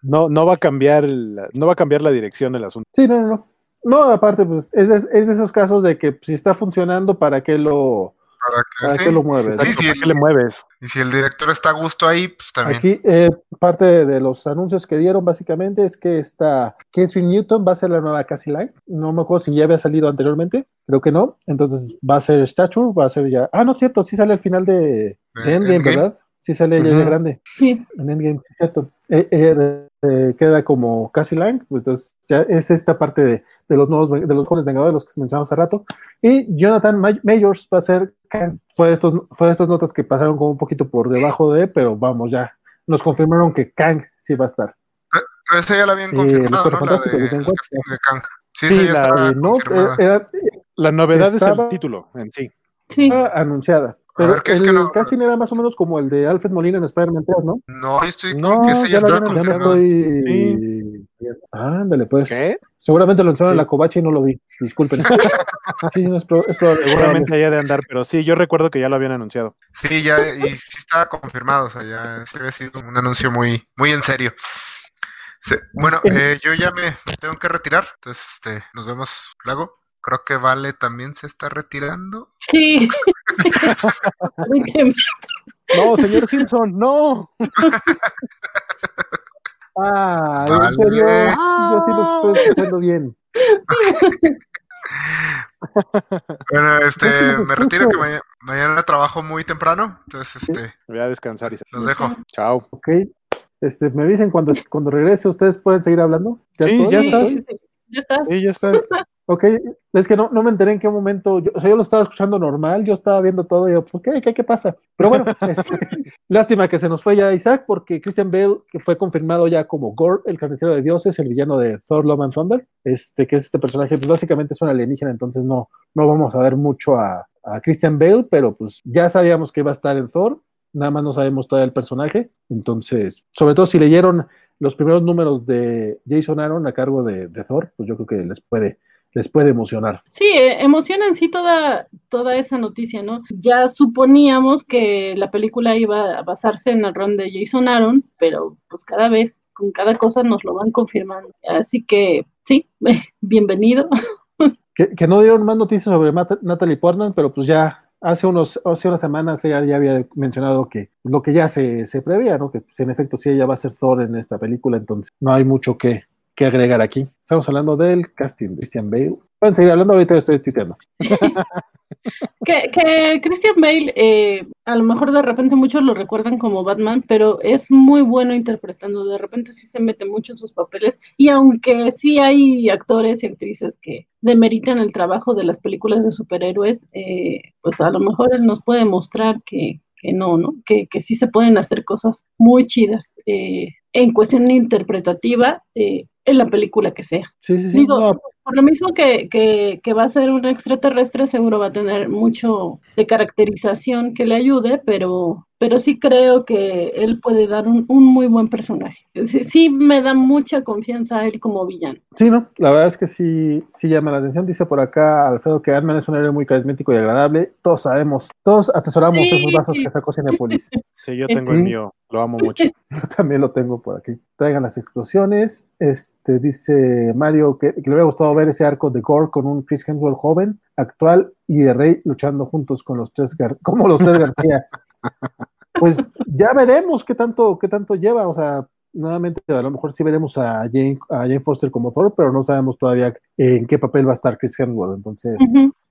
no, no va a cambiar el- no va a cambiar la dirección del asunto. Sí, no, no, no. No, aparte, pues es de, es de esos casos de que si está funcionando, ¿para qué lo, ¿para ¿Para qué? qué Sí. lo mueves? Sí, sí. ¿para qué le mueves? Y si el director está a gusto ahí, pues también. Aquí, eh, parte de, de los anuncios que dieron básicamente es que esta Catherine Newton va a ser la nueva Cassie Line. No me acuerdo si ya había salido anteriormente, creo que no. Entonces va a ser Stature, va a ser ya. Ah, no, es cierto, sí sale al final de, de De Endgame, Endgame. ¿verdad? Sí sale ella ya Ujú. grande. Sí, En Endgame, es cierto. Eh, eh, eh, queda como Cassie Lang, entonces ya es esta parte de, de los nuevos de los jóvenes vengadores, los que mencionamos hace rato. Y Jonathan May- Mayors va a ser Kang. Fue de, estos, fue de estas notas que pasaron como un poquito por debajo de, pero vamos, ya nos confirmaron que Kang sí va a estar. Pero esa ya la habían confirmado, ¿no? La de el ¿de Kang. Sí, Sí, ya la Eh, no, confirmada. eh, era, La novedad es Estaba- el título en sí. sí. anunciada. Pero ver, ¿qué es el que no- casting era más o menos como el de Alfred Molina en Spider-Man 3, ¿no? No, yo estoy No, con que esa ya, ya, estaba ya confirmada. estoy. Ándale, pues. ¿Qué? Seguramente lo enseñaron en Sí. la covacha y no lo vi. Disculpen. sí, no es, pro- es probable. Seguramente haya de andar, pero sí, yo recuerdo que ya lo habían anunciado. Sí, ya, y sí estaba confirmado, o sea, ya sí había sido un anuncio muy, muy en serio. Sí, Bueno, eh, yo ya me, me tengo que retirar, entonces este, nos vemos luego. Creo que Vale también se está retirando. Sí. No, señor Simpson, no. Ah, Vale. en serio. Yo sí lo estoy escuchando bien. Bueno, este, me retiro que mañana, mañana trabajo muy temprano, entonces este, Voy a descansar y se- los dejo. Chao. Ok. Este, me dicen cuando, cuando regrese, ¿ustedes pueden seguir hablando? Sí, estoy? ya Sí, estás. sí, sí. Ya estás. Sí, ya estás. Ok, es que no, no me enteré en qué momento. Yo, o sea, yo lo estaba escuchando normal, yo estaba viendo todo y yo, ¿por qué? ¿Qué, qué pasa? Pero bueno, este, lástima que se nos fue ya Isaac, porque Christian Bale, que fue confirmado ya como Gore, el carnicero de dioses, el villano de Thor Love and Thunder, este, que es este personaje, pues básicamente es un alienígena, entonces no, no vamos a ver mucho a, a Christian Bale, pero pues ya sabíamos que iba a estar en Thor, nada más no sabemos todavía el personaje, entonces, sobre todo si leyeron los primeros números de Jason Aaron a cargo de, de Thor, pues yo creo que les puede, les puede emocionar. Sí, eh, emociona en sí toda, toda esa noticia, ¿no? Ya suponíamos que la película iba a basarse en el run de Jason Aaron, pero pues cada vez, con cada cosa nos lo van confirmando. Así que sí, bienvenido. Que, que no dieron más noticias sobre Natalie Portman, pero pues ya hace, unos, hace unas semanas ella ya había mencionado que lo que ya se, se preveía, ¿no? Que pues, en efecto sí ella va a ser Thor en esta película, entonces no hay mucho que, que agregar aquí. Estamos hablando del casting de Christian Bale. Pueden seguir hablando, ahorita estoy tuiteando. Que, que Christian Bale, eh, a lo mejor de repente muchos lo recuerdan como Batman, pero es muy bueno interpretando. De repente sí se mete mucho en sus papeles. Y aunque sí hay actores y actrices que demeritan el trabajo de las películas de superhéroes, eh, pues a lo mejor él nos puede mostrar que, que no, ¿no? Que, que sí se pueden hacer cosas muy chidas eh, en cuestión interpretativa eh, en la película que sea. Sí, sí, sí. Digo, no, por lo mismo que, que, que va a ser un extraterrestre, seguro va a tener mucho de caracterización que le ayude, pero, pero sí creo que él puede dar un, un muy buen personaje. Sí, sí me da mucha confianza a él como villano. sí, no, la verdad es que sí, sí llama la atención. Dice por acá Alfredo que Ant-Man es un héroe muy carismático y agradable. Todos sabemos, todos atesoramos esos brazos que sacó Cinepolis. Sí, yo Sí. tengo el mío. Lo amo mucho. Yo también lo tengo por aquí. Traigan las explosiones. Este dice Mario que, que le hubiera gustado ver ese arco de Gore con un Chris Hemsworth joven, actual y de Rey luchando juntos con los tres Gar- como los tres García. Pues ya veremos qué tanto, qué tanto lleva. O sea, nuevamente a lo mejor sí veremos a Jane, a Jane Foster como Thor, pero no sabemos todavía en qué papel va a estar Chris Hemsworth. Entonces.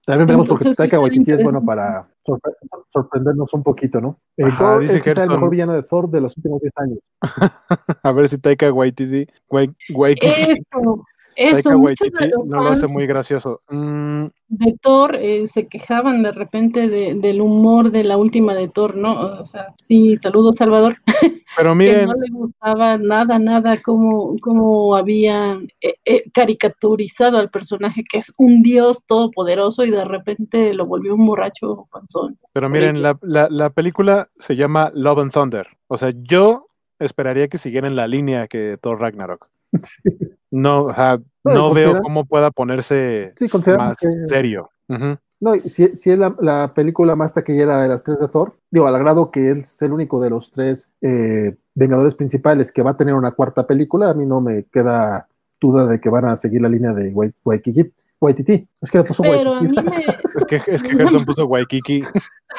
También veremos porque Taika Waititi es bueno para sorpre- sorprendernos un poquito, ¿no? Eh, Ajá, dice es el mejor villano de Thor de los últimos 10 años. A ver si Taika Waititi, Wai- Waititi, Eso, eso, Waititi no lo hace muy gracioso. Mm, de Thor eh, se quejaban de repente de- del humor de la última de Thor, ¿no? O sea, sí, saludos Salvador. pero que miren, no le gustaba nada, nada cómo, cómo habían eh, eh, caricaturizado al personaje que es un dios todopoderoso y de repente lo volvió un borracho panzón. pero miren, la, la, la película se llama Love and Thunder. O sea, yo esperaría que siguieran la línea que Thor Ragnarok. No, o sea, No, no veo cómo pueda ponerse Sí, más que- serio. No, si, si es la, la película más taquillera de las tres de Thor, digo, al grado que es el único de los tres eh, Vengadores principales que va a tener una cuarta película, a mí no me queda duda de que van a seguir la línea de Wai- Waikiki. Waititi. Es que le puso Pero a Waititi. mí me, Es que, es que Gerson puso Waikiki.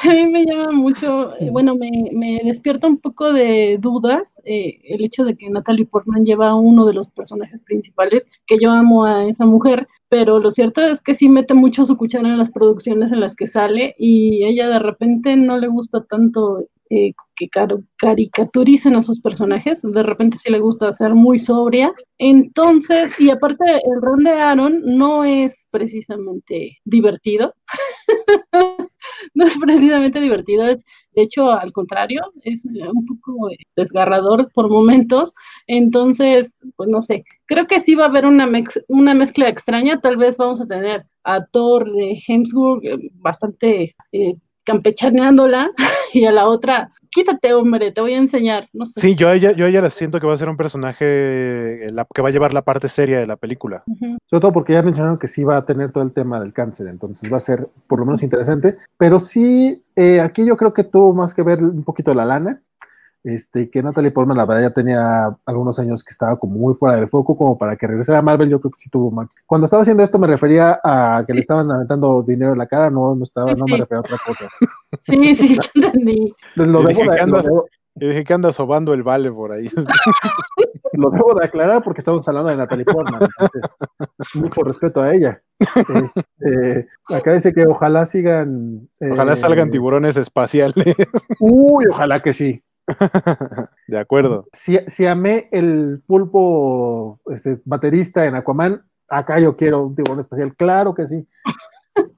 a mí me llama mucho, eh, bueno, me, me despierta un poco de dudas eh, el hecho de que Natalie Portman lleva a uno de los personajes principales, que yo amo a esa mujer, pero lo cierto es que sí mete mucho su cuchara en las producciones en las que sale y ella de repente no le gusta tanto eh, que car- caricaturicen a sus personajes, de repente sí le gusta ser muy sobria. Entonces, y aparte el rol de Aaron no es precisamente divertido. no es precisamente divertido, es de hecho al contrario, es eh, un poco eh, desgarrador por momentos. Entonces, pues no sé, creo que sí va a haber una, mex- una mezcla extraña, tal vez vamos a tener a Thor de Hemsworth eh, bastante campechaneándola y a la otra, quítate hombre, te voy a enseñar, no sé. Sí, yo a ella, yo a ella la siento que va a ser un personaje eh, la- que va a llevar la parte seria de la película. Sobre todo porque ya mencionaron que sí va a tener todo el tema del cáncer, entonces va a ser por lo menos interesante. Pero sí, eh, aquí yo creo que tuvo más que ver un poquito la lana. Este, que Natalie Portman, la verdad, ya tenía algunos años que estaba como muy fuera del foco, como para que regresara a Marvel, yo creo que sí tuvo más. Cuando estaba haciendo esto me refería a que le estaban aventando dinero en la cara, no, no estaba, no me refería a otra cosa. Sí, sí, entendí. Lo Yo debo, dije, de, ¿qué lo andas? debo- Y dije que anda sobando el vale por ahí. lo debo de aclarar porque estamos hablando de Natalie Portman, entonces, mucho respeto a ella. Este, acá dice que ojalá sigan. Ojalá eh, salgan tiburones espaciales. Uy, ojalá que sí. De acuerdo. Si, si amé el pulpo este, baterista en Aquaman, acá yo quiero un tiburón especial. Claro que sí.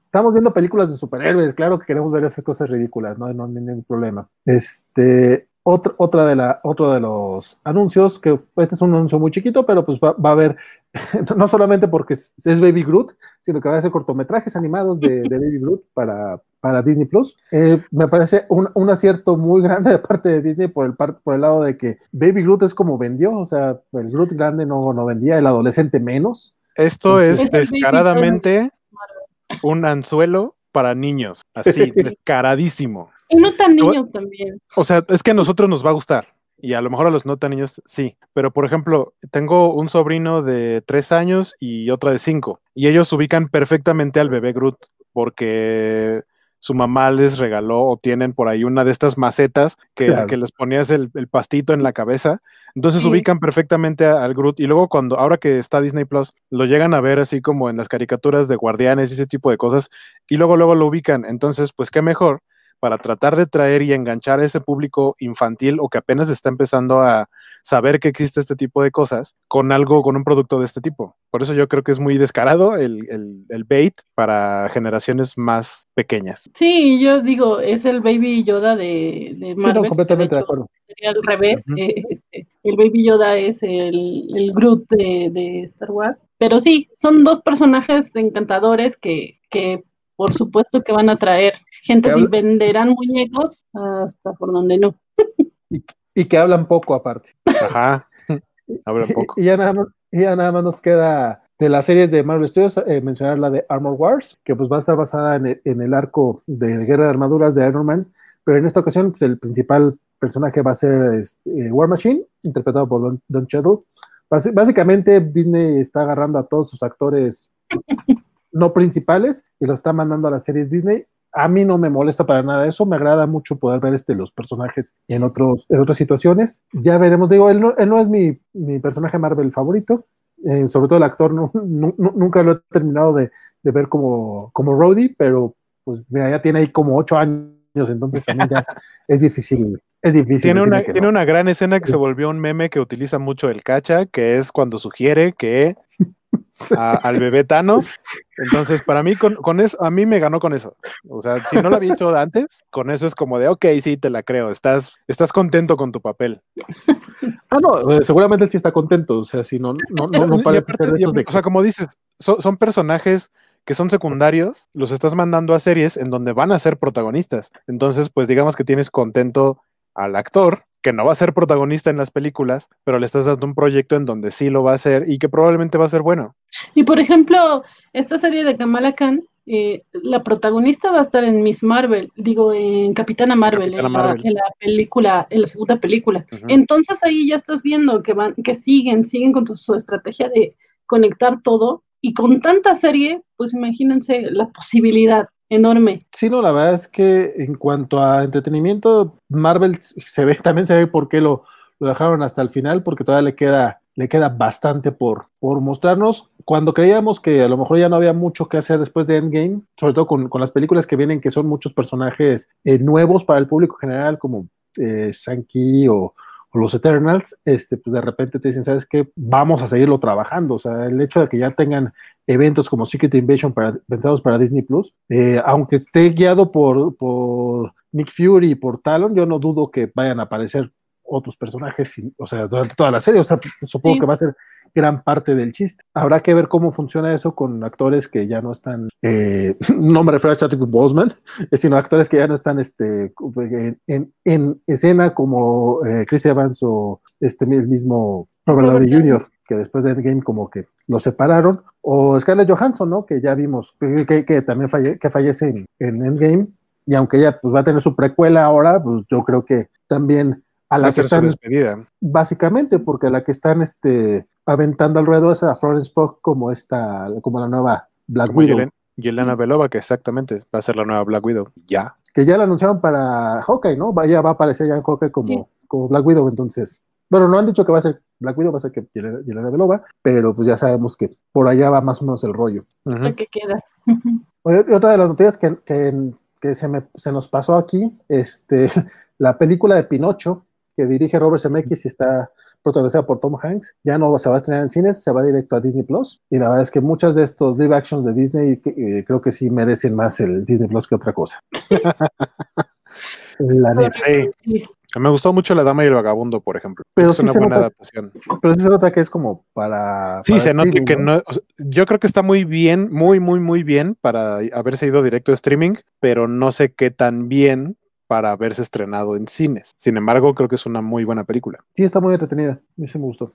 Estamos viendo películas de superhéroes, claro que queremos ver esas cosas ridículas, no, no, hay ningún problema. Este, otra, otra de la, otro de los anuncios, que este es un anuncio muy chiquito, pero pues va, va a haber, no solamente porque es, es Baby Groot, sino que va a ser cortometrajes animados de, de Baby Groot para, para Disney Plus. Eh, me parece un, un, acierto muy grande de parte de Disney por el, par, por el lado de que Baby Groot es como vendió, o sea, el Groot grande no, no vendía, el adolescente menos. Esto es descaradamente un anzuelo para niños, así, descaradísimo. Y no tan niños también. O sea, es que a nosotros nos va a gustar. Y a lo mejor a los no tan niños sí. Pero, por ejemplo, tengo un sobrino de tres años y otra de cinco. Y ellos ubican perfectamente al bebé Groot porque su mamá les regaló o tienen por ahí una de estas macetas que, Claro. que les ponías el, el pastito en la cabeza. Entonces Sí. ubican perfectamente a- al Groot. Y luego cuando, ahora que está Disney Plus, lo llegan a ver así como en las caricaturas de guardianes y ese tipo de cosas. Y luego, luego lo ubican. Entonces, pues qué mejor para tratar de traer y enganchar a ese público infantil o que apenas está empezando a saber que existe este tipo de cosas con algo, con un producto de este tipo. Por eso yo creo que es muy descarado el, el, el bait para generaciones más pequeñas. Sí, yo digo, es el Baby Yoda de, de Sí, Marvel. no, completamente de hecho acuerdo. Sería al revés. Eh, este, el Baby Yoda es el, el Groot de, de Star Wars. Pero sí, son dos personajes encantadores que, que por supuesto que van a traer gente Que venderán muñecos hasta por donde no. Y que hablan poco aparte. Ajá. Habla un poco. Y ya nada más, y ya nada más nos queda de las series de Marvel Studios eh, mencionar la de Armor Wars, que pues va a estar basada en el, en el arco de guerra de armaduras de Iron Man, pero en esta ocasión pues, el principal personaje va a ser este, eh, War Machine, interpretado por Don, Don Cheadle. Básicamente Disney está agarrando a todos sus actores no principales y los está mandando a las series Disney. A mí no me molesta para nada eso, me agrada mucho poder ver este, los personajes en, otros, en otras situaciones. Ya veremos, digo, él no, él no es mi, mi personaje Marvel favorito, eh, sobre todo el actor, no, nu- nu- nunca lo he terminado de, de ver como, como Rhodey, pero pues mira, ya tiene ahí como ocho años, entonces también ya es difícil, es difícil. Tiene una, tiene no. una gran escena que se volvió un meme que utiliza mucho el cacha, que es cuando sugiere que a- al bebé Thanos. Entonces, para mí, con, con eso, a mí me ganó con eso. O sea, si no lo había hecho antes, con eso es como de, ok, sí, te la creo, estás, estás contento con tu papel. Ah, no, eh, seguramente él sí está contento, o sea, si no, no, no, no parece aparte- ser de O sea, como dices, son, son personajes que son secundarios, los estás mandando a series en donde van a ser protagonistas. Entonces, pues digamos que tienes contento al actor, que no va a ser protagonista en las películas, pero le estás dando un proyecto en donde sí lo va a hacer y que probablemente va a ser bueno. Y por ejemplo, esta serie de Kamala Khan, eh, la protagonista va a estar en Miss Marvel, digo, en Capitana Marvel, Capitana en, la, en la película, en la segunda película. Entonces ahí ya estás viendo que van, que siguen, siguen con su estrategia de conectar todo. Y con tanta serie, pues imagínense la posibilidad enorme. Sí, no, la verdad es que en cuanto a entretenimiento, Marvel se ve, también se ve por qué lo, lo dejaron hasta el final, porque todavía le queda, le queda bastante por, por mostrarnos. Cuando creíamos que a lo mejor ya no había mucho que hacer después de Endgame, sobre todo con, con las películas que vienen, que son muchos personajes eh, nuevos para el público general, como eh, o, o los Eternals, este, pues de repente te dicen, ¿sabes qué? Vamos a seguirlo trabajando. O sea, el hecho de que ya tengan eventos como Secret Invasion para, pensados para Disney Plus, eh, aunque esté guiado por, por Nick Fury y por Talon, yo no dudo que vayan a aparecer otros personajes, o sea, durante toda la serie. O sea, supongo Sí. que va a ser gran parte del chiste. Habrá que ver cómo funciona eso con actores que ya no están, eh, no me refiero a Chadwick Boseman, eh, sino actores que ya no están este, en, en- en escena como eh, Chris Evans o este el mismo Robert Downey. Jr., que después de Endgame como que lo separaron, o Scarlett Johansson, ¿no? Que ya vimos que, también falle- que fallece en, en Endgame, y aunque ella pues va a tener su precuela ahora, pues yo creo que también a Va la a que están despedida. básicamente porque la que están este, aventando al ruedo es a Florence Pugh como esta, como la nueva Black Como Widow, Yelen- Yelena Belova, que exactamente va a ser la nueva Black Widow. Ya. que ya la anunciaron para Hawkeye, ¿no? Va- Ya va a aparecer ya en Hawkeye como, Sí. como Black Widow, entonces. Bueno, no han dicho que va a ser Black Widow, va a ser que Yelena Yelena Belova, pero pues ya sabemos que por allá va más o menos el rollo. La que queda. Y otra de las noticias que, que, que se, me, se nos pasó aquí, este, la película de Pinocho, que dirige Robert Zemeckis y está protagonizada por Tom Hanks, ya no se va a estrenar en cines, se va directo a Disney Plus. Y la verdad es que muchas de estos live actions de Disney eh, creo que sí merecen más el Disney Plus que otra cosa. la neta. Sí. Me gustó mucho La Dama y el Vagabundo, por ejemplo. Pero es sí una buena nota- adaptación. Pero sí se nota que es como para. Sí, para se nota que no. o sea, yo creo que está muy bien, muy, muy, muy bien para haberse ido directo a streaming, pero no sé qué tan bien para haberse estrenado en cines. Sin embargo, creo que es una muy buena película. Sí, está muy entretenida. A mí sí me gustó.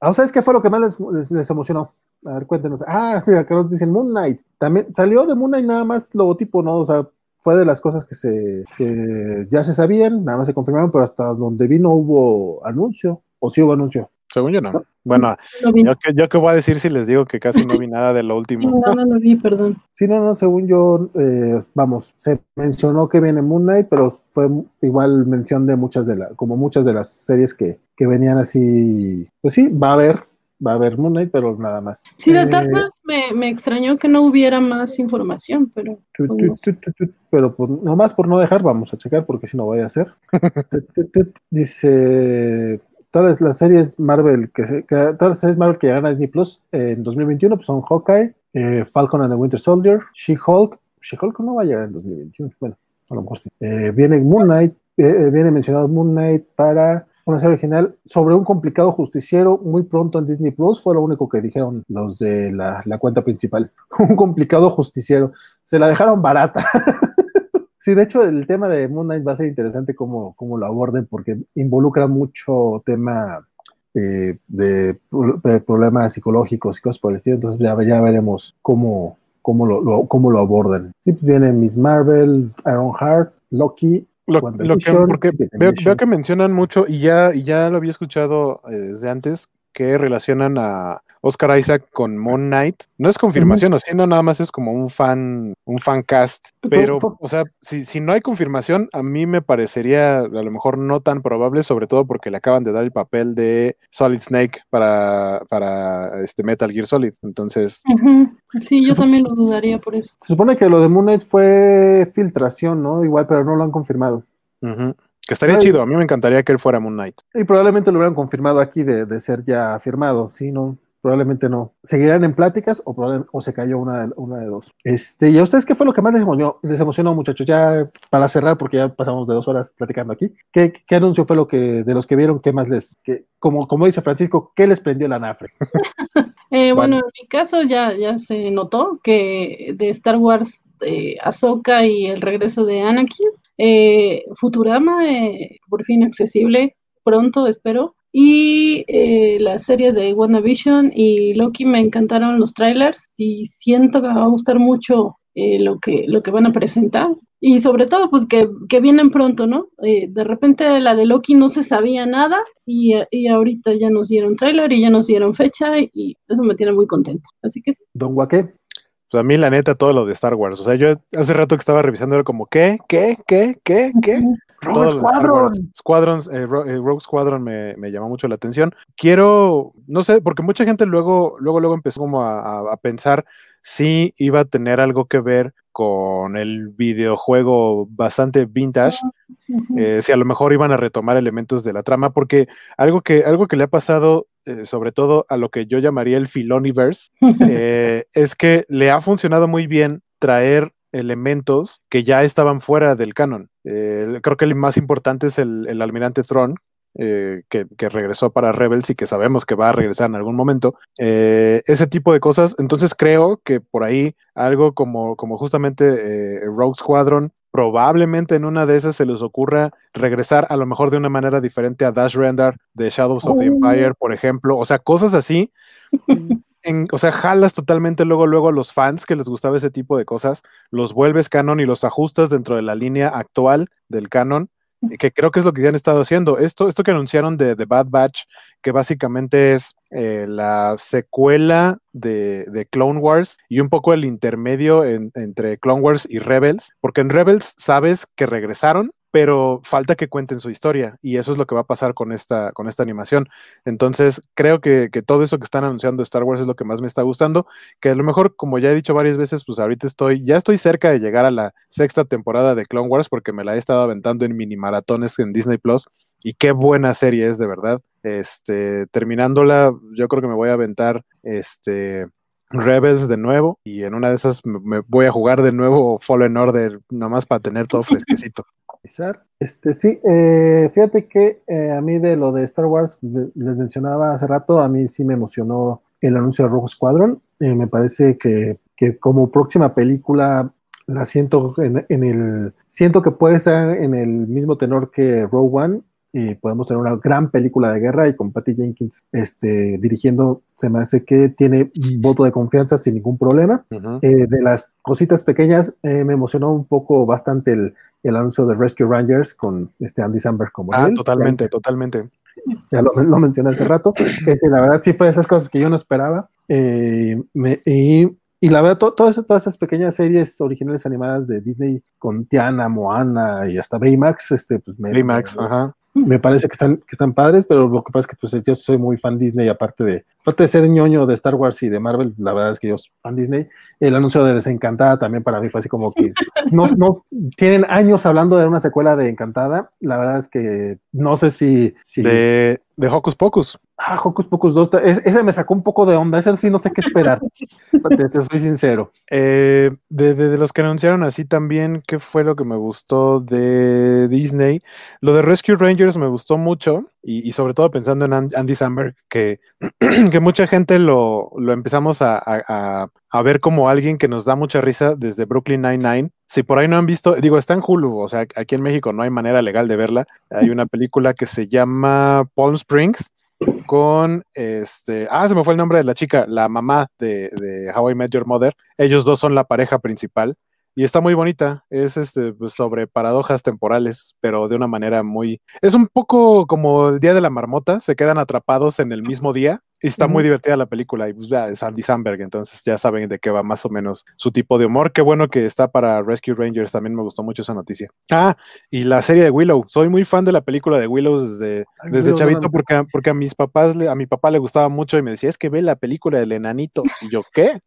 Ah, ¿Sabes qué fue lo que más les, les- les emocionó? A ver, cuéntenos. Ah, acá nos dicen Moon Knight. También salió de Moon Knight nada más logotipo, ¿no? O sea, fue de las cosas que se que ya se sabían, nada más se confirmaron, pero hasta donde vino hubo anuncio. ¿O sí hubo anuncio? Según yo, no. Bueno, yo que, yo qué voy a decir si les digo que casi no vi nada de lo último. no, no lo vi, perdón. Sí, no, no, según yo, eh, vamos, se mencionó que viene Moon Knight, pero fue igual mención de muchas de las, como muchas de las series que, que venían así. Pues sí, va a haber, va a haber Moon Knight, pero nada más. Sí, de Eh, me, me extrañó que no hubiera más información, pero Tu, pues, tu, no sé. tu, tu, tu, Pero por, nomás por no dejar, vamos a checar porque si no voy a hacer. Dice todas las series Marvel que, que- todas las series Marvel que llegan a Disney Plus en 2021 pues son Hawkeye, eh, Falcon and the Winter Soldier, She-Hulk. She-Hulk no va a llegar en 2021. Bueno, a lo mejor sí. Eh, viene Moon Knight, eh, eh, viene mencionado Moon Knight para una serie original sobre un complicado justiciero muy pronto en Disney Plus. Fue lo único que dijeron los de la, la cuenta principal. un complicado justiciero. Se la dejaron barata. Sí, de hecho, el tema de Moon Knight va a ser interesante cómo, cómo lo aborden, porque involucra mucho tema eh, de, pro- de problemas psicológicos y cosas por el estilo. Entonces, ya, ya veremos cómo, cómo, lo, lo- cómo lo abordan. Sí, pues viene Miss Marvel, Iron Heart, Loki. Lo, lo que, porque veo que mencionan mucho y ya, y ya lo había escuchado eh, desde antes que relacionan a Oscar Isaac con Moon Knight. No es confirmación, o sea, no nada más es como un fan, un fan cast. Pero, Fue- o sea, si, si no hay confirmación, a mí me parecería a lo mejor no tan probable, sobre todo porque le acaban de dar el papel de Solid Snake para, para este Metal Gear Solid. Entonces. Sí, yo también lo dudaría por eso. Se supone que lo de Moon Knight fue filtración, ¿no? Igual, pero no lo han confirmado. que estaría Ay. chido. A mí me encantaría que él fuera Moon Knight. Y probablemente lo hubieran confirmado aquí de, de ser ya firmado, sí, no, probablemente no. ¿Seguirán en pláticas o, o se cayó una, de- una de dos? Este, ¿Y a ustedes qué fue lo que más les emocionó, les emocionó, muchachos? Ya para cerrar, porque ya pasamos de dos horas platicando aquí, ¿qué, qué anuncio fue lo que, de los que vieron, qué más les, qué- como, como dice Francisco, qué les prendió la nafre? Eh. Bueno, en mi caso ya, ya se notó que de Star Wars, eh, Ahsoka y el regreso de Anakin, eh, Futurama, eh, por fin accesible, pronto espero, y eh, las series de WandaVision y Loki me encantaron los trailers y siento que me va a gustar mucho eh, lo que, lo que van a presentar. Y sobre todo, pues que, que vienen pronto, ¿no? Eh, de repente la de Loki no se sabía nada y, y ahorita ya nos dieron tráiler y ya nos dieron fecha y eso me tiene muy contenta. Así que sí. Don Guaqué, a mí, la neta, todo lo de Star Wars. O sea, yo hace rato que estaba revisando, era como, ¿qué? ¿Qué? ¿Qué? ¿Qué? ¿Qué? Rogue Squadron. Squadrons, eh, eh, Rogue Squadron me, me, llamó mucho la atención. Quiero, no sé, porque mucha gente luego, luego, luego empezó como a, a pensar si iba a tener algo que ver con el videojuego bastante vintage, eh, si a lo mejor iban a retomar elementos de la trama, porque algo que, algo que le ha pasado, eh, sobre todo a lo que yo llamaría el Filoniverse, eh, es que le ha funcionado muy bien traer elementos que ya estaban fuera del canon. Creo que el más importante es el, el almirante Thrawn, eh, que, regresó para Rebels y que sabemos que va a regresar en algún momento. Eh, ese tipo de cosas. Entonces creo que por ahí algo como, como justamente eh, Rogue Squadron, probablemente en una de esas se les ocurra regresar a lo mejor de una manera diferente a Dash Render de Shadows of the. Empire, por ejemplo. O sea, cosas así. En, o sea, jalas totalmente luego, luego a los fans que les gustaba ese tipo de cosas, los vuelves canon y los ajustas dentro de la línea actual del canon que creo que es lo que ya han estado haciendo. Esto, esto que anunciaron de The Bad Batch, que básicamente es eh, la secuela de, Clone Wars y un poco el intermedio entre Clone Wars y Rebels, porque en Rebels sabes que regresaron, pero falta que cuenten su historia y eso es lo que va a pasar con esta, con esta animación. Entonces, creo que, todo eso que están anunciando Star Wars es lo que más me está gustando, que a lo mejor, como ya he dicho varias veces, pues ahorita estoy, ya estoy cerca de llegar a la sexta temporada de Clone Wars porque me la he estado aventando en mini maratones en Disney Plus y qué buena serie es de verdad. Este, terminándola, yo creo que me voy a aventar este Rebels de nuevo y en una de esas me, voy a jugar de nuevo Fallen Order nomás para tener todo fresquecito. Este, sí, eh, fíjate que eh, a mí de lo de Star Wars, les mencionaba hace rato, a mí sí me emocionó el anuncio de Rogue Squadron. Eh, me parece que, que, como próxima película la siento en, en, el, siento que puede estar en el mismo tenor que Rogue One y podemos tener una gran película de guerra y con Patty Jenkins este, dirigiendo, se me hace que tiene voto de confianza sin ningún problema. Eh, de las cositas pequeñas, eh, me emocionó un poco bastante el, el, anuncio de Rescue Rangers con este Andy Samberg como ah, totalmente, totalmente. Ya lo, lo, mencioné hace rato. Este, la verdad sí fue esas cosas que yo no esperaba. Eh, y y la verdad, todas esas pequeñas series originales animadas de Disney con Tiana, Moana y hasta Baymax, este, pues me, Baymax, ajá me parece que están, que están padres, pero lo que pasa es que pues, yo soy muy fan Disney, aparte de, aparte de ser ñoño de Star Wars y de Marvel, la verdad es que yo soy fan Disney. El anuncio de Desencantada también para mí fue así como que no, no tienen años hablando de una secuela de Encantada. La verdad es que no sé si. si... De, de Hocus Pocus. Ah, Hocus Pocus 2, ese me sacó un poco de onda, ese sí no sé qué esperar, te, soy sincero. Eh, de, los que anunciaron así también, ¿qué fue lo que me gustó de Disney? Lo de Rescue Rangers me gustó mucho, y, sobre todo pensando en Andy Samberg, que, que mucha gente lo, lo empezamos a, a, a, ver como alguien que nos da mucha risa desde Brooklyn Nine-Nine. Si por ahí no han visto, digo, está en Hulu, o sea, aquí en México no hay manera legal de verla. Hay una película que se llama Palm Springs, con este, ah, se me fue el nombre de la chica, la mamá de, de How I Met Your Mother. Ellos dos son la pareja principal y está muy bonita. Es este pues, sobre paradojas temporales, pero de una manera muy. Es un poco como el día de la marmota, se quedan atrapados en el mismo día y está muy divertida la película y pues ya es Andy Samberg, entonces ya saben de qué va más o menos su tipo de humor. Qué bueno que está para Rescue Rangers, también me gustó mucho esa noticia. Ah, y la serie de Willow. Soy muy fan de la película de Willow desde, desde chavito porque, porque a mis papás, a mi papá le gustaba mucho y me decía, es que ve la película del enanito. Y yo, ¿qué?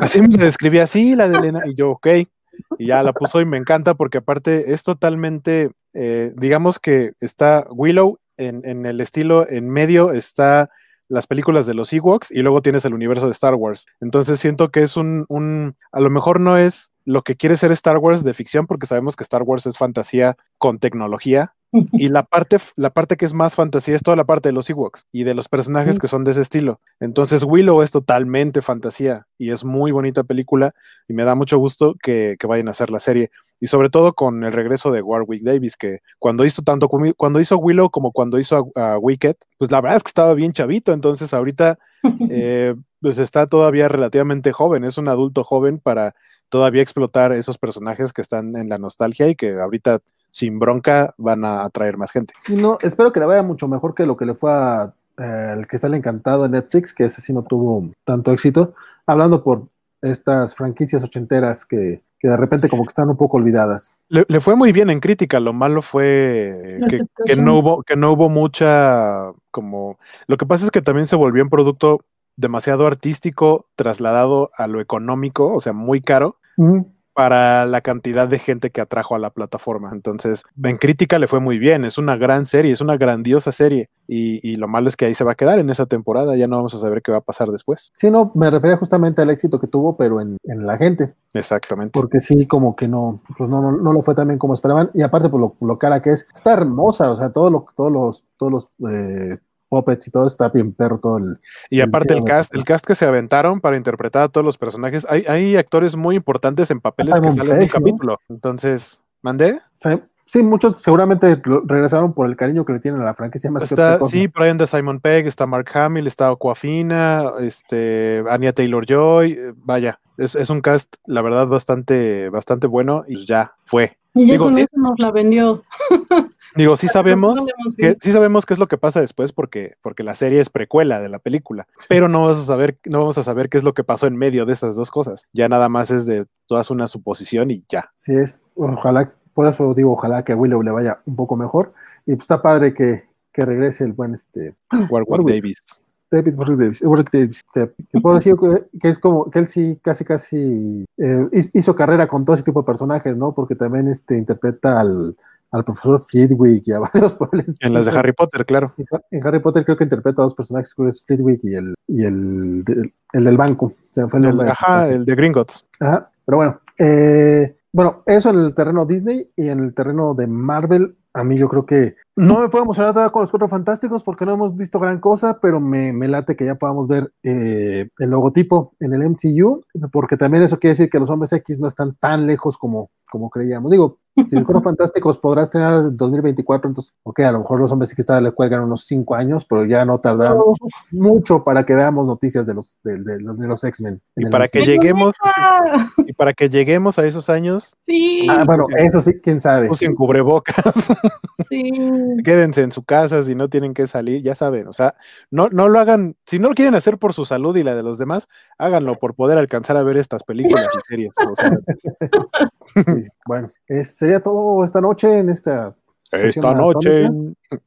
Así me describía así, la del enanito. Y yo, ok. Y ya la puso y me encanta porque aparte es totalmente, eh, digamos que está Willow en, en el estilo, en medio está las películas de los Ewoks y luego tienes el universo de Star Wars. Entonces siento que es un, un, a lo mejor no es lo que quiere ser Star Wars de ficción, porque sabemos que Star Wars es fantasía con tecnología, y la parte, la parte que es más fantasía es toda la parte de los Ewoks y de los personajes que son de ese estilo. Entonces Willow es totalmente fantasía y es muy bonita película y me da mucho gusto que, que vayan a hacer la serie. Y sobre todo con el regreso de Warwick Davis, que cuando hizo tanto cuando hizo Willow como cuando hizo a, Wicked, pues la verdad es que estaba bien chavito, entonces ahorita eh, pues está todavía relativamente joven, es un adulto joven para todavía explotar esos personajes que están en la nostalgia y que ahorita sin bronca van a atraer más gente. Sí, no, espero que le vaya mucho mejor que lo que le fue al eh, que está el encantado en Netflix, que ese sí no tuvo tanto éxito. Hablando por estas franquicias ochenteras que, que de repente como que están un poco olvidadas. Le, le fue muy bien en crítica, lo malo fue que, que no hubo, que no hubo mucha como. Lo que pasa es que también se volvió un producto demasiado artístico, trasladado a lo económico, o sea, muy caro. Para la cantidad de gente que atrajo a la plataforma. Entonces, en crítica le fue muy bien, es una gran serie, es una grandiosa serie. Y, y lo malo es que ahí se va a quedar en esa temporada, ya no vamos a saber qué va a pasar después. Sí, no, me refería justamente al éxito que tuvo, pero en, en la gente, Exactamente. porque sí, como que no, pues no, no, no lo fue tan bien como esperaban, y aparte por lo, lo cara que es, está hermosa, o sea, todo lo, todos los, todos los eh, puppets y todo está bien perro, todo el, Y aparte el cast, el cast que se aventaron para interpretar a todos los personajes, hay, hay actores muy importantes en papeles que salen en un capítulo. Entonces, ¿mandé? Sí, sí, muchos seguramente regresaron por el cariño que le tienen a la franquicia más Está, sí, por ahí anda Simon Pegg, está Mark Hamill, está Aquafina, este, Anya Taylor Joy, eh, vaya, es, es un cast, la verdad, bastante, bastante bueno, y ya fue. Y ya Digo, con sí. eso nos la vendió. Digo, sí sabemos que, sí sabemos qué es lo que pasa después porque, porque la serie es precuela de la película, pero no vamos a saber, no vamos a saber qué es lo que pasó en medio de esas dos cosas. Ya nada más es de todas una suposición y ya. Sí es, ojalá, por eso digo, ojalá que a Willow le vaya un poco mejor, y pues está padre que, que regrese el buen este Warwick. Davis. David Warwick Davis, Warwick Davis, que, que puedo decir que, es como que él sí casi casi eh, hizo- hizo carrera con todo ese tipo de personajes, ¿no? Porque también este interpreta al, al profesor Flitwick y a varios por el En las de. Harry Potter, claro. En Ha- En Harry Potter creo que interpreta a dos personajes, creo que es Flitwick y el, y el, el del banco. Se me fue el El- ajá, el de Gringotts. Ajá, pero bueno, eh, bueno, eso en el terreno Disney y en el terreno de Marvel, a mí yo creo que no me puedo emocionar todavía con los Cuatro Fantásticos porque no hemos visto gran cosa, pero me, me late que ya podamos ver eh, el logotipo en el MCU, porque también eso quiere decir que los Hombres X no están tan lejos como, como creíamos. Digo, si los Cuatro Fantásticos podrá estrenar en 2024, entonces, ok, a lo mejor los Hombres X todavía le cuelgan unos cinco años, pero ya no tardará Oh, mucho para que veamos noticias de los, de, de los, de los X-Men. en Y para que lleguemos, y para que lleguemos a esos años, Sí, Ah, bueno, eso sí, quién sabe. usen cubrebocas, sí. quédense en su casa si no tienen que salir, ya saben, o sea, no, no lo hagan, si no lo quieren hacer por su salud y la de los demás, háganlo por poder alcanzar a ver estas películas y series. O sea, Sí, sí. Bueno, es- sería todo esta noche en esta esta noche.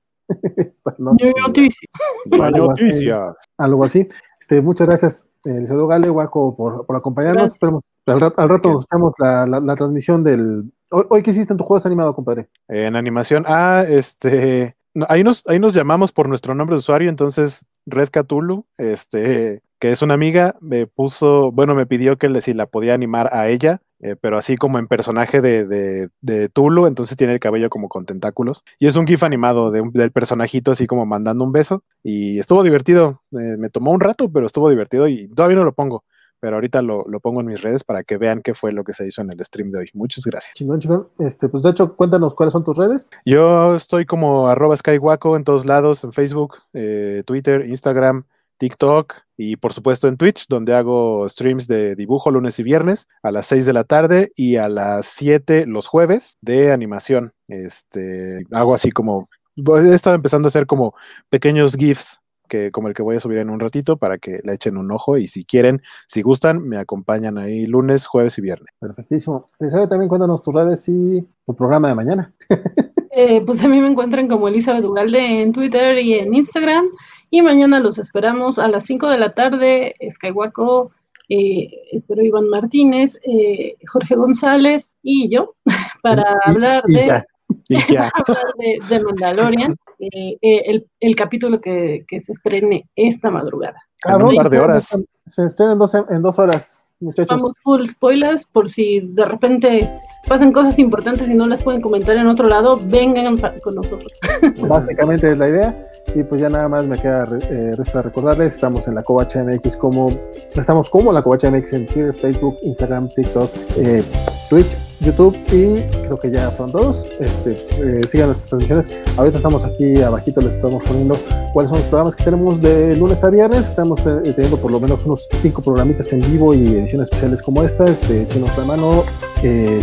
Esta noche, Yo noticia. la algo así. noticia. algo así. Este, muchas gracias, eh, Liceo Gale, Guaco, por, por acompañarnos. Esperemos, al, rato, al rato nos echamos la, la- la transmisión del. Hoy, hoy, ¿qué hiciste en tu juego animado, compadre? En animación, ah, este, ahí nos, ahí nos llamamos por nuestro nombre de usuario, entonces Red Cthulhu, este, que es una amiga, me puso, bueno, me pidió que le, si la podía animar a ella, eh, pero así como en personaje de, de, de Tulu, entonces tiene el cabello como con tentáculos. Y es un GIF animado de un- del personajito así como mandando un beso. Y estuvo divertido. eh, me tomó un rato, pero estuvo divertido y todavía no lo pongo. Pero ahorita lo, lo pongo en mis redes para que vean qué fue lo que se hizo en el stream de hoy. Muchas gracias. Chingón, chingón. Este, pues de hecho, cuéntanos cuáles son tus redes. Yo estoy como arroba skywaco en todos lados, en Facebook, eh, Twitter, Instagram, TikTok y por supuesto en Twitch, donde hago streams de dibujo lunes y viernes a las 6 de la tarde y a las 7 los jueves de animación. Este, hago así como, he estado empezando a hacer como pequeños GIFs que como el que voy a subir en un ratito para que le echen un ojo y si quieren, si gustan, me acompañan ahí lunes, jueves y viernes. Perfectísimo. Liceo, también cuéntanos tus redes y tu programa de mañana. Eh, pues a mí me encuentran como Elizabeth Ugalde en Twitter y en Instagram. Y mañana los esperamos a las 5 de la tarde, Skywaco, eh, espero Iván Martínez, eh, Jorge González y yo, para Y- hablar y de, ya. Y ya, hablar de, de Mandalorian, eh, eh, el, el capítulo que, que se estrene esta madrugada. en un Cabrón, par de horas. Se estrena en dos, en dos horas, muchachos. Vamos full spoilers por si de repente pasan cosas importantes y no las pueden comentar en otro lado, vengan con nosotros. Básicamente es la idea. Y pues ya nada más me queda eh, resta recordarles, estamos en la Covacha MX como, estamos como la Covacha MX en Twitter, Facebook, Instagram, TikTok, eh, Twitch, YouTube y creo que ya fueron todos. Este, eh, sigan nuestras transmisiones. Ahorita estamos aquí abajito, les estamos poniendo cuáles son los programas que tenemos de lunes a viernes. Estamos eh, teniendo por lo menos unos cinco programitas en vivo y ediciones especiales como esta. Este, echenos la mano,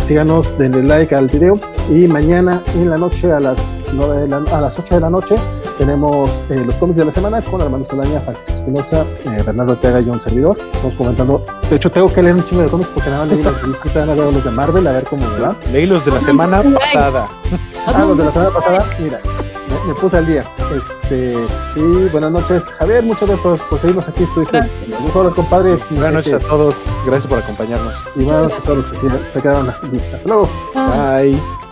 síganos, denle like al video y mañana en la noche a las, nueve de la- a las 8 de la noche tenemos eh, los cómics de la semana con Armando Saldaña, Francisco Espinosa, eh, Bernardo Ortega y un servidor. Estamos comentando. De hecho, tengo que leer un chingo de cómics porque nada más leí los, los de Marvel, a ver cómo me va. Leí los de la semana pasada. Ah, los de la semana pasada, mira, me, me puse al día. Este, y buenas noches, Javier, muchas gracias por, por seguirnos aquí. Estuviste, hola, compadre. Buenas noches a todos. Gracias por acompañarnos. Y buenas noches a todos los que se, se quedaron hasta, hasta luego. Bye.